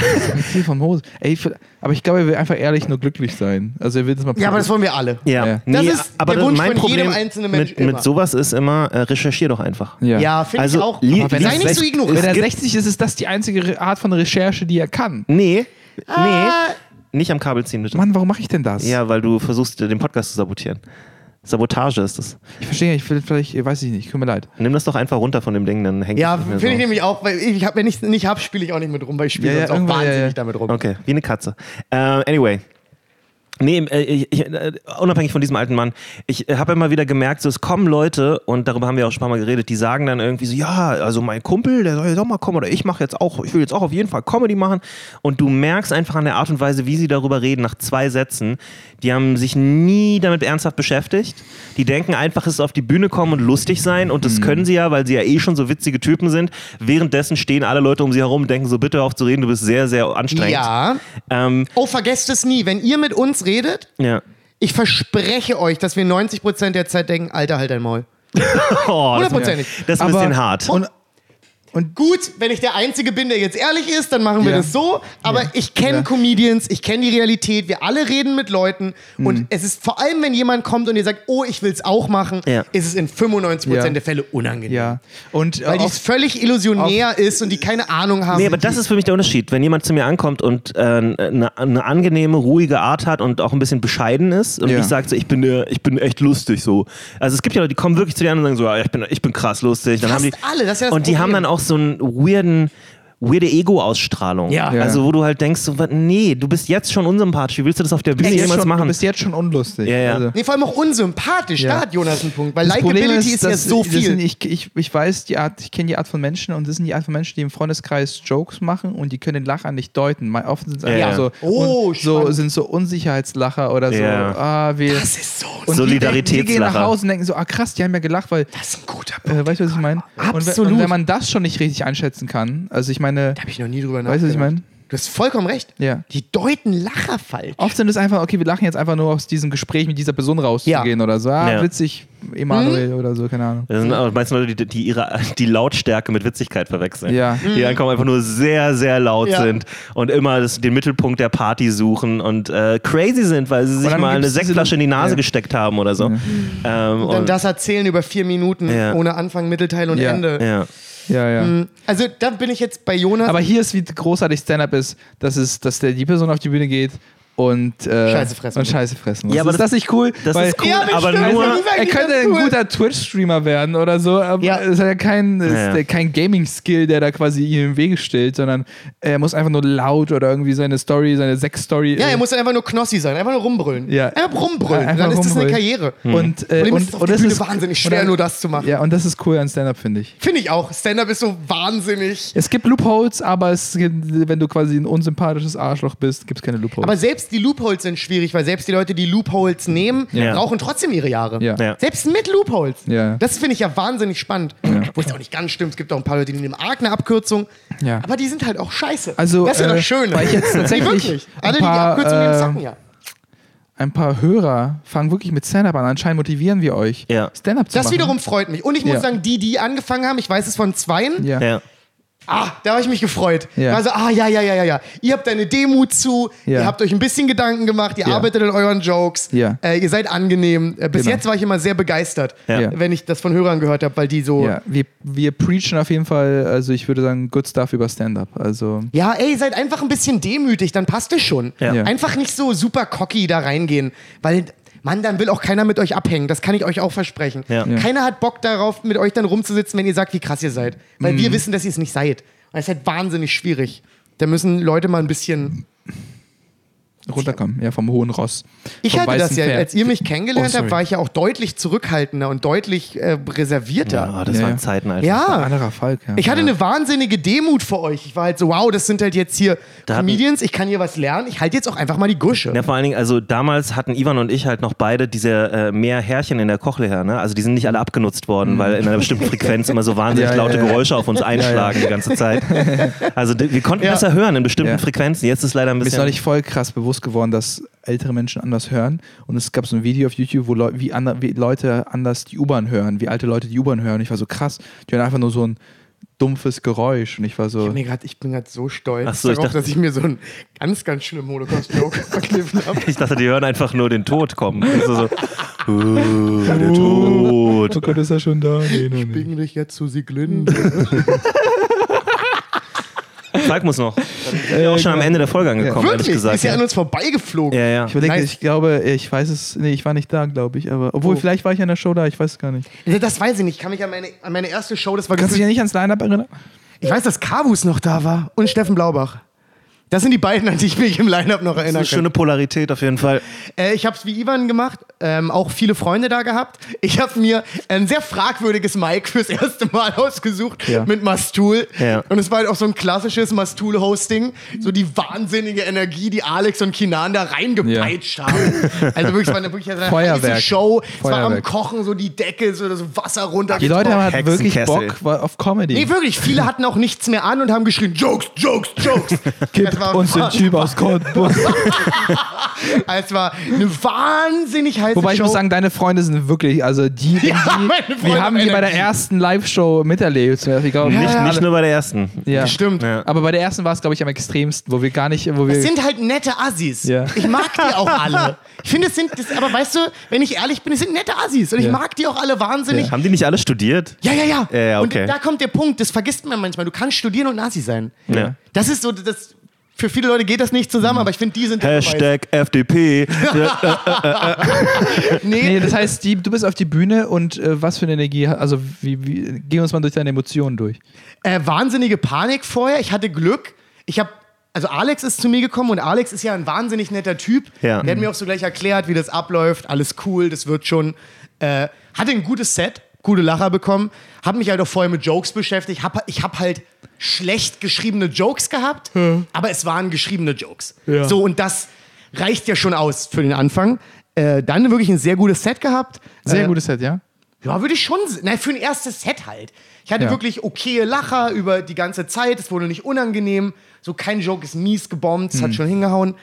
C: Ziel von Moses. Ey, ich- aber ich glaube, er will einfach ehrlich nur glücklich sein. Also er will das mal
B: Ja, aber das wollen wir alle.
A: ja,
C: Ja.
B: Das ist der Wunsch
A: mein
B: von
A: Problem
B: jedem einzelnen Mensch
A: mit, mit sowas ist immer, äh, recherchier doch einfach.
C: ja.
B: Ja, finde
A: Also,
B: ich auch.
A: li-
C: Aber er
B: Sei nicht so
A: es-
B: ignorant.
C: Wenn er
A: gibt-
C: 60 ist, ist das die einzige Art von Recherche, die er kann.
A: Nee,
B: Ah.
A: nee, nicht am Kabel ziehen, bitte.
C: Mann, warum mache ich denn das?
A: Ja, weil du versuchst, den Podcast zu sabotieren. Sabotage ist das.
C: Ich verstehe, ich will vielleicht, weiß ich nicht, tut mir leid.
A: Nimm das doch einfach runter von dem Ding, dann hängt
B: Ja,
A: es nicht mehr
B: finde ich nämlich auch, weil ich hab, wenn ich es nicht habe, spiele ich auch nicht mit rum, weil ich spiele
C: Ja, ja,
B: sonst auch wahnsinnig
C: ja, ja.
B: damit rum.
A: Okay, wie eine Katze. Äh, anyway. Nee, äh, ich, ich, äh, unabhängig von diesem alten Mann, ich äh, habe immer wieder gemerkt, so, es kommen Leute, und darüber haben wir auch schon ein paar Mal geredet, die sagen dann irgendwie so, ja, also mein Kumpel, der soll jetzt auch mal kommen, oder ich mache jetzt auch, ich will jetzt auch auf jeden Fall Comedy machen. Und du merkst einfach an der Art und Weise, wie sie darüber reden, nach zwei Sätzen, die haben sich nie damit ernsthaft beschäftigt. Die denken einfach, es ist auf die Bühne kommen und lustig sein, und das können sie ja, weil sie ja eh schon so witzige Typen sind. Währenddessen stehen alle Leute um sie herum und denken so, bitte hör auf zu reden, du bist sehr, sehr anstrengend.
B: Ja.
A: Ähm,
B: Oh, vergesst es nie. Wenn ihr mit uns redet,
A: ja.
B: ich verspreche euch, dass wir 90% der Zeit denken, Alter, halt dein Maul.
A: Oh, das,
B: Hundertprozentig.
A: das ist ein bisschen hart.
C: Und,
B: Gut, wenn ich der Einzige bin, der jetzt ehrlich ist, dann machen wir
C: Ja.
B: das so. Aber
C: Ja.
B: ich kenne
C: Ja.
B: Comedians, ich kenne die Realität, wir alle reden mit Leuten.
C: Mhm.
B: Und es ist vor allem, wenn jemand kommt und ihr sagt, oh, ich will es auch machen, ist es in 95%
C: Ja.
B: der Fälle unangenehm.
C: ja. Und äh,
B: Weil die völlig illusionär ist und die keine Ahnung haben.
A: Nee, aber das ist für mich der Unterschied. Wenn jemand zu mir ankommt und äh, eine, eine angenehme, ruhige Art hat und auch ein bisschen bescheiden ist und ich sage so, ich bin, äh, ich bin echt lustig so. Also es gibt ja Leute, die kommen wirklich zu dir an und sagen so, ich bin, ich bin krass lustig. Dann
B: Fast
A: haben die,
B: alle, das ist ja das
A: und die haben dann auch so einen weirden weirde Ego-Ausstrahlung.
B: Ja.
C: Ja.
A: Also wo du halt denkst, so, nee, du bist jetzt schon unsympathisch. Wie willst du das auf der Bühne jemals
C: schon,
A: machen?
C: Du bist jetzt schon unlustig.
A: Ja, ja.
C: Also,
B: Nee, vor allem auch unsympathisch.
C: Ja.
B: Da hat Jonas einen Punkt. Weil
C: das Problem
B: Likeability ist, ja
C: dass-
B: so viel.
C: Sind, ich, ich, ich weiß die Art, ich kenne die Art von Menschen und das sind die Art von Menschen, die im Freundeskreis Jokes machen und die können den Lacher nicht deuten. Mal oft sind es einfach
A: Ja.
C: so,
B: Oh,
C: so sind so Unsicherheitslacher oder so.
A: Ja.
C: Ah, wir,
B: das ist so.
C: und
A: Solidaritätslacher.
C: Die, die gehen nach Hause und denken so, ah krass, die haben ja gelacht, weil
B: das ist ein guter Punkt.
C: äh, weißt du, was ich meine? Und, wenn-
B: Absolut.
C: Und wenn man das schon nicht richtig einschätzen kann, also ich meine,
B: Da habe ich noch nie drüber
C: weißt du, was ich meine?
B: Du hast vollkommen recht.
C: Ja.
B: Die deuten Lacher falsch.
C: Oft sind es einfach, okay, wir lachen jetzt einfach nur aus diesem Gespräch mit dieser Person rauszugehen oder so. Ah,
A: Ja.
C: witzig, Emanuel
B: Hm?
C: oder so, keine Ahnung.
A: Das sind meistens Leute, die, die ihre die Lautstärke mit Witzigkeit verwechseln.
C: Ja.
A: Die ankommen einfach nur sehr, sehr laut
B: Ja.
A: sind und immer das, den Mittelpunkt der Party suchen und äh, crazy sind, weil sie sich mal eine Sektflasche in die Nase
C: Ja.
A: gesteckt haben oder so. Ähm,
B: Dann
A: und,
B: das erzählen über vier Minuten
A: Ja.
B: ohne Anfang, Mittelteil und
C: Ja.
B: Ende.
A: ja.
C: Ja, ja.
B: Also da bin ich jetzt bei Jonas.
C: Aber hier ist, wie großartig Stand-Up ist, dass, es, dass der, die Person auf die Bühne geht und, äh,
B: Scheiße fressen
C: und
B: muss.
C: Scheiße fressen muss.
A: Ja, aber
C: ist
A: das-
C: das nicht cool?
A: Das
C: Weil-
A: ist cool,
B: Ja,
A: aber
B: stimmt.
A: nur.
C: Er könnte ein
B: cool.
C: guter Twitch-Streamer werden oder so, aber
B: Ja.
C: es ist ja kein,
A: Ja.
C: der- kein Gaming-Skill, der da quasi ihm im Wege steht, sondern er muss einfach nur laut oder irgendwie seine Story, seine Sex-Story.
B: ja,
C: äh,
B: er muss dann einfach nur Knossi sein, einfach nur rumbrüllen.
C: Ja.
B: Einfach rumbrüllen.
C: Einfach
B: dann ist das eine
C: rumbrüllen.
B: Karriere.
C: und, äh, und,
B: ist, auf
C: und
B: der
C: das ist
B: wahnsinnig
C: und
B: schwer,
C: dann-
B: nur das zu machen.
C: Ja, und das ist cool an Stand-Up, finde ich.
B: Finde ich auch. Stand-up ist so wahnsinnig.
C: Es gibt Loopholes, aber es gibt, wenn du quasi ein unsympathisches Arschloch bist, gibt es keine Loopholes.
B: Aber selbst die Loopholes sind schwierig, weil selbst die Leute, die Loopholes nehmen,
A: Ja.
B: brauchen trotzdem ihre Jahre.
C: Ja.
A: Ja.
B: Selbst mit Loopholes.
C: Ja.
B: Das finde ich ja wahnsinnig spannend. Wo es auch nicht ganz stimmt. Es gibt auch ein paar Leute, die nehmen arg eine Abkürzung.
C: Ja.
B: Aber die sind halt auch scheiße.
C: Also,
B: das ist ja
C: äh,
B: das Schöne.
C: weil ich jetzt tatsächlich
B: wirklich.
C: ein
B: Alle,
C: paar,
B: die die Abkürzung nehmen,
C: äh,
B: sacken ja.
C: ein paar Hörer fangen wirklich mit Stand-Up an. Anscheinend motivieren wir euch,
A: Ja.
C: Stand-Up zu
B: Das
C: machen.
B: wiederum freut mich. Und ich muss
C: Ja.
B: sagen, die, die angefangen haben, ich weiß es von zweien,
C: Ja.
B: Ah, da habe ich mich gefreut.
C: Ja.
B: Also, ah, ja, ja, ja, ja, ja. Ihr habt eine Demo zu,
C: Ja.
B: ihr habt euch ein bisschen Gedanken gemacht, ihr
C: Ja.
B: arbeitet an euren Jokes,
C: Ja.
B: äh, ihr seid angenehm. Äh, bis
C: Genau.
B: jetzt war ich immer sehr begeistert, wenn ich das von Hörern gehört habe, weil die so.
C: Ja, wir, wir preachen auf jeden Fall, also ich würde sagen, good stuff über Stand-Up. Also,
B: Ja, ey, seid einfach ein bisschen demütig, dann passt es schon. Einfach nicht so super cocky da reingehen, weil, Mann, dann will auch keiner mit euch abhängen. Das kann ich euch auch versprechen.
A: Ja.
C: Ja.
B: Keiner hat Bock darauf, mit euch dann rumzusitzen, wenn ihr sagt, wie krass ihr seid. Weil
C: Mhm.
B: wir wissen, dass ihr es nicht seid. Und das ist halt wahnsinnig schwierig. Da müssen Leute mal ein bisschen
C: runterkommen, ja, vom hohen Ross.
B: Ich hatte das ja,
C: Pferd.
B: als ihr mich kennengelernt
C: Oh,
B: habt, war ich ja auch deutlich zurückhaltender und deutlich äh, reservierter.
A: Ja, das
C: Ja,
A: waren
C: ja.
A: Zeiten, Alter.
B: Ja.
C: Anderer Falk, ja.
B: Ich hatte eine wahnsinnige Demut vor euch. Ich war halt so, wow, das sind halt jetzt hier
A: Da
B: Comedians, ich kann hier was lernen. Ich halte jetzt auch einfach mal die Gusche.
A: Ja, vor allen Dingen, also damals hatten Ivan und ich halt noch beide diese äh, mehr Härchen in der Cochlea, ne? Also die sind nicht alle abgenutzt worden, weil in einer bestimmten Frequenz immer so wahnsinnig laute
C: ja.
A: Geräusche auf uns einschlagen die ganze Zeit. Also wir konnten
B: Ja.
A: besser hören in bestimmten
C: Ja.
A: Frequenzen. Jetzt ist leider ein
C: Mir ist
A: bisschen.
C: neulich voll krass bewusst geworden, dass ältere Menschen anders hören. Und es gab so ein Video auf YouTube, wo, Leu wie, wie Leute anders die U-Bahn hören, wie alte Leute die U-Bahn hören. Und ich war so krass. Die hören einfach nur so ein dumpfes Geräusch. Und ich war
B: Ich,
C: so.
B: mir grad, ich bin gerade so stolz
A: so, ich
B: darauf,
A: dachte-
B: dass ich mir so einen ganz, ganz schlimmen Holocaust-Joke verkniffen habe.
A: ich dachte, die hören einfach nur den Tod kommen. Also so, uh, der Tod.
C: Oh Gott, ist er schon da? Nee, nee, nee.
B: Bing dich jetzt zu Sieglinde.
A: Falk muss noch. Wir sind auch schon am Ende der Folge angekommen, ehrlich
B: Wirklich?
A: gesagt.
B: ist ja an uns vorbeigeflogen.
A: ja, ja.
C: Ich überlege,
B: Nice.
C: ich glaube, ich weiß es, nee, ich war nicht da, glaube ich, aber obwohl,
B: Oh.
C: vielleicht war ich an der Show da, ich weiß es gar nicht.
B: Das weiß ich nicht. Ich kann mich an meine, an meine erste Show, das war
C: Kannst du dich ja nicht ans Line-Up erinnern?
B: Ich weiß, dass Kabus noch da war und Steffen Blaubach. Das sind die beiden, an die ich mich im Line-Up noch
A: Das ist
B: erinnern
A: eine
B: kann.
A: schöne Polarität auf jeden Fall.
B: Äh, ich habe es wie Ivan gemacht, ähm, auch viele Freunde da gehabt. Ich habe mir ein sehr fragwürdiges Mic fürs erste Mal ausgesucht
C: Ja.
B: mit Mastul.
A: Ja.
B: Und es war halt auch so ein klassisches Mastul-Hosting. So die wahnsinnige Energie, die Alex und Kinan da reingepeitscht haben. Also wirklich, es war eine, wirklich eine
C: Feuerwerk.
B: Show. Es war am
C: Feuerwerk.
B: Kochen, so die Decke, so, so Wasser runter.
C: Die Leute haben halt wirklich. Bock auf Comedy.
B: Nee, wirklich. Viele hatten auch nichts mehr an und haben geschrien, Jokes, Jokes, Jokes. War
C: uns den Typ aus Cottbus.
B: Es war eine wahnsinnig heiße
C: Wobei ich
B: Show.
C: muss sagen, deine Freunde sind wirklich, also die, die,
B: meine
C: die
B: Freunde
C: haben
B: haben
C: die bei der
B: Energie.
C: ersten Live-Show miterlebt. Ich glaube,
A: Nicht,
B: ja.
A: nicht nur bei der ersten.
C: ja.
B: Stimmt.
A: Ja.
C: Aber bei der ersten war es, glaube ich, am extremsten, wo wir gar nicht, wo wir.
B: Es sind halt nette Assis.
C: Ja.
B: Ich mag die auch alle. Ich finde, es sind, das, aber weißt du, wenn ich ehrlich bin, es sind nette Assis. Und ich
C: Ja.
B: mag die auch alle wahnsinnig.
A: Haben die nicht alle studiert?
B: Ja, ja, ja.
A: Ja, ja, okay.
B: Und da kommt der Punkt, das vergisst man manchmal. Du kannst studieren und Nazi sein.
A: Ja.
B: Das ist so, das, für viele Leute geht das nicht zusammen, aber ich finde, die sind der Beweis.
A: Hashtag FDP.
B: Nee,
C: Nee, das heißt, die, du bist auf die Bühne und äh, was für eine Energie, also wie, wie, geh uns mal durch deine Emotionen durch.
B: äh, wahnsinnige Panik vorher. Ich hatte Glück. Ich habe also Alex ist zu mir gekommen und Alex ist ja ein wahnsinnig netter Typ.
A: Ja.
B: Der hat mir auch so gleich erklärt, wie das abläuft. Alles cool, das wird schon. Äh, hatte ein gutes Set, gute Lacher bekommen. Hab mich halt auch vorher mit Jokes beschäftigt. Hab, ich habe halt schlecht geschriebene Jokes gehabt, aber es waren geschriebene Jokes. So, und das reicht ja schon aus für den Anfang. Äh, dann wirklich ein sehr gutes Set gehabt.
C: Sehr
B: äh,
C: gutes Set, ja?
B: ja, würde ich schon. Na, für ein erstes Set halt. Ich hatte
C: Ja.
B: wirklich okaye Lacher über die ganze Zeit. Es wurde nicht unangenehm. So kein Joke ist mies gebombt. Es
C: Hm.
B: hat schon hingehauen.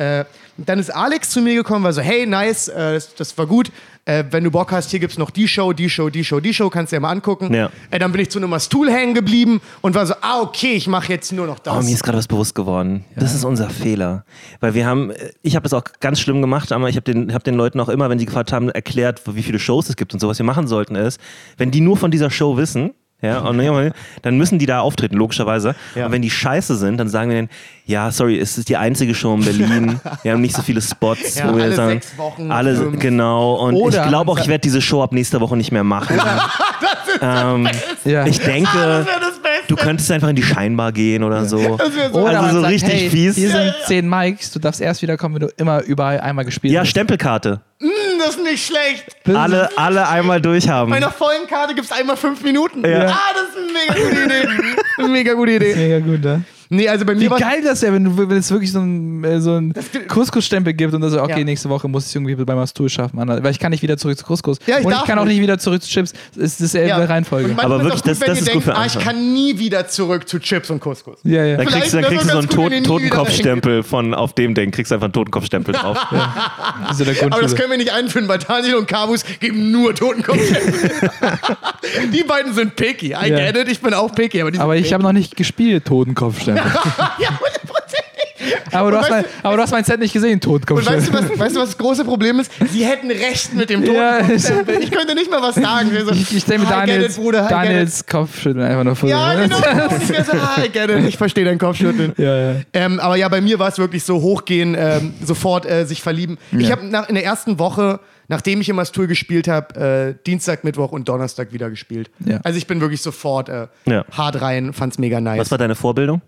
B: Äh, dann ist Alex zu mir gekommen, war so, hey, nice, äh, das, das war gut. Äh, wenn du Bock hast, hier gibt's noch die Show, die Show, die Show, die Show, kannst du ja mal angucken.
A: Ja.
B: Äh, dann bin ich zu einem Mastul hängen geblieben und war so, ah, okay, ich mache jetzt nur noch das.
A: Oh, mir ist gerade was bewusst geworden. Das ist unser Fehler. Weil wir haben, ich habe das auch ganz schlimm gemacht, aber ich habe den, hab den Leuten auch immer, wenn sie gefragt haben, erklärt, wie viele Shows es gibt und so, was wir machen sollten, ist, wenn die nur von dieser Show wissen, ja, und dann müssen die da auftreten, logischerweise.
B: Ja.
A: Und wenn die scheiße sind, dann sagen wir denen, ja, sorry, es ist die einzige Show in Berlin. Wir haben nicht so viele Spots.
B: Ja,
A: wo wir
B: alle
A: sagen,
B: sechs Wochen,
A: Alle,
B: fünf.
A: genau. Und
C: Oder
A: ich glaube auch, ich werde diese Show ab nächster Woche nicht mehr machen. ähm,
C: Ja.
A: ich denke,
B: das das Beste.
A: du könntest einfach in die Scheinbar gehen oder so.
B: Das wär so-
C: Oder
A: Also so
C: sagt,
A: richtig
C: hey,
A: fies.
C: Hier sind zehn Mics, du darfst erst wiederkommen, wenn du immer überall einmal gespielt
A: Ja,
C: hast.
A: Stempelkarte.
B: Hm, das ist nicht schlecht.
A: Alle, alle einmal durchhaben.
B: Bei einer vollen Karte gibt's einmal fünf Minuten.
A: Ja.
B: Ah, das ist eine mega gute Idee. Mega gute Idee.
C: Mega gut, ne?
B: Nee, also bei
C: Wie
B: mir war
C: geil das wäre, wenn, du- wenn es wirklich so einen äh, so ein Couscous-Stempel gibt und dann so, okay,
B: Ja.
C: nächste Woche muss ich irgendwie bei Mastur schaffen. Anna- Weil ich kann nicht wieder zurück zu Couscous.
B: Ja, ich
C: und ich
B: darf
C: kann auch
B: nicht.
C: nicht wieder zurück zu Chips. Das ist dieselbe
B: Ja.
C: Reihenfolge.
B: Und manchmal
A: Aber
B: ist
A: wirklich,
B: auch
A: das-
B: wenn
A: das
B: ihr
A: ist gut
B: denkt,
A: für
B: ah, ich
A: Anfang.
B: kann nie wieder zurück zu Chips und Couscous.
C: ja, ja.
A: Dann kriegst, du- dann
B: Vielleicht
A: kriegst du so einen
B: gut,
A: Tot
B: wenn ihr nie
A: Totenkopfstempel von auf dem Ding. Kriegst einfach einen Totenkopfstempel drauf.
C: Ja der
B: Aber das
C: Grundschule.
B: können wir nicht einführen, weil Daniel und Kabus geben nur Totenkopfstempel. die beiden sind picky. I
C: Ja.
B: get it, ich bin auch picky. Aber, die sind
C: Aber ich habe noch nicht gespielt, Totenkopfstempel.
B: Ja, hundertprozentig.
C: aber, du hast mein, aber du hast mein Set nicht gesehen,
B: Und weißt du, was, weißt du, was das große Problem ist? Sie hätten recht mit dem
C: Ja,
B: Totenkopfstempel. Ich könnte nicht mal was sagen. Ich, so,
C: Ich, ich stelle mir
B: "Ah, I get
C: Daniels,
B: it, Bruder, I get it."
C: Daniels Kopfschütteln einfach nur vor.
B: Ja, genau. Ich so, ah, I get it. Ich verstehe deinen Kopfschütteln.
C: Ja, ja.
B: Ähm, aber ja, bei mir war es wirklich so hochgehen, ähm, sofort äh, sich verlieben. Ich
C: Ja.
B: habe in der ersten Woche, nachdem ich im Astur gespielt habe, äh, Dienstag, Mittwoch und Donnerstag wieder gespielt.
C: Ja.
B: Also ich bin wirklich sofort äh,
A: Ja.
B: hart rein, fand's mega nice.
A: Was war deine Vorbildung?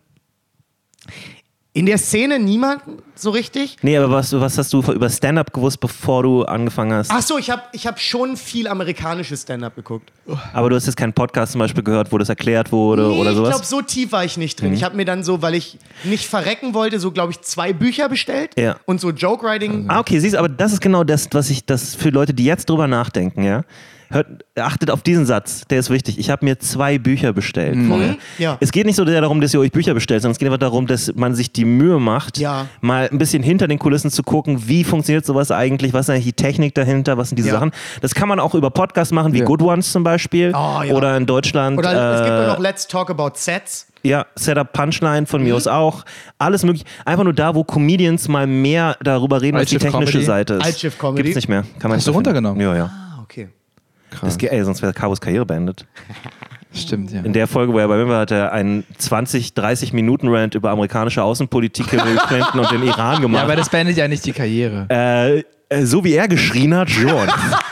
B: In der Szene niemanden so richtig.
A: Nee, aber was, was hast du über Stand-Up gewusst, bevor du angefangen hast?
B: Ach so, ich habe ich hab schon viel amerikanisches Stand-up geguckt.
A: Aber du hast jetzt keinen Podcast zum Beispiel gehört, wo das erklärt wurde
B: Nee,
A: oder
B: ich
A: sowas?
B: glaube, so tief war ich nicht drin. Ich habe mir dann so, weil ich nicht verrecken wollte, so, glaube ich, zwei Bücher bestellt.
A: Ja.
B: Und so Joke-Writing.
A: Ah, okay, siehst du, aber das ist genau das, was ich, das für Leute, die jetzt drüber nachdenken, ja. Hört, achtet auf diesen Satz, der ist wichtig. Ich habe mir zwei Bücher bestellt vorher.
B: Ja.
A: Es geht nicht so sehr darum, dass ihr euch Bücher bestellt, sondern es geht einfach darum, dass man sich die Mühe macht,
B: Ja.
A: mal ein bisschen hinter den Kulissen zu gucken, wie funktioniert sowas eigentlich, was ist eigentlich die Technik dahinter, was sind diese
B: Ja.
A: Sachen. Das kann man auch über Podcasts machen, wie
C: Ja.
A: Good Ones zum Beispiel.
B: Oh, ja.
A: Oder in Deutschland.
B: Oder es gibt
A: äh,
B: ja noch Let's Talk About Sets.
A: ja, Setup Punchline von
B: Mhm.
A: mir aus auch. Alles möglich. Einfach nur da, wo Comedians mal mehr darüber reden, was die technische
C: Comedy.
A: Seite ist.
B: Altschiff Comedy.
A: Gibt's nicht mehr. Kann man
C: Hast du
A: nicht finden.
C: runtergenommen?
A: Ja, ja.
B: Ah, okay.
A: Das geht, ey, sonst wäre Cabos Karriere beendet.
C: Stimmt, ja.
A: In der Folge, wo er bei mir war, hat er einen 20, 30 Minuten Rant über amerikanische Außenpolitik, Hillary Clinton und den Iran
C: Ja,
A: gemacht.
C: aber das beendet ja nicht die Karriere.
A: äh, äh, so wie er geschrien hat, schon.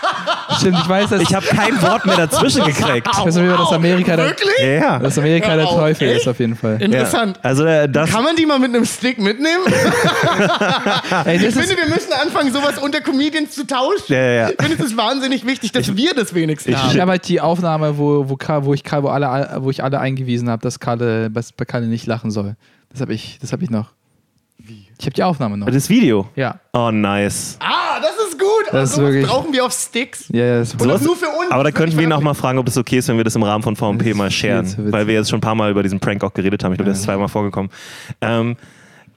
C: Stimmt, ich weiß, dass,
A: Ich habe kein Wort mehr dazwischen gekriegt.
C: ich weiß nicht, dass Amerika der,
B: Wirklich?
A: Ja,
C: dass Amerika der Teufel ist, auf jeden Fall.
B: Interessant.
A: Ja. Also äh, das,
B: Kann man die mal mit einem Stick mitnehmen?
C: Ey,
B: Ich
C: das
B: finde, wir müssen anfangen, sowas unter Comedians zu tauschen.
A: Ja, ja, ja.
B: Ich finde, es ist wahnsinnig wichtig, dass wir das wenigstens
A: ich-
B: haben.
C: ich habe halt die Aufnahme, wo, wo, wo ich Karl, wo, alle, wo ich alle eingewiesen habe, dass Kalle, dass bei Kalle nicht lachen soll. Das habe ich, das hab ich noch. Wie? Ich habe die Aufnahme noch.
A: das Video.
C: Ja.
A: Oh, nice.
B: Ah, das ist gut.
C: Das ist
B: sowas
C: wirklich-
B: brauchen wir auf Sticks.
C: Ja, ja, das
B: das
A: Sowas-
B: nur für uns.
A: Aber da
B: das
A: könnten wir ihn auch mal fragen, ob es okay ist, wenn wir das im Rahmen von VMP mal scheren. Weil wir jetzt schon ein paar Mal über diesen Prank auch geredet haben. Ich glaube, der ist zweimal vorgekommen. Ähm,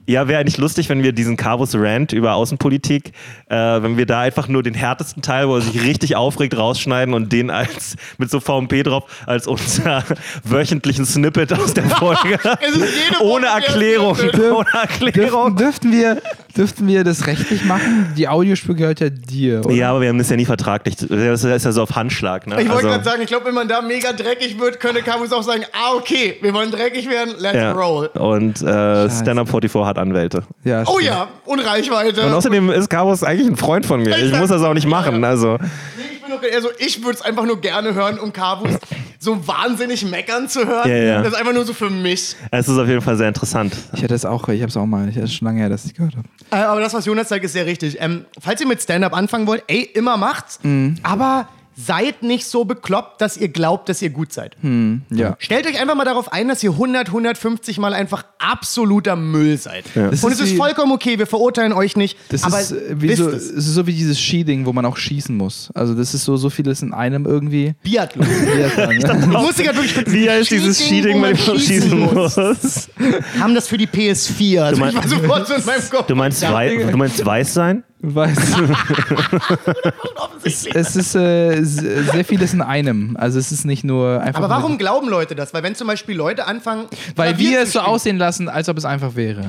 A: ja, wäre eigentlich lustig, wenn wir diesen Carvus Rant über Außenpolitik, äh, wenn wir da einfach nur den härtesten Teil, wo er sich richtig aufregt, rausschneiden und den als mit so VMP drauf als unser wöchentlichen Snippet aus der Folge.
B: Es ist jede Woche
A: Ohne Erklärung. Ohne Erklärung.
C: Dürften, dürften, wir, dürften wir das rechtlich machen? Die Audiospur gehört ja dir, oder?
A: Ja, aber wir haben das ja nie vertraglich. Das ist ja so auf Handschlag. Ne?
B: Ich wollte
A: Also-
B: gerade sagen, ich glaube, wenn man da mega dreckig wird, könnte Camus auch sagen, ah, okay, wir wollen dreckig werden, let's
A: Ja.
B: roll.
A: Und äh, Stand-Up 44 hat Anwälte.
C: Ja,
B: Oh ja, und Reichweite.
A: Und außerdem ist Carlos eigentlich ein Freund von mir. Ich muss das auch nicht machen. Also,
B: Nee, ich bin doch eher so, ich würde es einfach nur gerne hören, um Cavus so wahnsinnig meckern zu hören.
A: Ja, ja.
B: Das ist einfach nur so für mich.
A: es ist auf jeden Fall sehr interessant.
C: Ich hatte es auch, ich habe es auch mal, ich es schon lange her, dass ich gehört habe.
B: Äh, aber das, was Jonas sagt, ist sehr richtig. Ähm, falls ihr mit Stand-Up anfangen wollt, ey, immer macht's.
A: Mhm.
B: Aber seid nicht so bekloppt, dass ihr glaubt, dass ihr gut seid.
C: Ja.
B: Stellt euch einfach mal darauf ein, dass ihr 100, 150 Mal einfach absoluter Müll seid.
C: Das
B: Und
C: ist
B: es ist
C: wie-
B: vollkommen okay, wir verurteilen euch nicht.
C: Das
B: aber
C: ist, äh, wie
B: wisst
C: so,
B: es.
C: ist so wie dieses Cheating, wo man auch schießen muss. Also das ist so, so vieles in einem irgendwie.
B: Biathlon.
C: Biathlon, ne?
B: Du musst dich ja wirklich
A: Wie heißt dieses Cheating,
B: wo
A: wenn
B: man
A: man schießen muss?
B: Haben das für die PS4. Also
A: mein-
B: ich war sofort so in meinem Kopf.
A: Du meinst, wei du meinst weiß sein?
C: Weißt du, es, es ist äh, sehr vieles in einem. Also es ist nicht nur einfach.
B: Aber warum
C: nur-
B: glauben Leute das? Weil wenn zum Beispiel Leute anfangen...
C: Weil wir es so
B: spielen-
C: aussehen lassen, als ob es einfach wäre.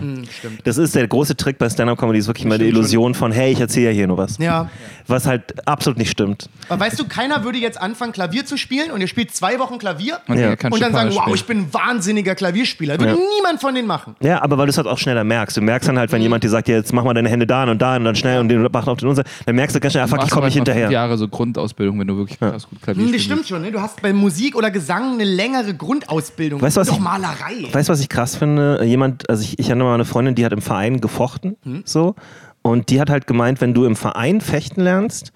A: Das ist der große Trick bei Stand-Up-Comedy, ist wirklich mal die Illusion von, hey, ich erzähle ja hier nur was.
B: Ja.
A: Was halt absolut nicht stimmt.
B: Aber weißt du, keiner würde jetzt anfangen, Klavier zu spielen und ihr spielt zwei Wochen Klavier
C: Und,
A: Ja.
B: und dann sagen,
C: Chopin
B: wow, ich
C: spielen.
B: bin ein wahnsinniger Klavierspieler. Würde
A: Ja.
B: niemand von denen machen.
A: Ja, aber weil du es halt auch schneller merkst. Du merkst dann halt,
B: Mhm.
A: wenn jemand dir sagt, ja, jetzt mach mal deine Hände da und da und dann schnell und den mach auf den unser, dann merkst du ganz schnell, ah, fuck, ich komme nicht hinterher.
C: fünf Jahre so Grundausbildung, wenn du wirklich krass gut Klavier
B: Hm, das stimmt schon, ne? Du hast bei Musik oder Gesang eine längere Grundausbildung.
A: Weißt du, was ich-
B: Malerei.
A: Weißt du, was ich krass finde? Jemand, also ich, ich hatte mal eine Freundin, die hat im Verein gefochten,
B: Hm?
A: so. Und die hat halt gemeint, wenn du im Verein fechten lernst,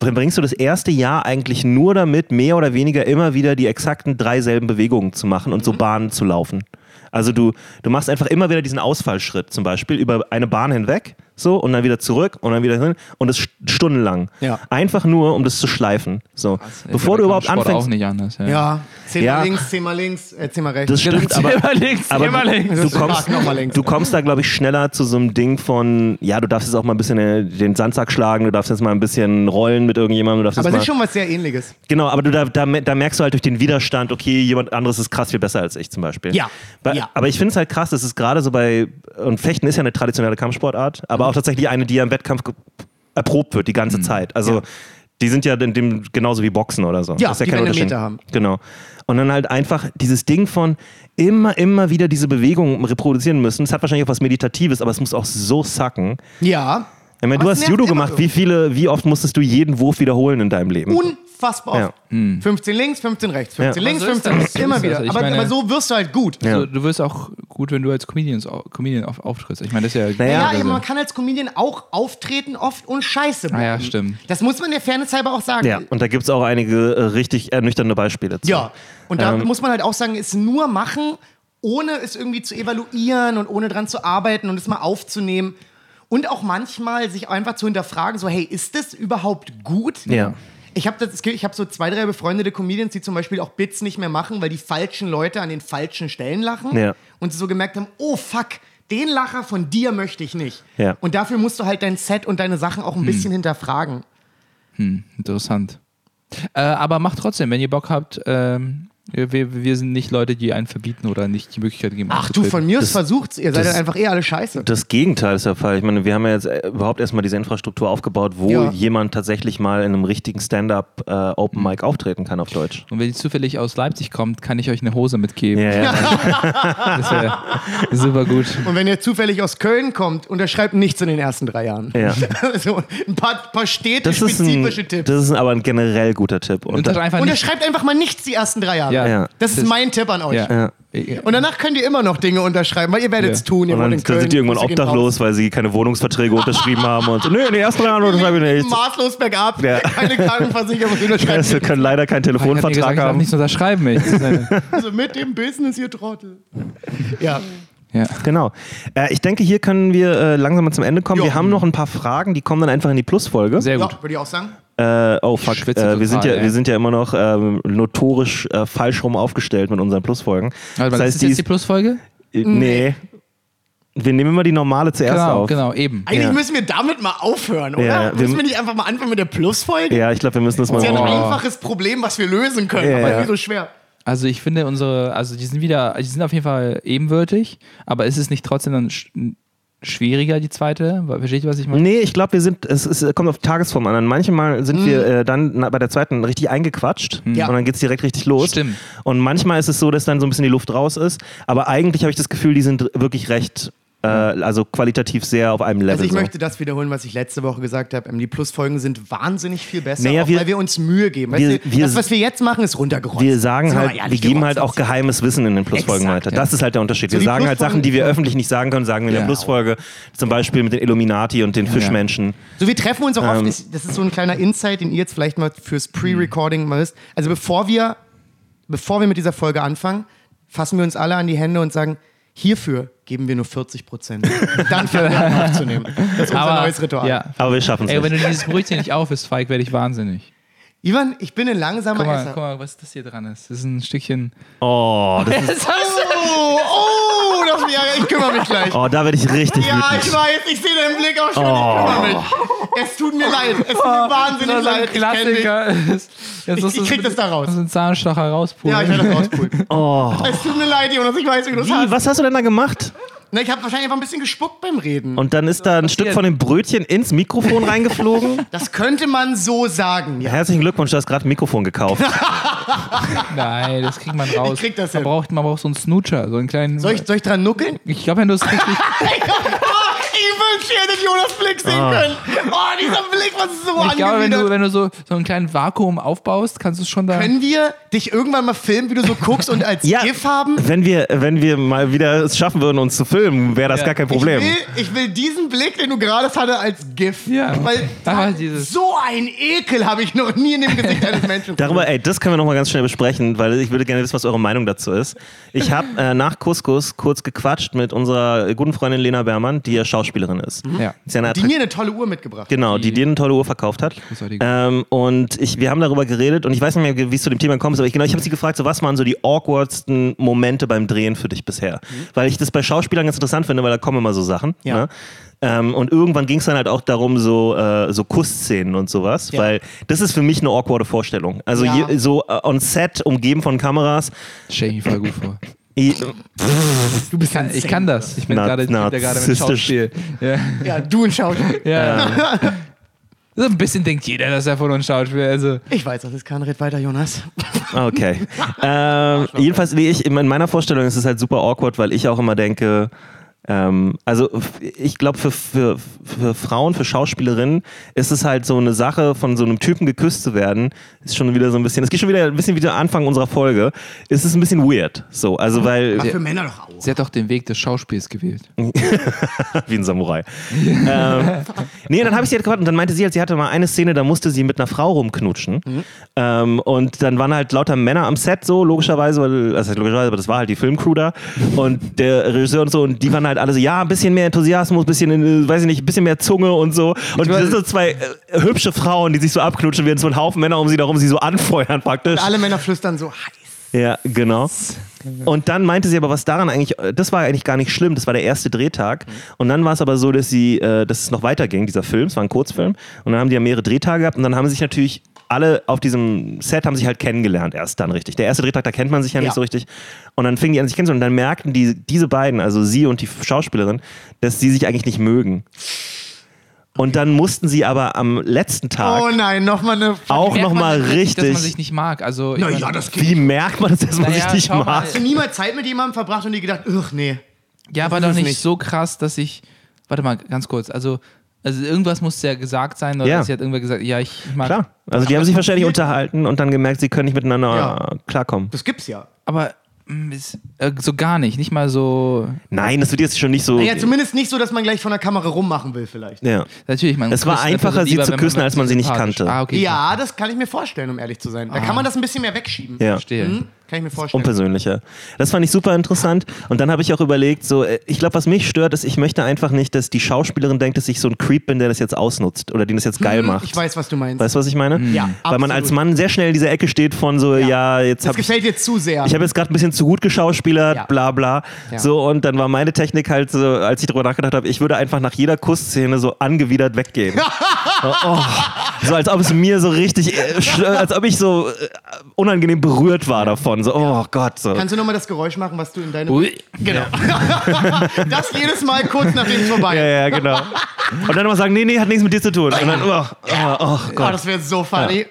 A: br- bringst du das erste Jahr eigentlich nur damit, mehr oder weniger immer wieder die exakten drei selben Bewegungen zu machen und so
B: Mhm.
A: Bahnen zu laufen. Also du, du machst einfach immer wieder diesen Ausfallschritt, zum Beispiel über eine Bahn hinweg, so, und dann wieder zurück und dann wieder hin und das st- stundenlang.
B: Ja.
A: Einfach nur, um das zu schleifen. So. Bevor du überhaupt
C: Sport
A: anfängst.
C: auch nicht anders. Ja.
B: Ja, zehnmal
A: Ja.
B: links, zehnmal links, äh, zehnmal rechts.
A: Das stimmt, aber,
C: Zehnmal links,
A: aber
C: zehnmal links.
A: du
B: Das
A: kommst,
B: links.
A: du kommst da, glaube ich, schneller zu so einem Ding von, ja, du darfst jetzt auch mal ein bisschen äh, den Sandsack schlagen, du darfst jetzt mal ein bisschen rollen mit irgendjemandem. Du darfst
B: aber es ist schon was sehr ähnliches.
A: genau, aber du, da, da, da merkst du halt durch den Widerstand, okay, jemand anderes ist krass viel besser als ich zum Beispiel.
B: Ja,
A: Bei,
B: ja.
A: Aber ich finde es halt krass, das ist gerade so bei, und Fechten ist ja eine traditionelle Kampfsportart, aber
B: Mhm.
A: auch tatsächlich eine, die ja im Wettkampf erprobt wird die ganze Zeit. Also die sind ja in dem genauso wie Boxen oder so.
B: Ja,
A: Das ist
B: die
A: kein.
B: Meter haben.
A: Genau. Und dann halt einfach dieses Ding von immer, immer wieder diese Bewegung reproduzieren müssen. Es hat wahrscheinlich auch was Meditatives, aber es muss auch so sacken.
B: Ja.
A: Ich meine,
B: Aber
A: du hast Judo gemacht. Wie viele, wie oft musstest du jeden Wurf wiederholen in deinem Leben?
B: Unfassbar
A: Ja.
B: oft. 15 links, 15 rechts, 15
A: Ja.
B: links,
C: Aber so ist
B: 15
C: das.
B: rechts, immer wieder.
C: Ich
B: Aber,
C: meine-
B: aber so wirst du halt gut.
A: Ja.
C: So, du wirst auch gut, wenn du als Comedians, Comedian auf, auftrittst. Ich meine, das ist ja.
A: Naja,
B: Ja,
A: also-
B: man kann als Comedian auch auftreten oft und scheiße
C: Ah ja, stimmt.
B: Das muss man der Fairness halber auch sagen.
A: Ja, und da gibt es auch einige äh, richtig ernüchternde Beispiele zu.
B: Ja, und da
A: Ähm,
B: muss man halt auch sagen, es nur machen, ohne es irgendwie zu evaluieren und ohne dran zu arbeiten und es mal aufzunehmen. Und auch manchmal sich einfach zu hinterfragen, so, hey, ist das überhaupt gut?
A: Ja.
B: Ich habe hab so zwei, drei befreundete Comedians, die zum Beispiel auch Bits nicht mehr machen, weil die falschen Leute an den falschen Stellen lachen.
A: Ja.
B: Und sie so gemerkt haben, oh fuck, den Lacher von dir möchte ich nicht.
A: Ja.
B: Und dafür musst du halt dein Set und deine Sachen auch ein bisschen hinterfragen.
C: Interessant. Äh, aber macht trotzdem, wenn ihr Bock habt, ähm, wir, wir sind nicht Leute, die einen verbieten oder nicht die Möglichkeit geben.
B: Ach du, von mir aus versucht's, ihr seid
A: das-
B: dann einfach eh alle scheiße.
A: Das Gegenteil ist der Fall. Ich meine, wir haben ja jetzt äh, überhaupt erstmal diese Infrastruktur aufgebaut, wo
B: Ja.
A: jemand tatsächlich mal in einem richtigen Stand-up äh, Open Mic auftreten kann auf Deutsch.
C: Und wenn ihr zufällig aus Leipzig kommt, kann ich euch eine Hose mitgeben.
A: Ja, ja.
C: Das wäre super gut.
B: Und wenn ihr zufällig aus Köln kommt, unterschreibt nichts in den ersten drei Jahren.
A: Ja.
B: Also ein paar, paar
A: Das ist, ein,
B: städte-spezifische Tipps.
A: das ist aber ein generell guter Tipp. Und da,
C: einfach nicht.
B: Unterschreibt einfach mal nichts die ersten drei Jahre.
C: Ja.
A: Ja.
B: Das ist mein Tipp an euch.
C: Ja.
A: ja.
B: Und danach könnt ihr immer noch Dinge unterschreiben, weil ihr werdet es
C: Ja.
B: tun. Ihr
A: Und dann,
B: in Köln.
A: dann sind die irgendwann obdachlos, weil sie keine Wohnungsverträge unterschrieben haben und so, nö, in den ersten Jahren unterschreibe ich
B: raus.
A: nichts.
B: Maßlos bergab,
A: Ja.
B: keine Krankenversicherung
A: Sie
B: unterschreiben.
A: können leider keinen
C: Ich hab mir gesagt,
A: Telefonvertrag
C: ich darf
A: haben.
C: nichts unterschreiben. Ich.
B: Also mit dem Business, ihr Trottel. Ja.
C: ja.
A: Genau. Äh, ich denke, hier können wir äh, langsam mal zum Ende kommen.
B: Ja.
A: Wir haben noch ein paar Fragen, die kommen dann einfach in die Plusfolge.
C: Sehr
B: ja,
C: gut.
B: würde ich auch sagen.
A: Äh, oh fuck,
C: schwitze
A: äh, wir, sind ja,
C: ey.
A: wir sind ja immer noch ähm, notorisch äh, falsch rum aufgestellt mit unseren Plusfolgen.
C: Also, das ist
A: die
C: jetzt die Plusfolge?
A: ist- nee. Wir nehmen immer die normale zuerst
C: Genau,
A: auf.
C: genau, eben.
B: Eigentlich
A: Ja.
B: müssen wir damit mal aufhören, oder?
A: Ja, wir-
B: müssen wir nicht einfach mal anfangen mit der Plusfolge?
A: Ja, ich glaube, wir müssen das mal
B: Das ist ja ein
C: Oh.
B: einfaches Problem, was wir lösen können,
A: Ja,
B: aber
A: ja.
B: nicht so schwer.
C: Also ich finde unsere, also die sind wieder, die sind auf jeden Fall ebenwürdig, aber ist es nicht trotzdem dann schwieriger, die zweite? Versteht ihr, was ich meine?
A: Nee, ich glaube, wir sind, es, es kommt auf Tagesform an. Manchmal sind wir äh, dann na, bei der zweiten richtig eingequatscht
B: Ja.
A: und dann geht es direkt richtig los.
C: Stimmt.
A: Und manchmal ist es so, dass dann so ein bisschen die Luft raus ist. Aber eigentlich habe ich das Gefühl, die sind wirklich recht, äh, also qualitativ sehr auf einem Level.
B: Also ich
A: so.
B: möchte das wiederholen, was ich letzte Woche gesagt habe. Ähm, Die Plusfolgen sind wahnsinnig viel besser,
A: Naja, wir-
B: weil wir uns Mühe geben.
A: Wir-
B: du,
A: wir-
B: das, was wir jetzt machen, ist runtergerotzt.
A: Wir sagen halt, wir geben halt auch geheimes Wissen in den Plusfolgen
B: Exakt,
A: weiter.
C: ja.
A: Das ist halt der Unterschied.
B: So,
A: wir sagen halt Sachen, die wir öffentlich nicht sagen können, sagen wir in der
C: Ja.
A: Plusfolge. Zum Beispiel mit den Illuminati und den Fischmenschen.
B: So, wir treffen uns auch
A: Ähm.
B: oft. Das das ist so ein kleiner Insight, den ihr jetzt vielleicht mal fürs Pre-Recording mal wisst. Also bevor wir, bevor wir mit dieser Folge anfangen, fassen wir uns alle an die Hände und sagen, hierfür geben wir nur 40 Prozent. Dann fangen wir an aufzunehmen. Das ist unser neues Ritual.
C: Ja.
A: Aber wir schaffen es
C: Ey, wenn du dieses Brötchen nicht auf isst, Falk, werde ich wahnsinnig.
B: Ivan, ich bin ein langsamer
C: Guck mal,
B: Esser.
C: guck mal, was das hier dran ist. Das ist ein Stückchen.
A: Oh, das ist,
B: Oh, oh, ja, ich kümmere mich gleich.
A: oh, da werde ich richtig
B: Ja, ich
A: wütend.
B: weiß, ich sehe deinen Blick auch schon,
A: Oh.
B: ich kümmere mich. Es tut mir leid, es tut mir wahnsinnig leid. Ich kenn dich.
C: Jetzt
B: Ich- ich krieg das da raus.
C: Das ist ein Zahnstocher rauspulen.
B: Ja, ich werde das rauspulen.
A: Oh.
B: Es tut mir leid, Jonas, ich weiß, wie du das
A: Wie,
B: hast.
A: was hast du denn da gemacht?
B: Na, ich habe wahrscheinlich einfach ein bisschen gespuckt beim Reden.
A: Und dann ist da ein Stück von dem Brötchen ins Mikrofon reingeflogen.
B: das könnte man so sagen, ja.
A: Herzlichen Glückwunsch, du hast gerade ein Mikrofon gekauft.
C: Nein, das kriegt man raus.
B: Ich krieg das
C: man,
B: hin.
C: braucht, man braucht so einen Snoocher, so einen kleinen.
B: Soll ich, soll ich dran nuckeln?
C: ich glaube, wenn du es richtig.
B: ich hättet Jonas Blick sehen können. Oh, dieser Blick, was ist so
C: Ich glaube, wenn du, wenn du so, so einen kleinen Vakuum aufbaust, kannst du es schon da.
B: Können wir dich irgendwann mal filmen, wie du so guckst und als
A: Ja,
B: GIF haben?
A: wenn wir, wenn wir mal wieder es schaffen würden, uns zu filmen, wäre das
C: Ja.
A: gar kein
B: Ich
A: Problem.
B: will, ich will diesen Blick, den du gerade hatte, als GIF.
C: Ja.
B: Weil
C: dieses-
B: so ein Ekel habe ich noch nie in dem Gesicht eines Menschen.
A: Darüber, ey, das können wir noch mal ganz schnell besprechen, weil ich würde gerne wissen, was eure Meinung dazu ist. Ich habe äh, nach Couscous kurz gequatscht mit unserer guten Freundin Lena Bermann, die ja Schauspielerin ist.
C: Ja.
A: Ist ja
B: die mir eine tolle Uhr mitgebracht.
A: Genau, die
C: Die-
A: dir eine tolle Uhr verkauft hat. Ähm, und ich, wir haben darüber geredet und ich weiß nicht mehr, wie es zu dem Thema gekommen ist, aber ich, genau, ich habe sie gefragt, so, was waren so die awkwardsten Momente beim Drehen für dich bisher? Weil ich das bei Schauspielern ganz interessant finde, weil da kommen immer so Sachen.
B: Ja.
A: Ne? Ähm, und irgendwann ging es dann halt auch darum, so, äh, so Kussszenen und sowas,
B: Ja.
A: weil das ist für mich eine awkwarde Vorstellung. Also
B: Ja.
A: je, so äh, on set, umgeben von Kameras.
C: Stell ich mir voll gut vor.
A: Ich,
B: Du bist
C: Kann, ich kann das. Ich bin
A: Na-
C: gerade ich bin gerade mit. Schauspiel. Ja.
B: Ja, du ein Schauspieler.
C: ja. So ein bisschen denkt jeder, dass er von uns Schauspiel Also,
B: Ich weiß, das ist kein Red weiter, Jonas.
A: Okay. ähm, jedenfalls, nee, ich, in meiner Vorstellung ist es halt super awkward, weil ich auch immer denke, Ähm, also ich glaube, für, für, für Frauen, für Schauspielerinnen ist es halt so eine Sache, von so einem Typen geküsst zu werden, ist schon wieder so ein bisschen, es geht schon wieder ein bisschen wie der Anfang unserer Folge, ist es ein bisschen weird. So, also weil,
B: Ach, für Männer doch auch.
C: Sie hat doch den Weg des Schauspiels gewählt.
A: wie ein Samurai. ähm, nee, dann habe ich sie halt gefragt und dann meinte sie halt, sie hatte mal eine Szene, da musste sie mit einer Frau rumknutschen. Ähm, und dann waren halt lauter Männer am Set so, logischerweise, weil, also logischerweise, aber das war halt die Filmcrew da und der Regisseur und so und die waren halt alle so, ja, ein bisschen mehr Enthusiasmus, ein bisschen, äh, weiß ich nicht, ein bisschen mehr Zunge und so. Und das sind so zwei äh, hübsche Frauen, die sich so abknutschen, während so ein Haufen Männer um sie darum sie so anfeuern praktisch.
B: Alle Männer flüstern so heiß.
A: Ja, genau. Und dann meinte sie aber, was daran eigentlich, äh, das war eigentlich gar nicht schlimm, das war der erste Drehtag. Und dann war es aber so, dass sie, äh, dass es noch weiterging, dieser Film, es war ein Kurzfilm. Und dann haben die ja mehrere Drehtage gehabt und dann haben sich natürlich alle auf diesem Set haben sich halt kennengelernt erst dann richtig. Der erste Drehtag, da kennt man sich ja nicht
B: Ja.
A: so richtig. Und dann fingen die an sich kennenzulernen und dann merkten die, diese beiden, also sie und die Schauspielerin, dass sie sich eigentlich nicht mögen. Und dann mussten sie aber am letzten Tag
B: Oh nein, nochmal eine.
A: auch
C: Merkt man
A: nochmal
C: richtig, Dass man sich nicht mag. Also,
B: Na
C: meine-
B: ja, das
A: Wie merkt man das, dass man
C: Naja,
A: sich nicht
C: mal.
A: mag?
B: Hast du niemals Zeit mit jemandem verbracht und dir gedacht, ugh, nee.
C: Ja, aber
B: ist
C: doch nicht,
B: nicht.
C: so krass, dass ich. Warte mal, ganz kurz. Also, also irgendwas muss ja gesagt sein, oder
A: Ja.
C: sie hat irgendwer gesagt, ja, ich, ich mag.
A: Klar. Also die haben sich wahrscheinlich unterhalten und dann gemerkt, sie können nicht miteinander
B: Ja.
A: klarkommen.
B: Das gibt's ja.
C: Aber mm, ist, äh, so gar nicht. Nicht mal so.
A: Nein, das wird jetzt schon nicht so.
B: Naja, zumindest nicht so, dass man gleich von der Kamera rummachen will, vielleicht.
A: ja.
C: Natürlich, man
A: Es war einfacher, sie
C: lieber,
A: zu
C: wenn
A: küssen,
C: man
A: als man sie nicht kannte.
C: Ah, okay.
B: Ja, das kann ich mir vorstellen, um ehrlich zu sein. Da kann man das ein bisschen mehr wegschieben.
A: ja.
C: Verstehe.
B: Hm? Kann ich mir vorstellen.
A: Unpersönlicher. Das fand ich super interessant. Und dann habe ich auch überlegt, so, äh, ich glaube, was mich stört, ist, ich möchte einfach nicht, dass die Schauspielerin denkt, dass ich so ein Creep bin, der das jetzt ausnutzt oder den das jetzt geil macht.
B: Hm, Ich weiß, was du meinst.
A: Weißt du, was ich meine?
B: Ja,
A: Weil man
B: absolut.
A: als Mann sehr schnell in dieser Ecke steht von so, ja, jetzt
B: das
A: habe ich
B: gefällt dir zu sehr.
A: ich habe jetzt gerade ein bisschen zu gut geschauspielert,
B: Ja.
A: bla bla.
B: Ja.
A: So, und dann war meine Technik halt so, als ich drüber nachgedacht habe, ich würde einfach nach jeder Kussszene so angewidert weggehen. so, oh, so als ob es mir so richtig, äh, als ob ich so äh, unangenehm berührt war davon. So, oh Gott. So.
B: Kannst du nochmal das Geräusch machen, was du in deine.
C: Ui.
B: Genau. das jedes Mal kurz nachdem es vorbei
A: Ja,
B: ist.
A: ja, genau. Und dann immer sagen, nee, nee, hat nichts mit dir zu tun. Und dann, oh, oh, oh
B: Oh,
A: Gott.
B: das wäre so funny.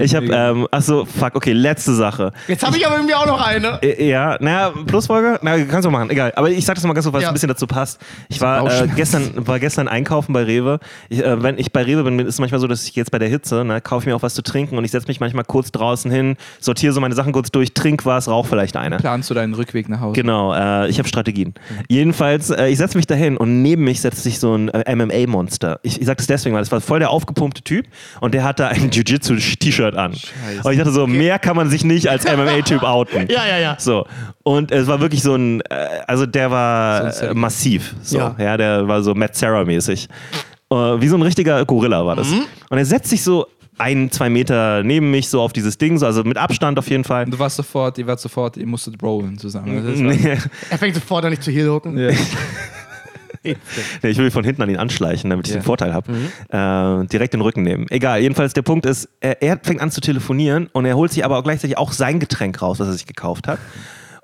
A: Ich habe, ähm, achso, fuck, okay, letzte Sache.
B: Jetzt habe ich aber irgendwie auch noch eine.
A: Äh, Ja, naja, Plusfolge? Na, kannst du machen, egal. Aber ich sag das mal ganz kurz, weil es
B: Ja.
A: ein bisschen dazu passt. Ich war, äh, gestern, war gestern einkaufen bei Rewe. Ich, äh, wenn ich bei Rewe bin, ist es manchmal so, dass ich jetzt bei der Hitze, ne, kaufe ich mir auch was zu trinken und ich setze mich manchmal kurz draußen hin, sortiere so meine Sachen kurz durch, trink was, rauch vielleicht eine.
C: Planst du deinen Rückweg nach Hause?
A: Genau, äh, ich habe Strategien. Jedenfalls, äh, ich setze mich dahin und neben mich setzt sich so ein äh, MMA-Monster. Ich, ich sage das deswegen, weil es war voll der aufgepumpte Typ und der hatte ein Jiu-Jitsu-T-Shirt an. Und ich dachte so, mehr kann man sich nicht als MMA-Typ outen.
B: Ja, ja, ja.
A: So. Und es war wirklich so ein, äh, also der war
C: So
A: äh, massiv. So.
B: Ja.
A: Ja. der war so Matt Sarah-mäßig. Äh, wie so ein richtiger Gorilla war das.
B: Mhm.
A: Und er setzt sich so ein, zwei Meter neben mich so auf dieses Ding, so, also mit Abstand auf jeden Fall.
C: Und du warst sofort, ihr wart sofort, ihr musstet rollen zusammen.
A: Nee.
B: Er fängt sofort an, nicht zu heel hooken.
C: ja.
A: Nee, ich will von hinten an ihn anschleichen, damit ich
C: Ja.
A: den Vorteil habe. Äh, direkt den Rücken nehmen. Egal, jedenfalls der Punkt ist, er, er fängt an zu telefonieren und er holt sich aber auch gleichzeitig auch sein Getränk raus, was er sich gekauft hat.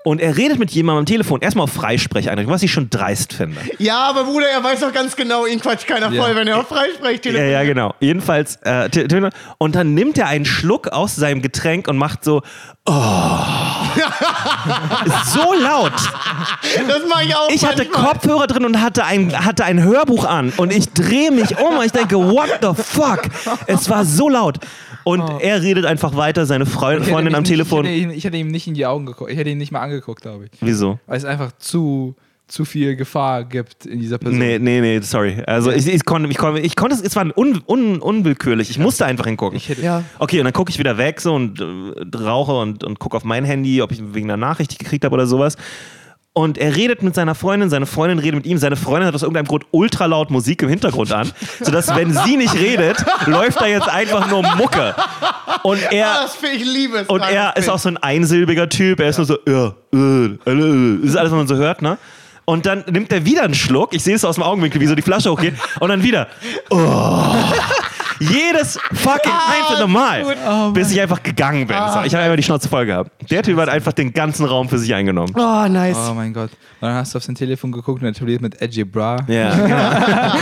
A: Und er redet mit jemandem am Telefon, erstmal auf Freisprecheinrichtung, was ich schon dreist finde.
B: Ja, aber Bruder, er weiß doch ganz genau, ihn quatscht keiner
C: Ja.
B: voll, wenn er auf Freisprech
A: Ja,
B: telefoniert.
A: ja, genau. Jedenfalls, äh, und dann nimmt er einen Schluck aus seinem Getränk und macht so, oh. So laut.
B: Das mache ich auch
A: Ich hatte
B: manchmal.
A: Kopfhörer drin und hatte ein, hatte ein Hörbuch an und ich drehe mich um und ich denke, what the fuck? Es war so laut. Und er redet einfach weiter, seine Freund, Freundin am
C: nicht,
A: Telefon.
C: Ich hätte, ihn, ich hätte ihm nicht in die Augen geguckt. Ich hätte ihn nicht mal angeguckt, glaube ich.
A: Wieso?
C: Weil es einfach zu, zu viel Gefahr gibt in dieser Person.
A: Nee, nee, nee, sorry. Also ich, ich konnte, ich konnte, ich konnte es, es war un, un, unwillkürlich. Ich musste einfach hingucken.
C: Ich hätte,
B: Ja.
A: Okay, und dann gucke ich wieder weg so und äh, rauche und, und gucke auf mein Handy, ob ich wegen einer Nachricht gekriegt habe oder sowas. Und er redet mit seiner Freundin, seine Freundin redet mit ihm, seine Freundin hat aus irgendeinem Grund ultra laut Musik im Hintergrund an, sodass, wenn sie nicht redet, läuft da jetzt einfach nur Mucke. Und er,
B: das finde ich liebe es.
A: und er ist auch so ein einsilbiger Typ, er ist nur so, ja, äh, äh, äh. das ist alles, was man so hört, ne? Und dann nimmt er wieder einen Schluck, ich sehe es aus dem Augenwinkel, wie so die Flasche hochgeht, und dann wieder, oh. Jedes fucking einzelne Mal. bis ich einfach gegangen bin. So, ich habe einfach die Schnauze voll gehabt. Der Typ hat einfach den ganzen Raum für sich eingenommen.
B: Oh, nice.
C: Oh mein Gott. Dann hast du auf sein Telefon geguckt und er touriert mit Edgy Bra.
A: Ja.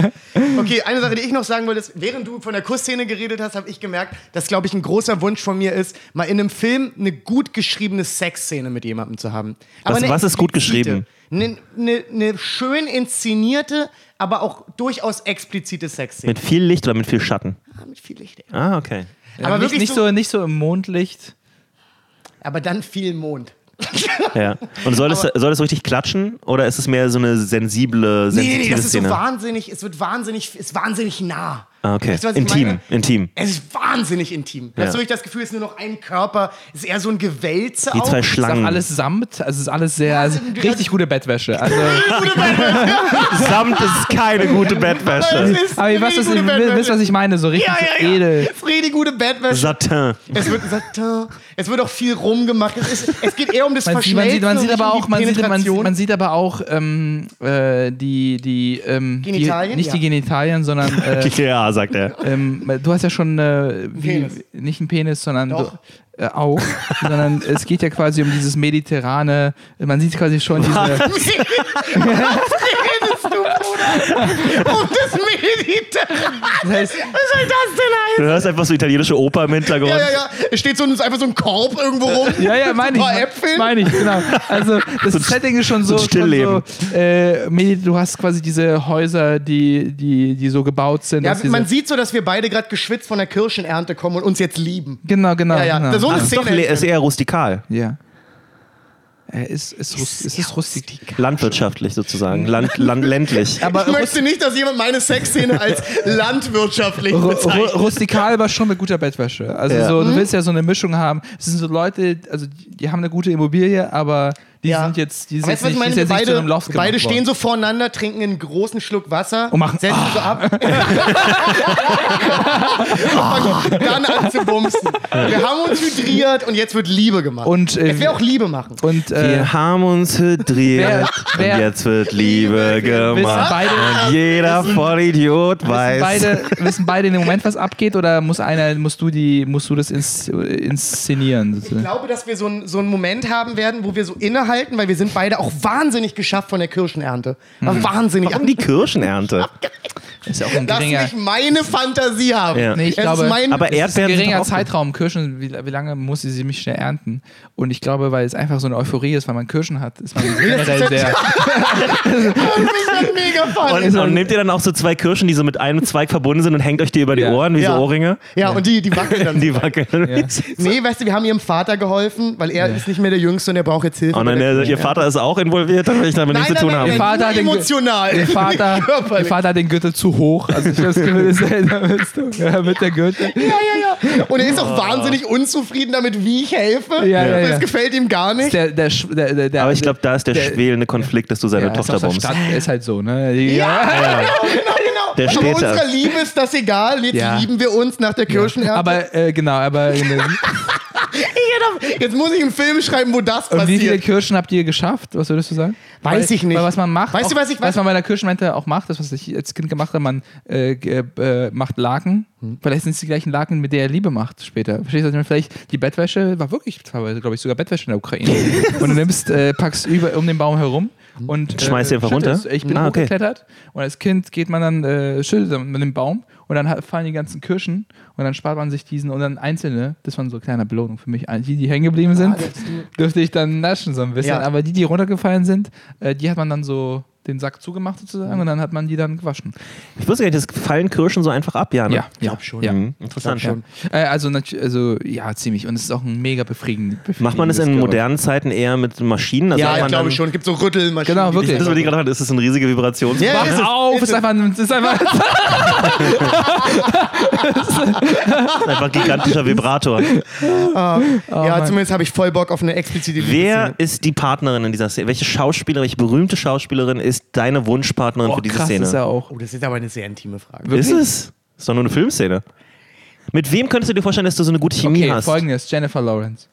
B: Okay, eine Sache, die ich noch sagen wollte, ist, während du von der Kussszene geredet hast, habe ich gemerkt, dass, glaube ich, ein großer Wunsch von mir ist, mal in einem Film eine gut geschriebene Sexszene mit jemandem zu haben. Aber
A: Was- was ist gut geschrieben?
B: Eine, eine, eine schön inszenierte, aber auch durchaus explizite Sexszene.
A: Mit viel Licht oder mit viel Schatten?
B: Ah, mit viel Licht. ey.
A: Ah, okay.
C: Ja,
B: Aber
C: nicht,
B: wirklich
C: nicht,
B: so-
C: so, nicht so im Mondlicht.
B: Aber dann viel Mond.
A: Ja. Und soll es, soll es so richtig klatschen oder ist es mehr so eine sensible,
B: Nee,
A: sensitive
B: nee, das ist so
A: Szene?
B: wahnsinnig, es wird wahnsinnig, ist wahnsinnig nah.
A: Ah, okay.
B: Weißt du, ich
A: Intim,
B: meine?
A: intim.
B: Es ist wahnsinnig intim.
A: Ja.
B: Hast du wirklich das Gefühl, es ist nur noch ein Körper, es ist eher so ein Gewälze auch.
A: zwei
C: Ist auch
A: Schlangen.
C: alles Samt, also es ist alles sehr, also richtig gute Bettwäsche. Also,
A: Samt ist keine gute Bettwäsche.
C: aber ihr wisst, was, wisst, was ich meine, so richtig
B: Ja, ja, ja.
C: edel.
B: Es ist richtig gute Bettwäsche.
A: Satin.
B: Es wird Satin. Es wird auch viel rumgemacht. Es, ist, es geht eher um das
C: Man sieht, man sieht, man
B: Verschmelzen
C: sieht auch, man
B: die
C: sieht, man,
B: Penetration.
C: man sieht aber auch ähm, äh, die, die, ähm,
B: Genitalien?
C: die, nicht
B: Ja.
C: die Genitalien, sondern äh,
A: Ja, sagt er.
C: ähm, du hast ja schon äh, wie,
B: Penis.
C: nicht ein Penis, sondern
B: Doch.
C: Du, äh, auch, sondern es geht ja quasi um dieses mediterrane, man sieht quasi schon diese,
B: Was redest du, Bruder? Um das Mediterran.
C: das heißt,
B: Was soll das denn heißen?
A: Du hörst einfach so italienische Oper im Hintergrund.
B: Ja, ja, ja. Es steht so ein, einfach so ein Korb irgendwo rum.
C: Ja, ja, meine
B: Ein
C: ich.
B: paar Äpfeln.
C: Meine ich, genau. Also das Setting ist schon so,
A: so ein Stillleben.
C: so äh, du hast quasi diese Häuser, die, die, die so gebaut sind.
B: Ja, man sieht so, dass wir beide gerade geschwitzt von der Kirschenernte kommen und uns jetzt lieben.
C: genau, genau.
B: Ja, ja.
C: genau.
B: So eine
A: Ach, ist, doch,
B: Szene.
A: ist eher rustikal.
C: ja. Er ist, ist, es ist rustik.
A: Landwirtschaftlich sozusagen. Land, land, ländlich.
C: Aber
B: Ich möchte nicht, dass jemand meine Sexszene als landwirtschaftlich bezeichnet.
C: rustikal war schon mit guter Bettwäsche. Also
A: Ja.
C: so,
B: Mhm.
C: du willst ja so eine Mischung haben. Es sind so Leute, also die haben eine gute Immobilie, aber die
B: Ja.
C: sind jetzt, die sind jetzt nicht,
B: meine?
C: jetzt nicht zu
B: beide,
C: einem Loft
B: beide stehen
C: worden.
B: so voreinander, trinken einen großen Schluck Wasser
C: Und machen-
B: setzen so ab. dann an zu bumsen. Wir haben uns hydriert und jetzt wird Liebe gemacht.
C: Und, äh,
B: es will auch Liebe machen.
C: Und äh,
A: Wir haben uns hydriert
C: Wer-
A: und jetzt wird Liebe gemacht.
C: beide-
A: und jeder Vollidiot
C: wissen
A: weiß.
C: beide, wissen beide in dem Moment, was abgeht, oder muss einer, musst du die, musst du das ins, inszenieren?
B: Ich glaube, dass wir so, ein, so einen Moment haben werden, wo wir so innehalten, weil wir sind beide auch wahnsinnig geschafft von der Kirschenernte.
C: Mhm.
B: Wahnsinnig.
A: Warum die Kirschenernte?
C: ist ja auch ein
B: Lass
C: geringer,
B: mich meine Fantasie haben.
A: Ja.
C: Nee, ich
B: Es
C: glaube-
B: ist mein,
A: Aber
C: es ist ein geringer. Zeitraum. Kirschen, wie, wie lange muss sie mich schnell ernten? Und ich glaube, weil es einfach so eine Euphorie ist, weil man Kirschen hat, ist man generell sehr.
B: mega Fun.
A: Und, und nehmt ihr dann auch so zwei Kirschen, die so mit einem Zweig verbunden sind und hängt euch die über die
C: Ja.
A: Ohren wie
B: Ja.
A: so Ohrringe?
B: Ja, und die, die wackeln dann.
A: Die wackeln.
B: Nee, weißt du, wir haben ihrem Vater geholfen, weil er ist nicht mehr der Jüngste und er braucht jetzt Hilfe.
A: Oh nein,
B: der
A: ihr Vater ist auch involviert, dann will ich damit nichts zu tun
B: nein,
A: haben.
B: emotional.
C: Der Vater,
B: nicht
C: der
B: körperlich.
C: Vater hat den Gürtel zu hoch. Also ich habe das Gefühl, das du, ja, mit der Gürtel.
B: Ja, ja, ja. Und er ist auch wahnsinnig unzufrieden damit, wie ich helfe.
C: Ja, ja,
B: Das
C: ja.
B: gefällt ihm gar nicht.
C: Der, der, der, der, der,
A: Aber ich glaube, da ist der,
C: der-
A: schwelende Konflikt, dass du seine
C: ja,
A: Tochter bombst.
C: Stadt, ist halt so, ne? Die-
B: ja, genau, genau, genau.
A: Der
B: Aber
A: steht da.
B: unserer Liebe ist das egal. Jetzt
C: Ja.
B: lieben wir uns nach der Kirschenernte.
C: Aber äh, genau, aber in der,
B: Jetzt muss ich einen Film schreiben, wo das
C: und wie viele
B: passiert.
C: Kirschen habt ihr geschafft? Was würdest du sagen?
B: Weiß
C: weil,
B: ich nicht.
C: Weil was man macht,
B: Weißt du,
C: auch,
B: was ich- was-
C: man bei der Kirschenmente auch macht, das was ich als Kind gemacht habe, man äh, äh, macht Laken.
B: Hm.
C: Vielleicht sind es die gleichen Laken, mit der er Liebe macht später. Verstehst du? Also Vielleicht die Bettwäsche war wirklich teilweise, glaube ich, sogar Bettwäsche in der Ukraine. und du nimmst, äh, packst über um den Baum herum und äh,
A: Schmeißt die einfach runter?
C: Ich bin
A: Ah, okay.
C: hochgeklettert und als Kind geht man dann äh, schüttelt mit dem Baum und dann fallen die ganzen Kirschen und dann spart man sich diesen und dann einzelne, das war so eine kleine Belohnung für mich. Die, die hängen geblieben sind, dürfte ich dann naschen so ein bisschen.
B: Ja.
C: Aber die, die runtergefallen sind, äh, die hat man dann so den Sack zugemacht sozusagen und dann hat man die dann gewaschen.
A: Ich wusste gar nicht, das fallen Kirschen so einfach ab, ja, ne?
C: ja, glaub schon. Ja.
A: Mhm. Interessant.
B: schon.
C: Äh, also, also ja, ziemlich. Und es ist auch ein mega befriedigend.
A: Macht man das in
C: befriedigendes
A: modernen Zeiten eher mit Maschinen? Also
B: Ja, ich
A: man
B: glaube schon. Es gibt so Rüttelmaschinen.
C: Genau, wirklich.
A: Das, was ich gerade hatte, ist das eine riesige Vibration?
B: Ja, ist es,
C: Mach auf!
B: ist
C: Ist einfach, ist einfach
A: Einfach gigantischer Vibrator.
B: ja,
C: Mann.
B: zumindest habe ich voll Bock auf eine explizite
A: Wer ist die Partnerin in dieser Szene? Welche Schauspielerin, welche berühmte Schauspielerin ist deine Wunschpartnerin
C: oh,
A: für diese
C: krass,
A: Szene?
C: ist er auch.
B: Oh, das ist aber eine sehr intime Frage.
A: Ist es? Ist doch nur eine Filmszene. Mit wem könntest du dir vorstellen, dass du so eine gute Chemie
C: Okay,
A: hast?
C: folgendes: Jennifer Lawrence.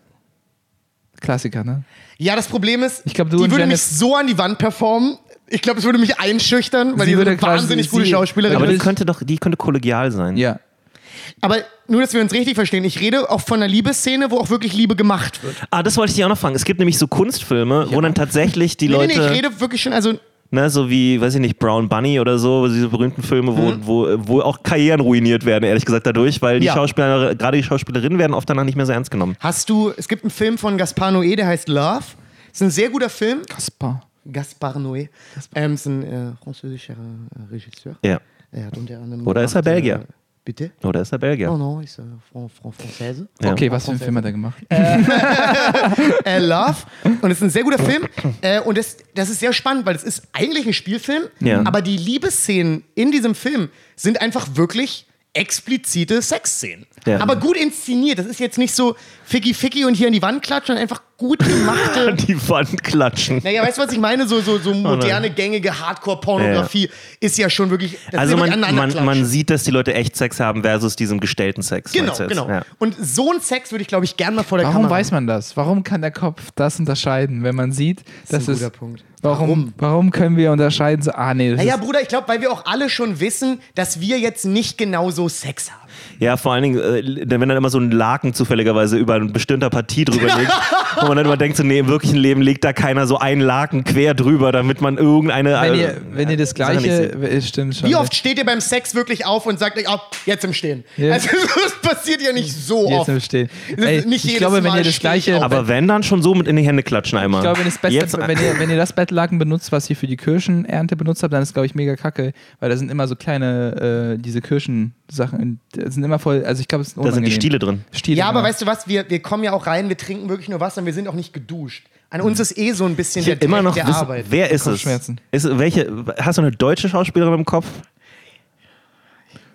C: Klassiker, ne?
B: Ja, das Problem ist,
C: Ich glaub, du
B: die würde mich
C: Janice-
B: so an die Wand performen, Ich glaube, es würde mich einschüchtern, weil
C: Sie
B: die so
C: würde
B: eine wahnsinnig gute Schauspielerin
A: Aber
C: Aber
A: die
B: ist.
A: könnte doch, die könnte kollegial sein.
C: Ja.
B: Aber nur, dass wir uns richtig verstehen, ich rede auch von einer Liebesszene, wo auch wirklich Liebe gemacht wird.
A: Ah, das wollte ich dir auch noch fragen. Es gibt nämlich so Kunstfilme, wo dann tatsächlich die
B: Nee,
A: Leute,
B: nee, nee, ich rede wirklich schon, also
A: ne, so wie, weiß ich nicht, Brown Bunny oder so, diese berühmten Filme, wo,
B: Mhm.
A: wo, wo auch Karrieren ruiniert werden, ehrlich gesagt, dadurch, weil die
B: Ja.
A: Schauspieler, gerade die Schauspielerinnen werden oft danach nicht mehr so ernst genommen.
B: hast du, es gibt einen Film von Gaspar Noé, der heißt Love. Ist ein sehr guter Film.
C: Kaspar.
B: Gaspar Noé. Ähm, ist ein äh, französischer äh, Regisseur.
A: Ja.
B: Er hat unter anderem
A: Oder ist er
B: gemacht,
A: Belgier?
B: Äh, bitte?
A: Oder ist er Belgier?
B: Oh no, ist äh, Fran Fran Française.
A: Ja.
C: Okay, was für einen Film hat er gemacht?
B: äh, Love. Und es ist ein sehr guter Film. Äh, und das, das ist sehr spannend, weil es ist eigentlich ein Spielfilm,
A: Ja.
B: aber die Liebesszenen in diesem Film sind einfach wirklich explizite Sexszenen.
A: Ja.
B: Aber gut inszeniert. Das ist jetzt nicht so ficky ficky und hier in die Wand klatschen, sondern einfach gut gemachte.
A: Die Wand klatschen.
B: Naja, weißt du, was ich meine? So, so, so moderne, gängige Hardcore-Pornografie ist ja schon wirklich. das
A: Also man,
B: wirklich
A: man, man sieht, dass die Leute echt Sex haben versus diesem gestellten Sex.
B: Genau, genau.
A: Ja.
B: Und so ein Sex würde ich, glaube ich, gern mal vor der
C: Warum
B: Kamera.
C: weiß man das? Warum kann der Kopf das unterscheiden, wenn man sieht, dass
B: ist ein
C: es.
B: guter Punkt.
C: Warum, warum können wir unterscheiden? So, ah, nee, das
B: Naja, Bruder, ich glaube, weil wir auch alle schon wissen, dass wir jetzt nicht genauso Sex haben.
A: Ja, vor allen Dingen, äh, wenn dann immer so ein Laken zufälligerweise über eine bestimmte Partie drüber liegt, wo man dann immer denkt, so, nee, im wirklichen Leben legt da keiner so ein Laken quer drüber, damit man irgendeine.
C: wenn,
A: äh,
C: ihr, wenn ihr das
A: nicht
C: Gleiche. Es stimmt schon.
B: Wie oft steht ihr beim Sex wirklich auf und sagt euch, oh, jetzt im Stehen?
C: Ja.
B: Also, das passiert ja nicht so
C: Jetzt
B: oft.
C: im Stehen. Ey,
B: nicht
C: ich
B: jedes
C: glaube, wenn
B: Mal
C: ihr das Gleiche.
B: auf.
A: Aber wenn dann schon so mit in die Hände klatschen einmal.
C: Ich glaube, wenn, das Beste,
A: Jetzt,
C: wenn, ihr, wenn ihr das Bettlaken benutzt, was ihr für die Kirschenernte benutzt habt, dann ist glaube ich mega kacke, weil da sind immer so kleine, äh, diese Kirschensachen, da sind immer voll, also ich glaube, es ist
A: da sind die. Stiele drin.
C: Stiele,
B: ja, aber
C: genau.
B: weißt du was, wir, wir kommen ja auch rein, wir trinken wirklich nur Wasser und wir sind auch nicht geduscht. An uns ist eh so ein bisschen
A: Ich
B: der
A: immer
B: Dreck
A: noch
B: der
A: wissen,
B: Arbeit.
A: wer ist es? Ist, welche, hast du eine deutsche Schauspielerin im Kopf?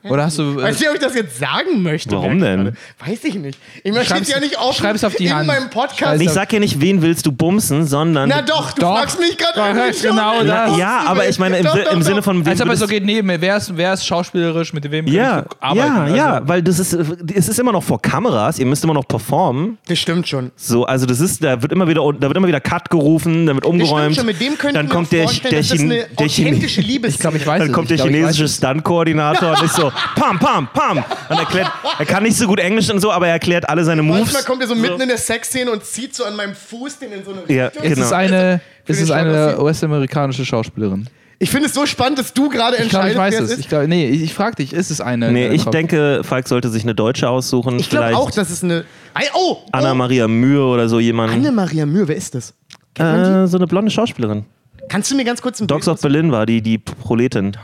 C: Oder hast du.
B: Weißt du, ob ich das jetzt sagen möchte?
A: Warum denn?
B: gerade. Weiß ich nicht. Ich möchte
C: Schreib's-
B: jetzt ja nicht offen
C: schreib's auf die
B: in
C: Hand.
B: meinem Podcast.
A: Ich sag ja nicht, wen willst du bumsen, sondern.
B: Na doch, du
C: Doch.
B: fragst mich gerade.
C: Genau das.
A: ja, aber ich meine, im,
B: Doch, doch,
A: im. Sinne von.
C: als ob es
A: würdest-
C: so geht, nee, wer ist, wer ist schauspielerisch, mit wem
A: Ja,
C: kannst du arbeiten?
A: ja,
C: also,
A: ja, weil das ist, es ist immer noch vor Kameras, ihr müsst immer noch performen.
B: Das stimmt schon.
A: So, also das ist, da wird immer wieder, da wird immer wieder Cut gerufen, da wird
B: Das stimmt
A: umgeräumt.
B: schon. Mit dem könnten
A: dann kommt der, der,
B: eine
A: der, Chine-
C: Ich glaube, ich weiß
A: dann
C: es.
A: kommt der chinesische
C: es.
A: Stunt-Koordinator und ist so, pam, pam, pam. Und erklärt, er kann nicht so gut Englisch und so, aber er erklärt alle seine Moves.
B: Manchmal kommt er so mitten in der Sexszene und zieht so an meinem Fuß den in so eine
A: Ja,
B: Richtung.
C: Es
A: genau.
C: ist eine, es
B: Finde
C: ist
B: ich
C: eine
B: sie-
C: US-amerikanische Schauspielerin.
B: Ich finde es so spannend, dass du gerade
C: Ich glaube,
B: entscheidest,
C: ich weiß
B: wer
C: es.
B: es
C: Ich
B: ist.
C: glaub, nee, ich, ich frage dich, ist es eine?
A: Nee,
C: äh,
A: ich
C: Kopf?
A: denke, Falk sollte sich eine Deutsche aussuchen.
B: Ich glaube auch, dass es eine. Ei, Oh! oh.
A: Anna-Maria Mühe oder so jemand.
B: Anne-Maria Mühe, wer ist das?
A: Äh, so eine blonde Schauspielerin.
B: Kannst du mir ganz kurz ein
A: Dogs
B: Bild
A: of Berlin war die, die Proletin.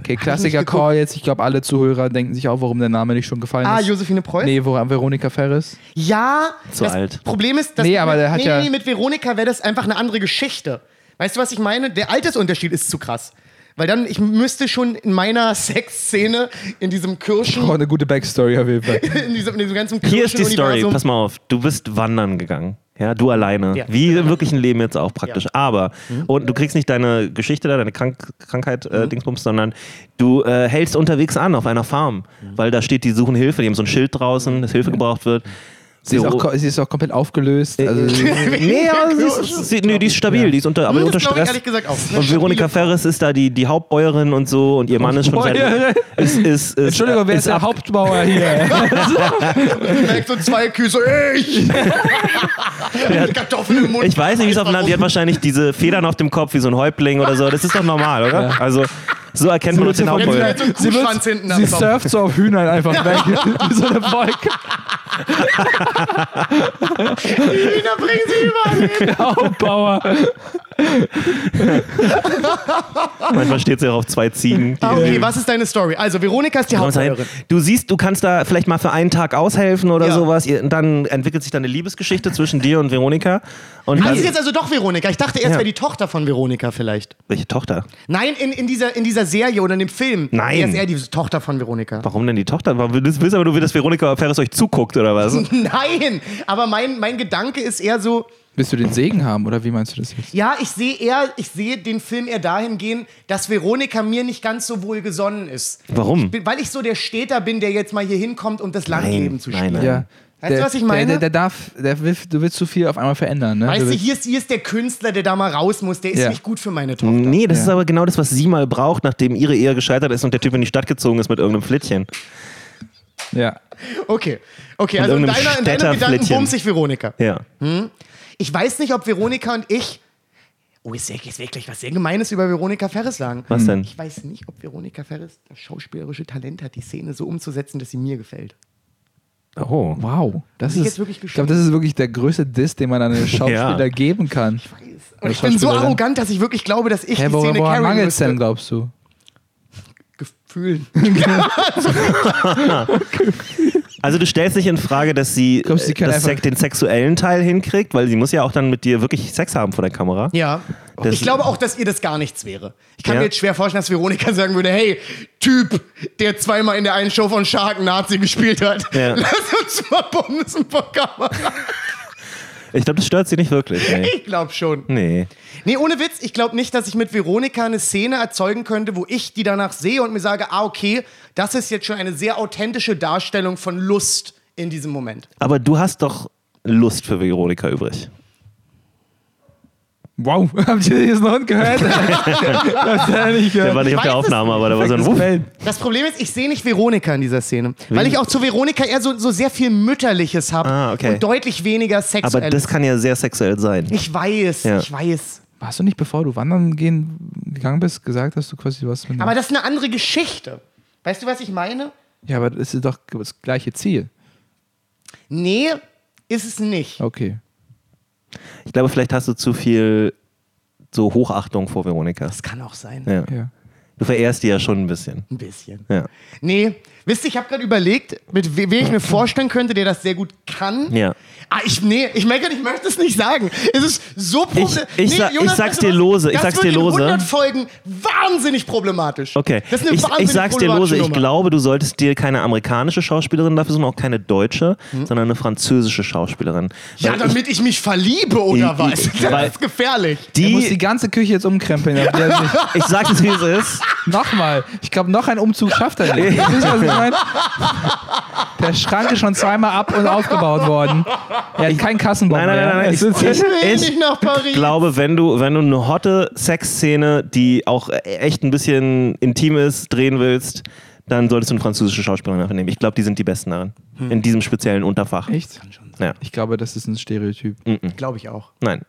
C: Okay, Klassiker
B: nicht geguckt.
C: Call jetzt. Ich glaube, alle Zuhörer denken sich auch, warum der Name nicht schon gefallen
B: Ah,
C: ist.
B: Josephine Preuß?
C: Nee, wo, Veronika Ferris.
B: Ja,
A: Zu
B: das
A: alt.
B: Problem ist, dass
C: Nee, aber der hat
B: nee,
C: ja-
B: nee, mit Veronika wäre das einfach eine andere Geschichte. Weißt du, was ich meine? Der Altersunterschied ist zu krass. Weil dann, ich müsste schon in meiner Sexszene, in diesem Kirschen,
C: Oh, eine gute Backstory auf jeden Fall.
B: in, diesem, in diesem ganzen
A: Hier ist die Story, pass mal auf. Du bist wandern gegangen. Ja, du alleine.
B: Ja.
A: Wie im wirklichen Leben jetzt auch praktisch.
B: Ja.
A: Aber, und du kriegst nicht deine Geschichte da, deine Krank Krankheit, äh, Dingsbums, sondern du äh, hältst unterwegs an auf einer Farm. Weil da steht, die suchen Hilfe, die haben so ein Schild draußen, dass Hilfe gebraucht wird.
C: Sie ist, auch, sie ist auch komplett aufgelöst. Also,
A: Nee, aber sie ist, sie, nee, die ist stabil, die ist unter, aber unter Stress.
B: ehrlich gesagt auch. Eine
A: Und Veronika Ferris ist da die, die Hauptbäuerin und so und ihr Mann ist schon seit. Ist, ist, ist,
C: Entschuldigung, wer ist der Hauptbauer hier?
B: Direkt so zwei Kühe, so ich! Kartoffeln im Mund.
A: Ich weiß nicht, wie es auf dem Land, die hat wahrscheinlich diese Federn auf dem Kopf wie so ein Häuptling oder so. Das ist doch normal, oder? Also, so erkennt man uns den
B: ein
C: Sie,
B: Kuhschwanz hinten
C: sie surft so auf Hühnern einfach weg. Wie so eine Wolke.
B: Hühner bringen sie überall hin.
C: Hauptbauer.
A: Manchmal steht sie auch auf zwei Ziegen.
B: Ah, Okay, was ist deine Story? Also, Veronika ist die Hauptbäuerin.
A: Du siehst, du kannst da vielleicht mal für einen Tag aushelfen oder
B: Ja.
A: sowas. Dann entwickelt sich dann eine Liebesgeschichte zwischen dir und Veronika. Und
B: Ah, sie ist jetzt also doch Veronika. Ich dachte erst,
A: Ja.
B: wäre die Tochter von Veronika vielleicht.
A: welche Tochter?
B: Nein, in, in, dieser, in dieser Serie oder in dem Film.
A: Nein.
B: Er ist eher die Tochter von Veronika.
A: Warum denn die Tochter? Warum willst du aber nur, dass Veronika Ferris euch zuguckt oder was?
B: Nein, aber mein, mein Gedanke ist eher so,
C: Willst du den Segen haben oder wie meinst du das jetzt?
B: ja, ich sehe eher, ich sehe den Film eher dahin gehen, dass Veronika mir nicht ganz so wohlgesonnen ist.
A: Warum?
B: Ich bin, weil ich so der Städter bin, der jetzt mal hier hinkommt, um das Landleben zu
A: nein,
B: spielen.
A: nein.
C: Ja.
B: Weißt du, was ich meine?
C: Der, der, der darf, der will, du willst zu viel auf einmal verändern, ne?
B: Weißt du, hier ist, hier ist der Künstler, der da mal raus muss. Der ist
C: Ja.
B: nicht gut für meine Tochter.
A: Nee, das
C: Ja.
A: ist aber genau das, was sie mal braucht, nachdem ihre Ehe gescheitert ist und der Typ in die Stadt gezogen ist mit irgendeinem Flittchen.
C: ja.
B: Okay, okay,
A: Und
B: also in
A: irgendeinem
B: deiner, in deiner Gedanken
A: Städterflittchen.
B: bumse ich Veronika.
A: Ja.
B: Ich weiß nicht, ob Veronika und ich. Oh, ist jetzt wirklich was sehr Gemeines über Veronika Ferris sagen.
A: Was denn?
B: Ich weiß nicht, ob Veronika Ferris das schauspielerische Talent hat, die Szene so umzusetzen, dass sie mir gefällt.
A: Oh.
C: Wow. Das
B: ich
C: ist,
B: jetzt wirklich
C: ich glaube, das ist wirklich der größte Diss, den man an einen Schauspieler
A: Ja.
C: geben kann.
B: Und
C: Oder
B: ich bin so arrogant, dass ich wirklich glaube, dass ich
C: Hä,
B: die Szene
C: woran
B: carryen
C: mangelt es denn,
B: müsste.
C: glaubst du?
B: Gefühlen.
A: Also du stellst nicht in Frage, dass sie,
C: Glaubst du, sie
A: äh,
C: kann
A: das
C: einfach-
A: Sex, den sexuellen Teil hinkriegt, weil sie muss ja auch dann mit dir wirklich Sex haben vor der Kamera.
B: Ja.
A: Das-
B: ich glaube auch, dass ihr das gar nichts wäre. Ich kann
A: Ja.
B: mir jetzt schwer vorstellen, dass Veronika sagen würde, hey, Typ, der zweimal in der einen Show von Shark Nazi gespielt hat,
A: Ja.
B: lass uns mal bumsen vor Kamera.
A: Ich glaube, das stört sie nicht wirklich. Nee.
B: Ich glaube schon.
A: nee.
B: Nee, ohne Witz, ich glaube nicht, dass ich mit Veronika eine Szene erzeugen könnte, wo ich die danach sehe und mir sage, ah, okay, das ist jetzt schon eine sehr authentische Darstellung von Lust in diesem Moment.
A: Aber du hast doch Lust für Veronika übrig.
C: Wow, habt ihr das noch gehört? das er nicht
A: Der
C: gehört.
A: war nicht auf der Aufnahme, aber da war so ein Wuff.
C: Feld.
B: Das Problem ist, ich sehe nicht Veronika in dieser Szene. Weil ich auch zu Veronika eher so, so sehr viel Mütterliches habe
A: Ah, okay.
B: und deutlich weniger
A: Aber
B: Sexuelles.
A: das kann ja sehr sexuell sein.
B: ich weiß,
A: Ja.
B: ich weiß.
C: Hast du nicht, bevor du wandern gehen gegangen bist, gesagt, dass du quasi was mit
B: Aber das ist eine andere Geschichte. Weißt du, was ich meine?
C: Ja, aber das ist doch das gleiche Ziel.
B: Nee, ist es nicht.
C: Okay.
A: Ich glaube, vielleicht hast du zu viel so Hochachtung vor Veronika.
B: Das kann auch sein.
A: Ja.
C: Ja.
A: Du verehrst die ja schon ein bisschen.
B: Ein bisschen.
A: Ja.
B: Nee, wisst ihr, ich habe gerade überlegt, mit we wem ich mir vorstellen könnte, der das sehr gut kann.
A: Ja.
B: Ah, ich, nee, ich merke, ich möchte es nicht sagen. Es ist so problematisch.
A: ich sa- ich sag's dir lose, ich sag's dir lose.
B: In 100 Folgen wahnsinnig problematisch.
A: Okay.
B: Das ist eine
A: Ich,
B: wahnsinnig
A: ich sag's dir lose, ich glaube, du solltest dir keine amerikanische Schauspielerin dafür suchen, auch keine deutsche,
B: Hm?
A: sondern eine französische Schauspielerin.
B: Ja,
A: Weil
B: damit ich, mich verliebe oder
A: Ich-
B: was?
A: ich-
B: Das ist gefährlich.
C: Er muss die
A: die,
C: ganze Küche jetzt umkrempeln.
A: ich, ich sag's es, wie es ist.
C: Nochmal. Ich glaube, noch ein Umzug schafft er nicht. Meine? Der Schrank ist schon zweimal ab und aufgebaut worden. Er hat keinen Kassenbon
A: Nein, nein,
C: mehr.
A: nein, nein, ich- ich-
B: Ich will
A: Ich
B: nicht nach Paris.
A: Ich glaube, wenn du, wenn du eine hotte Sexszene, die auch echt ein bisschen intim ist, drehen willst, dann solltest du eine französische Schauspielerin dafür nehmen. Ich glaube, die sind die Besten darin. In diesem speziellen Unterfach.
C: Echt?
A: Ja.
C: Ich glaube, das ist ein Stereotyp.
B: Glaube ich auch.
A: Nein.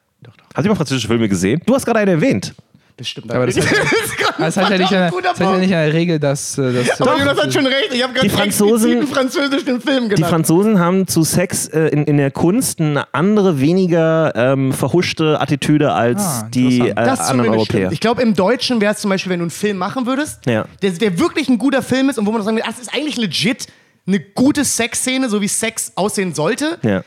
A: Hast du mal französische Filme gesehen? Du hast gerade einen erwähnt.
B: Das stimmt.
C: Aber das,
B: ist
C: heißt,
B: gerade
C: das heißt ja nicht,
B: ein
C: eine,
B: guter
C: das heißt ja nicht eine Regel, dass, äh, dass
B: Aber Jonas hat schon recht. Ich habe gerade
A: Die Franzosen-
B: einen französischen Film
A: Die
B: genannt.
A: Franzosen haben zu Sex äh, in, in der Kunst eine andere, weniger ähm, verhuschte Attitüde als
C: Ah,
A: die äh, anderen Europäer.
B: stimmt. Ich glaube, im Deutschen wäre es zum Beispiel, wenn du einen Film machen würdest,
A: Ja.
B: der, der wirklich ein guter Film ist und wo man sagen würde, das ist eigentlich legit eine gute Sexszene, so wie Sex aussehen sollte,
A: Ja.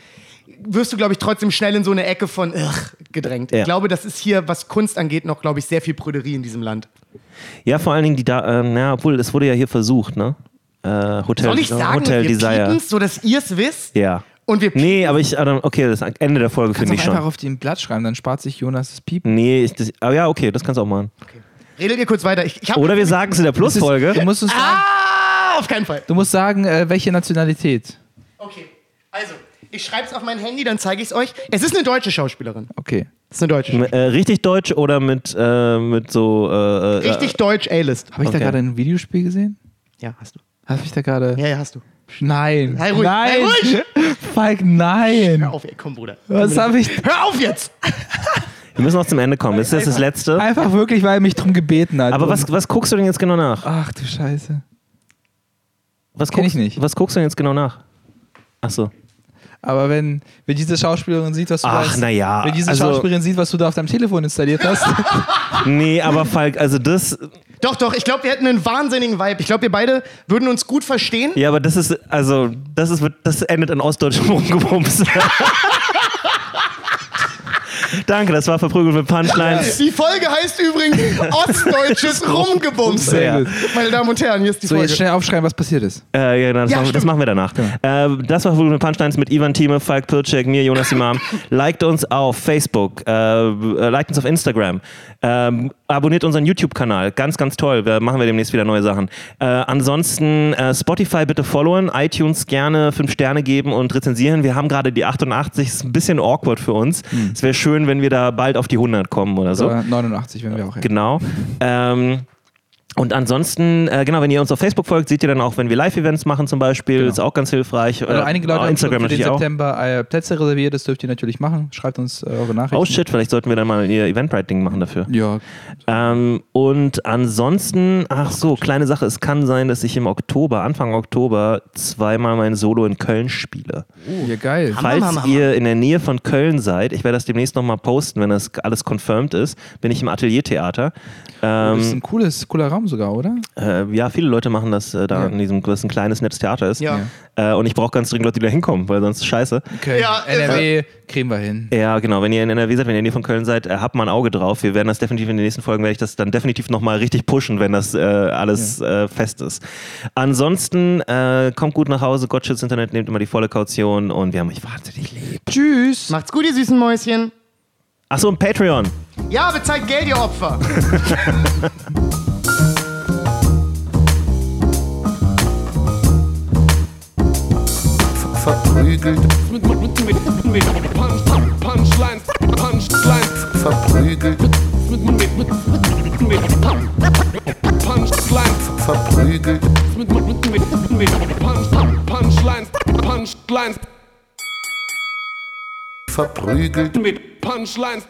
B: wirst du, glaube ich, trotzdem schnell in so eine Ecke von ugh, gedrängt.
A: Ja.
B: Ich glaube, das ist hier, was Kunst angeht, noch, glaube ich, sehr viel Prüderie in diesem Land.
A: ja, vor allen Dingen die da, ähm, ja, obwohl es wurde ja hier versucht, ne? Äh, Hotel,
B: Soll ich sagen,
A: Hotel
B: wir
A: Desire.
B: so dass ihr es wisst?
A: Ja.
B: Und wir
A: Nee, aber ich, okay, das Ende der Folge finde ich
C: einfach
A: schon.
C: auf den Blatt schreiben, dann spart sich Jonas das Piepen.
A: Nee, ich, das, aber ja, okay, das kannst du auch machen.
B: redet ihr kurz weiter. Ich, ich
A: Oder wir sagen es in der Plusfolge.
C: Du musst, uns sagen,
B: ah, auf keinen Fall.
C: du musst sagen, äh, welche Nationalität.
B: Okay, also, ich schreibe es auf mein Handy, dann zeige ich es euch. Es ist eine deutsche Schauspielerin.
C: Okay.
B: Es ist eine deutsche
A: M- Äh, richtig deutsch oder mit, äh, mit so. Äh, äh,
B: Richtig deutsch A-List.
C: Habe ich da
A: Okay.
C: gerade ein Videospiel gesehen?
B: Ja, hast du.
C: Habe ich da gerade.
B: Ja, ja, hast du.
C: Nein.
B: Sei ruhig,
C: Nein.
B: sei ruhig.
C: Falk, nein.
B: Hör auf, ey, komm, Bruder.
C: Was habe ich.
B: Hör auf jetzt!
A: Wir müssen noch zum Ende kommen. Ist das das letzte?
C: Einfach wirklich, weil er mich drum gebeten hat.
A: Aber was, was guckst du denn jetzt genau nach?
C: Ach du Scheiße.
A: Was
C: kenn ich
A: guckst,
C: nicht.
A: Was guckst du denn jetzt genau nach? Achso.
C: Aber wenn, wenn diese Schauspielerin sieht, was du
A: Ach,
C: da.
A: na ja,
C: Wenn diese
A: also-
C: Schauspielerin sieht, was du da auf deinem Telefon installiert hast.
A: Nee, aber Falk, also das.
B: Doch, doch, ich glaube, wir hätten einen wahnsinnigen Vibe. Ich glaube, wir beide würden uns gut verstehen.
A: Ja, aber das ist, also, das ist, das endet in ostdeutschem Rumgebums. Danke, das war verprügelt mit Punchlines.
B: Die Folge heißt übrigens Ostdeutsches Rumgebums.
A: Sehr gut.
B: Meine Damen und Herren, hier ist die
C: So,
B: Folge.
C: jetzt schnell aufschreiben, was passiert ist.
A: Äh, ja, genau, das,
B: Ja,
A: machen, wir- das machen wir danach. Äh, das war verprügelt mit Punchlines mit Ivan Thieme, Falk Pircek, mir, Jonas Imam. liked uns auf Facebook, äh, äh, liked uns auf Instagram. Ähm, abonniert unseren YouTube-Kanal. Ganz, ganz toll. Wir machen wir demnächst wieder neue Sachen. Äh, ansonsten äh, Spotify bitte followen, iTunes gerne fünf Sterne geben und rezensieren. Wir haben gerade die 88, ist ein bisschen awkward für uns. Es wäre schön, wenn wir da bald auf die 100 kommen oder so.
C: So 89, wenn wir auch.
A: Genau. Ähm, und ansonsten, äh, genau, wenn ihr uns auf Facebook folgt, seht ihr dann auch, wenn wir Live-Events machen zum Beispiel,
C: Genau.
A: ist auch ganz hilfreich.
C: Also einige Leute
A: auf
C: haben
A: Instagram
C: für den
A: natürlich auch.
C: September äh, Plätze reserviert, das dürft ihr natürlich machen. Schreibt uns äh, eure Nachrichten.
A: Oh shit, vielleicht sollten wir dann mal ihr Eventbrite-Ding machen dafür.
C: Ja,
A: Ähm, und ansonsten, ach so, kleine Sache, es kann sein, dass ich im Oktober, Anfang Oktober, zweimal mein Solo in Köln spiele.
C: ja geil.
B: Hammer,
A: Falls
B: Hammer, Hammer.
A: ihr in der Nähe von Köln seid, ich werde das demnächst nochmal posten, wenn das alles confirmed ist, bin ich im Ateliertheater.
C: Das ist
A: Ähm,
C: ein cooles, cooler Raum sogar, oder?
A: äh, ja, viele Leute machen das äh, da
C: Ja.
A: in diesem, es ein kleines, nettes Theater ist.
B: Ja.
A: Äh, und ich brauche ganz dringend Leute, die da hinkommen, weil sonst ist scheiße.
C: Okay.
B: Ja,
C: NRW kriegen wir hin.
A: Ja, genau. Wenn ihr in NRW seid, wenn ihr in der Nähe von Köln seid, äh, habt mal ein Auge drauf. Wir werden das definitiv in den nächsten Folgen, werde ich das dann definitiv nochmal richtig pushen, wenn das äh, alles äh, fest ist. Ansonsten äh, kommt gut nach Hause, Gott schützt Internet, nehmt immer die volle Kaution und wir haben euch wahnsinnig lieb.
C: Tschüss.
B: Macht's gut, ihr süßen Mäuschen.
A: Achso, und Patreon.
B: Ja, bezahlt Geld, ihr Opfer.
D: verprügelt,
E: Punchlines, Punchlines.
D: verprügelt,
E: Punchlines.
D: verprügelt,
E: Punchlines, Punchlines.
D: verprügelt.
E: Mit Punchlines.